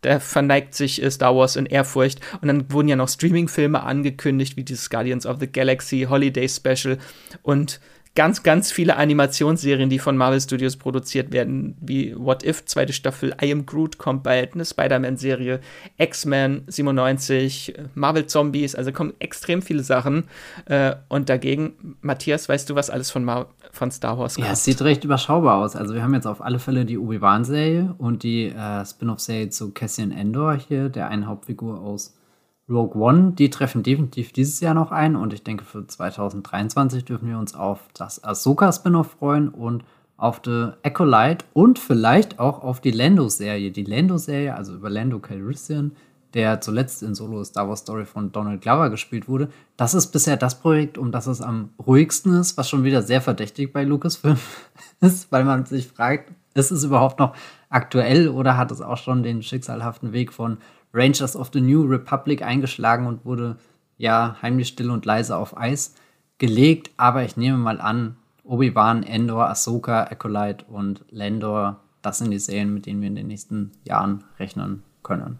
da verneigt sich äh, Star Wars in Ehrfurcht. Und dann wurden ja noch Streaming-Filme angekündigt, wie dieses Guardians of the Galaxy Holiday Special und ganz, ganz viele Animationsserien, die von Marvel Studios produziert werden, wie What If, zweite Staffel, I Am Groot kommt bald, eine Spider-Man-Serie, X-Men 97, Marvel Zombies, also kommen extrem viele Sachen. Äh, und dagegen, Matthias, weißt du, was alles von, Mar von Star Wars kommt? Ja, es sieht recht überschaubar aus. Also wir haben jetzt auf alle Fälle die Obi-Wan-Serie und die äh, Spin-off-Serie zu Cassian Endor hier, der einen Hauptfigur aus Rogue One, die treffen definitiv dieses Jahr noch ein und ich denke für 2023 dürfen wir uns auf das Ahsoka Spin-off freuen und auf The Acolyte und vielleicht auch auf die Lando-Serie. Die Lando-Serie, also über Lando Calrissian, der zuletzt in Solo Star Wars Story von Donald Glover gespielt wurde. Das ist bisher das Projekt, um das es am ruhigsten ist, was schon wieder sehr verdächtig bei Lucasfilm ist, weil man sich fragt, ist es überhaupt noch aktuell oder hat es auch schon den schicksalhaften Weg von Rangers of the New Republic eingeschlagen und wurde ja heimlich still und leise auf Eis gelegt. Aber ich nehme mal an, Obi-Wan, Endor, Ahsoka, Acolyte und Landor, das sind die Serien, mit denen wir in den nächsten Jahren rechnen können.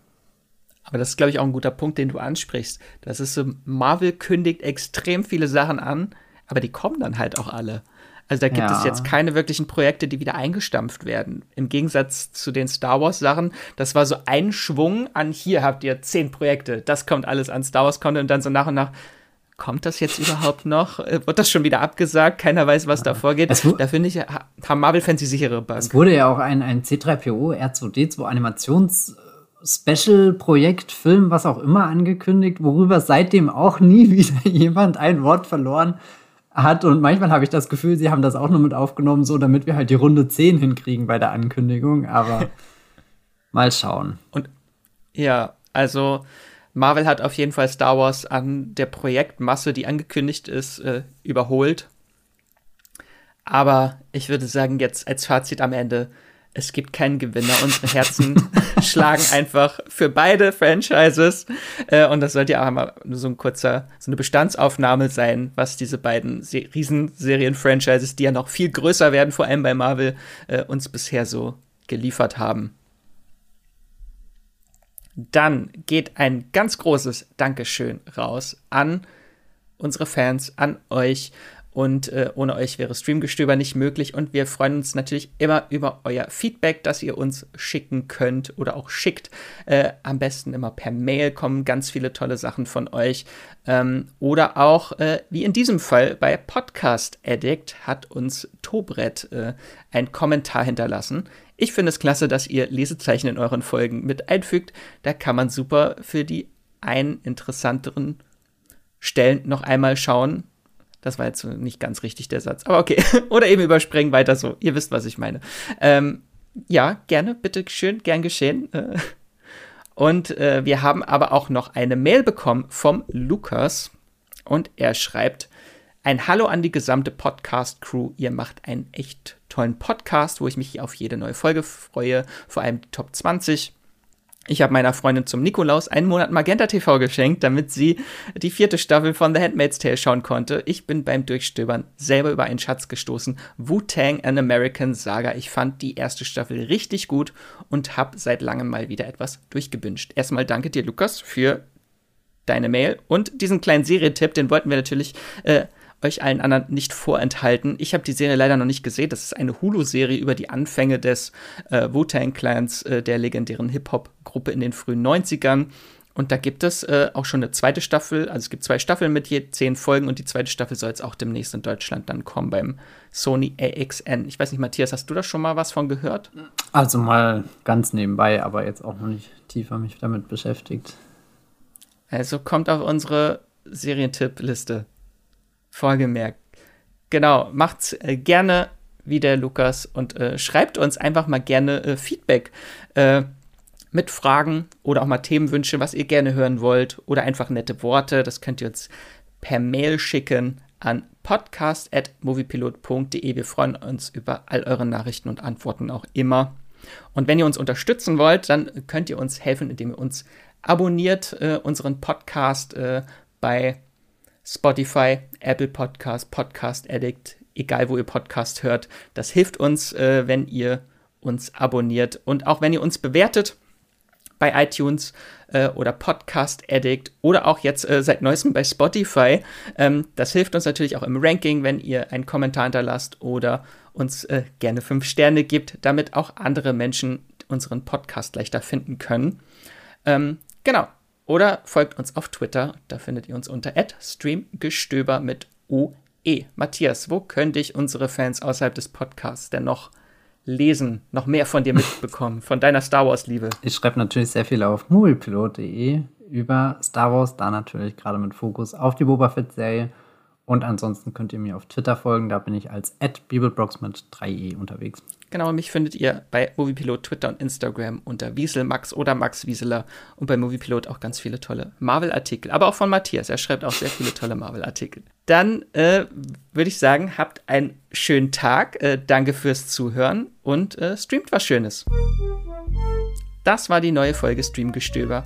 Aber das ist, glaube ich, auch ein guter Punkt, den du ansprichst. Das ist so, Marvel kündigt extrem viele Sachen an, aber die kommen dann halt auch alle. Also da gibt ja. es jetzt keine wirklichen Projekte, die wieder eingestampft werden. Im Gegensatz zu den Star Wars Sachen, das war so ein Schwung an hier habt ihr zehn Projekte, das kommt alles an Star Wars Content und dann so nach und nach kommt das jetzt überhaupt noch? Äh, wird das schon wieder abgesagt? Keiner weiß, was ja. da vorgeht. Da finde ich, haben Marvel-Fans die sichere Bank. Es wurde ja auch ein, ein C3PO R2D2 Animations- Special-Projekt, Film, was auch immer angekündigt, worüber seitdem auch nie wieder jemand ein Wort verloren hat. Und manchmal habe ich das Gefühl, sie haben das auch nur mit aufgenommen, so damit wir halt die Runde 10 hinkriegen bei der Ankündigung. Aber mal schauen. Und ja, also Marvel hat auf jeden Fall Star Wars an der Projektmasse, die angekündigt ist, äh, überholt. Aber ich würde sagen, jetzt als Fazit am Ende, es gibt keinen Gewinner. Unsere Herzen schlagen einfach für beide Franchises. Äh, und das sollte ja auch mal so ein kurzer, so eine Bestandsaufnahme sein, was diese beiden Se Riesenserien-Franchises, die ja noch viel größer werden, vor allem bei Marvel, äh, uns bisher so geliefert haben. Dann geht ein ganz großes Dankeschön raus an unsere Fans, an euch und äh, ohne euch wäre Streamgestöber nicht möglich. Und wir freuen uns natürlich immer über euer Feedback, das ihr uns schicken könnt oder auch schickt. Äh, am besten immer per Mail kommen ganz viele tolle Sachen von euch. Ähm, oder auch, äh, wie in diesem Fall bei Podcast Addict, hat uns Tobret äh, einen Kommentar hinterlassen. Ich finde es klasse, dass ihr Lesezeichen in euren Folgen mit einfügt. Da kann man super für die einen interessanteren Stellen noch einmal schauen das war jetzt nicht ganz richtig der Satz, aber okay. Oder eben überspringen weiter so. Ihr wisst, was ich meine. Ähm, ja, gerne, bitte schön, gern geschehen. Äh, und äh, wir haben aber auch noch eine Mail bekommen vom Lukas. Und er schreibt: Ein Hallo an die gesamte Podcast-Crew. Ihr macht einen echt tollen Podcast, wo ich mich auf jede neue Folge freue, vor allem die Top 20. Ich habe meiner Freundin zum Nikolaus einen Monat Magenta TV geschenkt, damit sie die vierte Staffel von The Handmaid's Tale schauen konnte. Ich bin beim Durchstöbern selber über einen Schatz gestoßen. Wu-Tang An American Saga. Ich fand die erste Staffel richtig gut und habe seit langem mal wieder etwas durchgebünscht. Erstmal danke dir, Lukas, für deine Mail und diesen kleinen Serietipp, den wollten wir natürlich äh, euch allen anderen nicht vorenthalten. Ich habe die Serie leider noch nicht gesehen. Das ist eine Hulu-Serie über die Anfänge des äh, Wu-Tang-Clans, äh, der legendären Hip-Hop-Gruppe in den frühen 90ern. Und da gibt es äh, auch schon eine zweite Staffel. Also es gibt zwei Staffeln mit je zehn Folgen und die zweite Staffel soll jetzt auch demnächst in Deutschland dann kommen beim Sony AXN. Ich weiß nicht, Matthias, hast du da schon mal was von gehört? Also mal ganz nebenbei, aber jetzt auch noch nicht tiefer mich damit beschäftigt. Also kommt auf unsere Serientipp-Liste. Vorgemerkt. Genau, macht's äh, gerne wie der Lukas und äh, schreibt uns einfach mal gerne äh, Feedback äh, mit Fragen oder auch mal Themenwünsche, was ihr gerne hören wollt oder einfach nette Worte. Das könnt ihr uns per Mail schicken an podcast.moviepilot.de. Wir freuen uns über all eure Nachrichten und Antworten auch immer. Und wenn ihr uns unterstützen wollt, dann könnt ihr uns helfen, indem ihr uns abonniert, äh, unseren Podcast äh, bei Spotify, Apple Podcast, Podcast Addict, egal wo ihr Podcast hört. Das hilft uns, äh, wenn ihr uns abonniert und auch wenn ihr uns bewertet bei iTunes äh, oder Podcast Addict oder auch jetzt äh, seit neuestem bei Spotify. Ähm, das hilft uns natürlich auch im Ranking, wenn ihr einen Kommentar hinterlasst oder uns äh, gerne fünf Sterne gibt, damit auch andere Menschen unseren Podcast leichter finden können. Ähm, genau. Oder folgt uns auf Twitter, da findet ihr uns unter streamgestöber mit OE. Matthias, wo könnte ich unsere Fans außerhalb des Podcasts denn noch lesen, noch mehr von dir mitbekommen, von deiner Star Wars-Liebe? Ich schreibe natürlich sehr viel auf moviepilot.de über Star Wars, da natürlich gerade mit Fokus auf die Boba Fett-Serie. Und ansonsten könnt ihr mir auf Twitter folgen, da bin ich als @bibelbrox mit 3e unterwegs. Genau, mich findet ihr bei Moviepilot Twitter und Instagram unter Wieselmax oder Max Wieseler und bei Moviepilot auch ganz viele tolle Marvel-Artikel, aber auch von Matthias, er schreibt auch sehr viele tolle Marvel-Artikel. Dann äh, würde ich sagen, habt einen schönen Tag, äh, danke fürs Zuhören und äh, streamt was Schönes. Das war die neue Folge Streamgestöber.